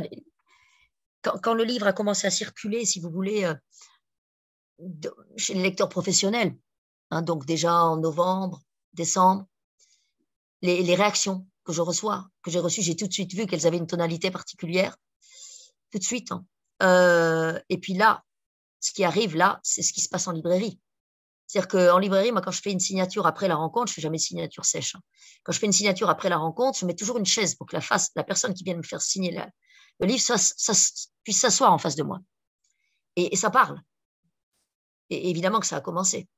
quand, le livre a commencé à circuler, si vous voulez, chez les lecteurs professionnels, hein, donc déjà en novembre, décembre, les, les réactions que je reçois, que j'ai reçues, j'ai tout de suite vu qu'elles avaient une tonalité particulière. Tout de suite. Hein. Euh, et puis là, ce qui arrive là, c'est ce qui se passe en librairie. C'est-à-dire qu'en librairie, moi, quand je fais une signature après la rencontre, je ne fais jamais de signature sèche. Hein. Quand je fais une signature après la rencontre, je mets toujours une chaise pour que la, face, la personne qui vient me faire signer le livre puisse s'asseoir en face de moi. Et, ça parle. Et évidemment que ça a commencé.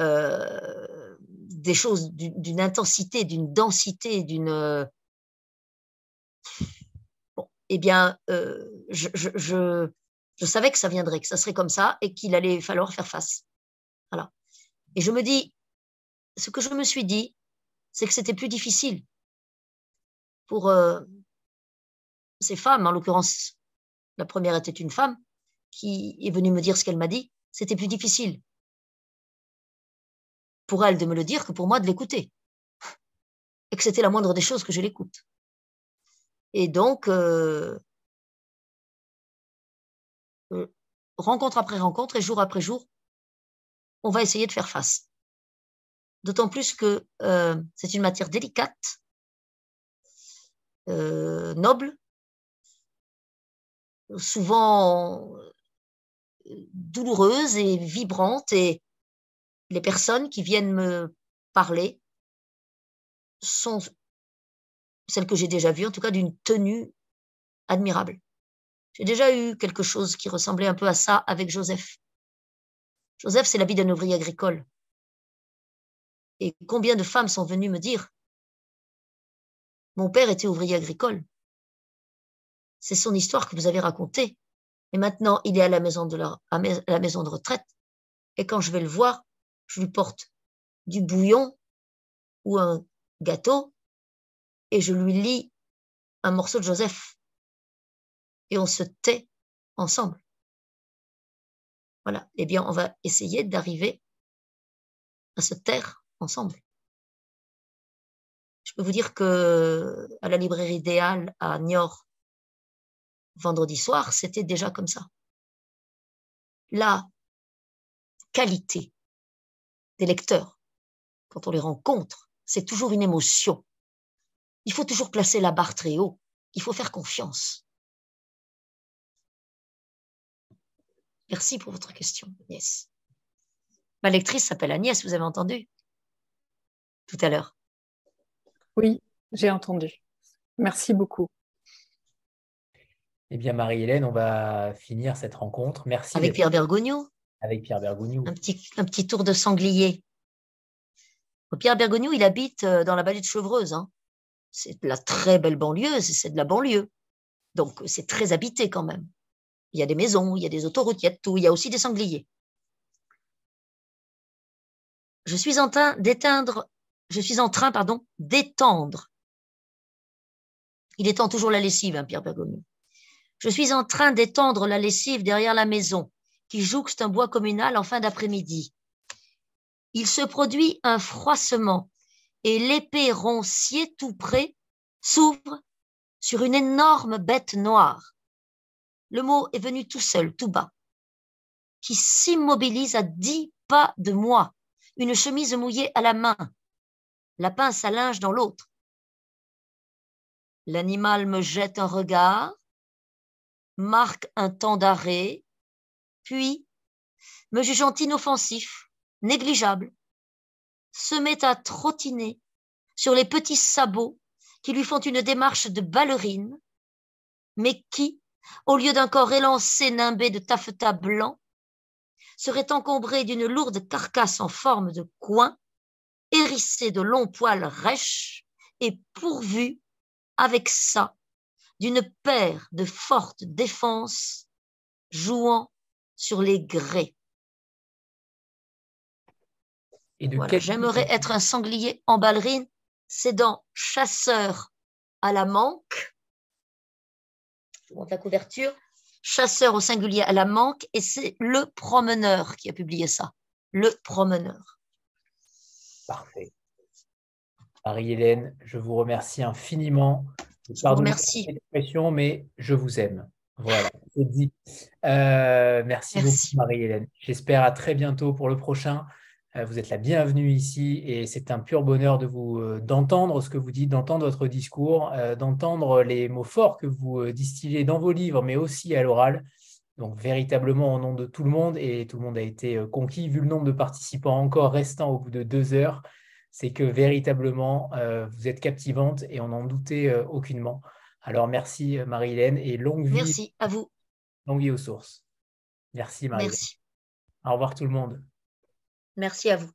Euh, des choses d'une intensité, d'une densité, d'une. Eh bien, euh, je, je savais que ça viendrait, que ça serait comme ça et qu'il allait falloir faire face. Voilà. Et je me dis, ce que je me suis dit, c'est que c'était plus difficile pour euh, ces femmes, en l'occurrence, la première était une femme qui est venue me dire ce qu'elle m'a dit, c'était plus difficile pour elle de me le dire que pour moi de l'écouter. Et que c'était la moindre des choses que je l'écoute. Et donc, euh, euh, rencontre après rencontre et jour après jour, on va essayer de faire face. D'autant plus que euh, c'est une matière délicate, noble, souvent douloureuse et vibrante, et les personnes qui viennent me parler sont celles que j'ai déjà vues, en tout cas d'une tenue admirable. J'ai déjà eu quelque chose qui ressemblait un peu à ça avec Joseph. Joseph, c'est la vie d'un ouvrier agricole. Et combien de femmes sont venues me dire Mon père était ouvrier agricole. C'est son histoire que vous avez racontée. Et maintenant, il est à la maison de, la maison de retraite. Et quand je vais le voir, je lui porte du bouillon ou un gâteau et je lui lis un morceau de Joseph et on se tait ensemble. Voilà. Eh bien, on va essayer d'arriver à se taire ensemble. Je peux vous dire que à la librairie idéale à Niort, vendredi soir, c'était déjà comme ça. La qualité des lecteurs, quand on les rencontre, c'est toujours une émotion. Il faut toujours placer la barre très haut. Il faut faire confiance. Merci pour votre question, Agnès. Ma lectrice s'appelle Agnès, vous avez entendu? Tout à l'heure. Oui, j'ai entendu. Merci beaucoup. Eh bien, Marie-Hélène, on va finir cette rencontre. Merci. Avec Pierre Bergogneau. Avec Pierre Bergogneau. Un petit, un petit tour de sanglier. Pierre Bergogneau, il habite euh, dans la vallée de Chevreuse. Hein. C'est de la très belle banlieue, c'est de la banlieue. Donc, c'est très habité quand même. Il y a des maisons, il y a des autoroutes, il y a tout. Il y a aussi des sangliers. Je suis en train d'éteindre, je suis en train, pardon, d'étendre. Il étend toujours la lessive, hein, Pierre Bergogneau. Je suis en train d'étendre la lessive derrière la maison, qui jouxte un bois communal en fin d'après-midi. Il se produit un froissement et l'épée roncier tout près s'ouvre sur une énorme bête noire le mot est venu tout seul, tout bas, qui s'immobilise à dix pas de moi, une chemise mouillée à la main, la pince à linge dans l'autre. L'animal me jette un regard, marque un temps d'arrêt, puis, me jugeant inoffensif, négligeable, se met à trottiner sur les petits sabots qui lui font une démarche de ballerine, mais qui, au lieu d'un corps élancé nimbé de taffetas blanc, serait encombré d'une lourde carcasse en forme de coin, hérissée de longs poils rêches et pourvu, avec ça, d'une paire de fortes défenses jouant sur les grès. J'aimerais être un sanglier en ballerine, c'est dans Chasseur à la manque je monte la couverture, chasseur au singulier à la manque, et c'est le promeneur qui a publié ça. Le promeneur. Parfait. Marie-Hélène, je vous remercie infiniment. Merci. mais je vous aime. Voilà, c'est dit. Euh, merci, beaucoup, Marie-Hélène. J'espère à très bientôt pour le prochain. Euh, vous êtes la bienvenue ici et c'est un pur bonheur de vous euh, d'entendre ce que vous dites, d'entendre votre discours, euh, d'entendre les mots forts que vous distillez dans vos livres, mais aussi à l'oral. Donc véritablement au nom de tout le monde, et tout le monde a été conquis, vu le nombre de participants encore restants au bout de deux heures, c'est que véritablement, vous êtes captivante et on n'en doutait aucunement. Alors merci Marie-Hélène et longue vie. Merci à vous. Longue vie aux sources. Merci Marie. Merci. Au revoir tout le monde. Merci à vous.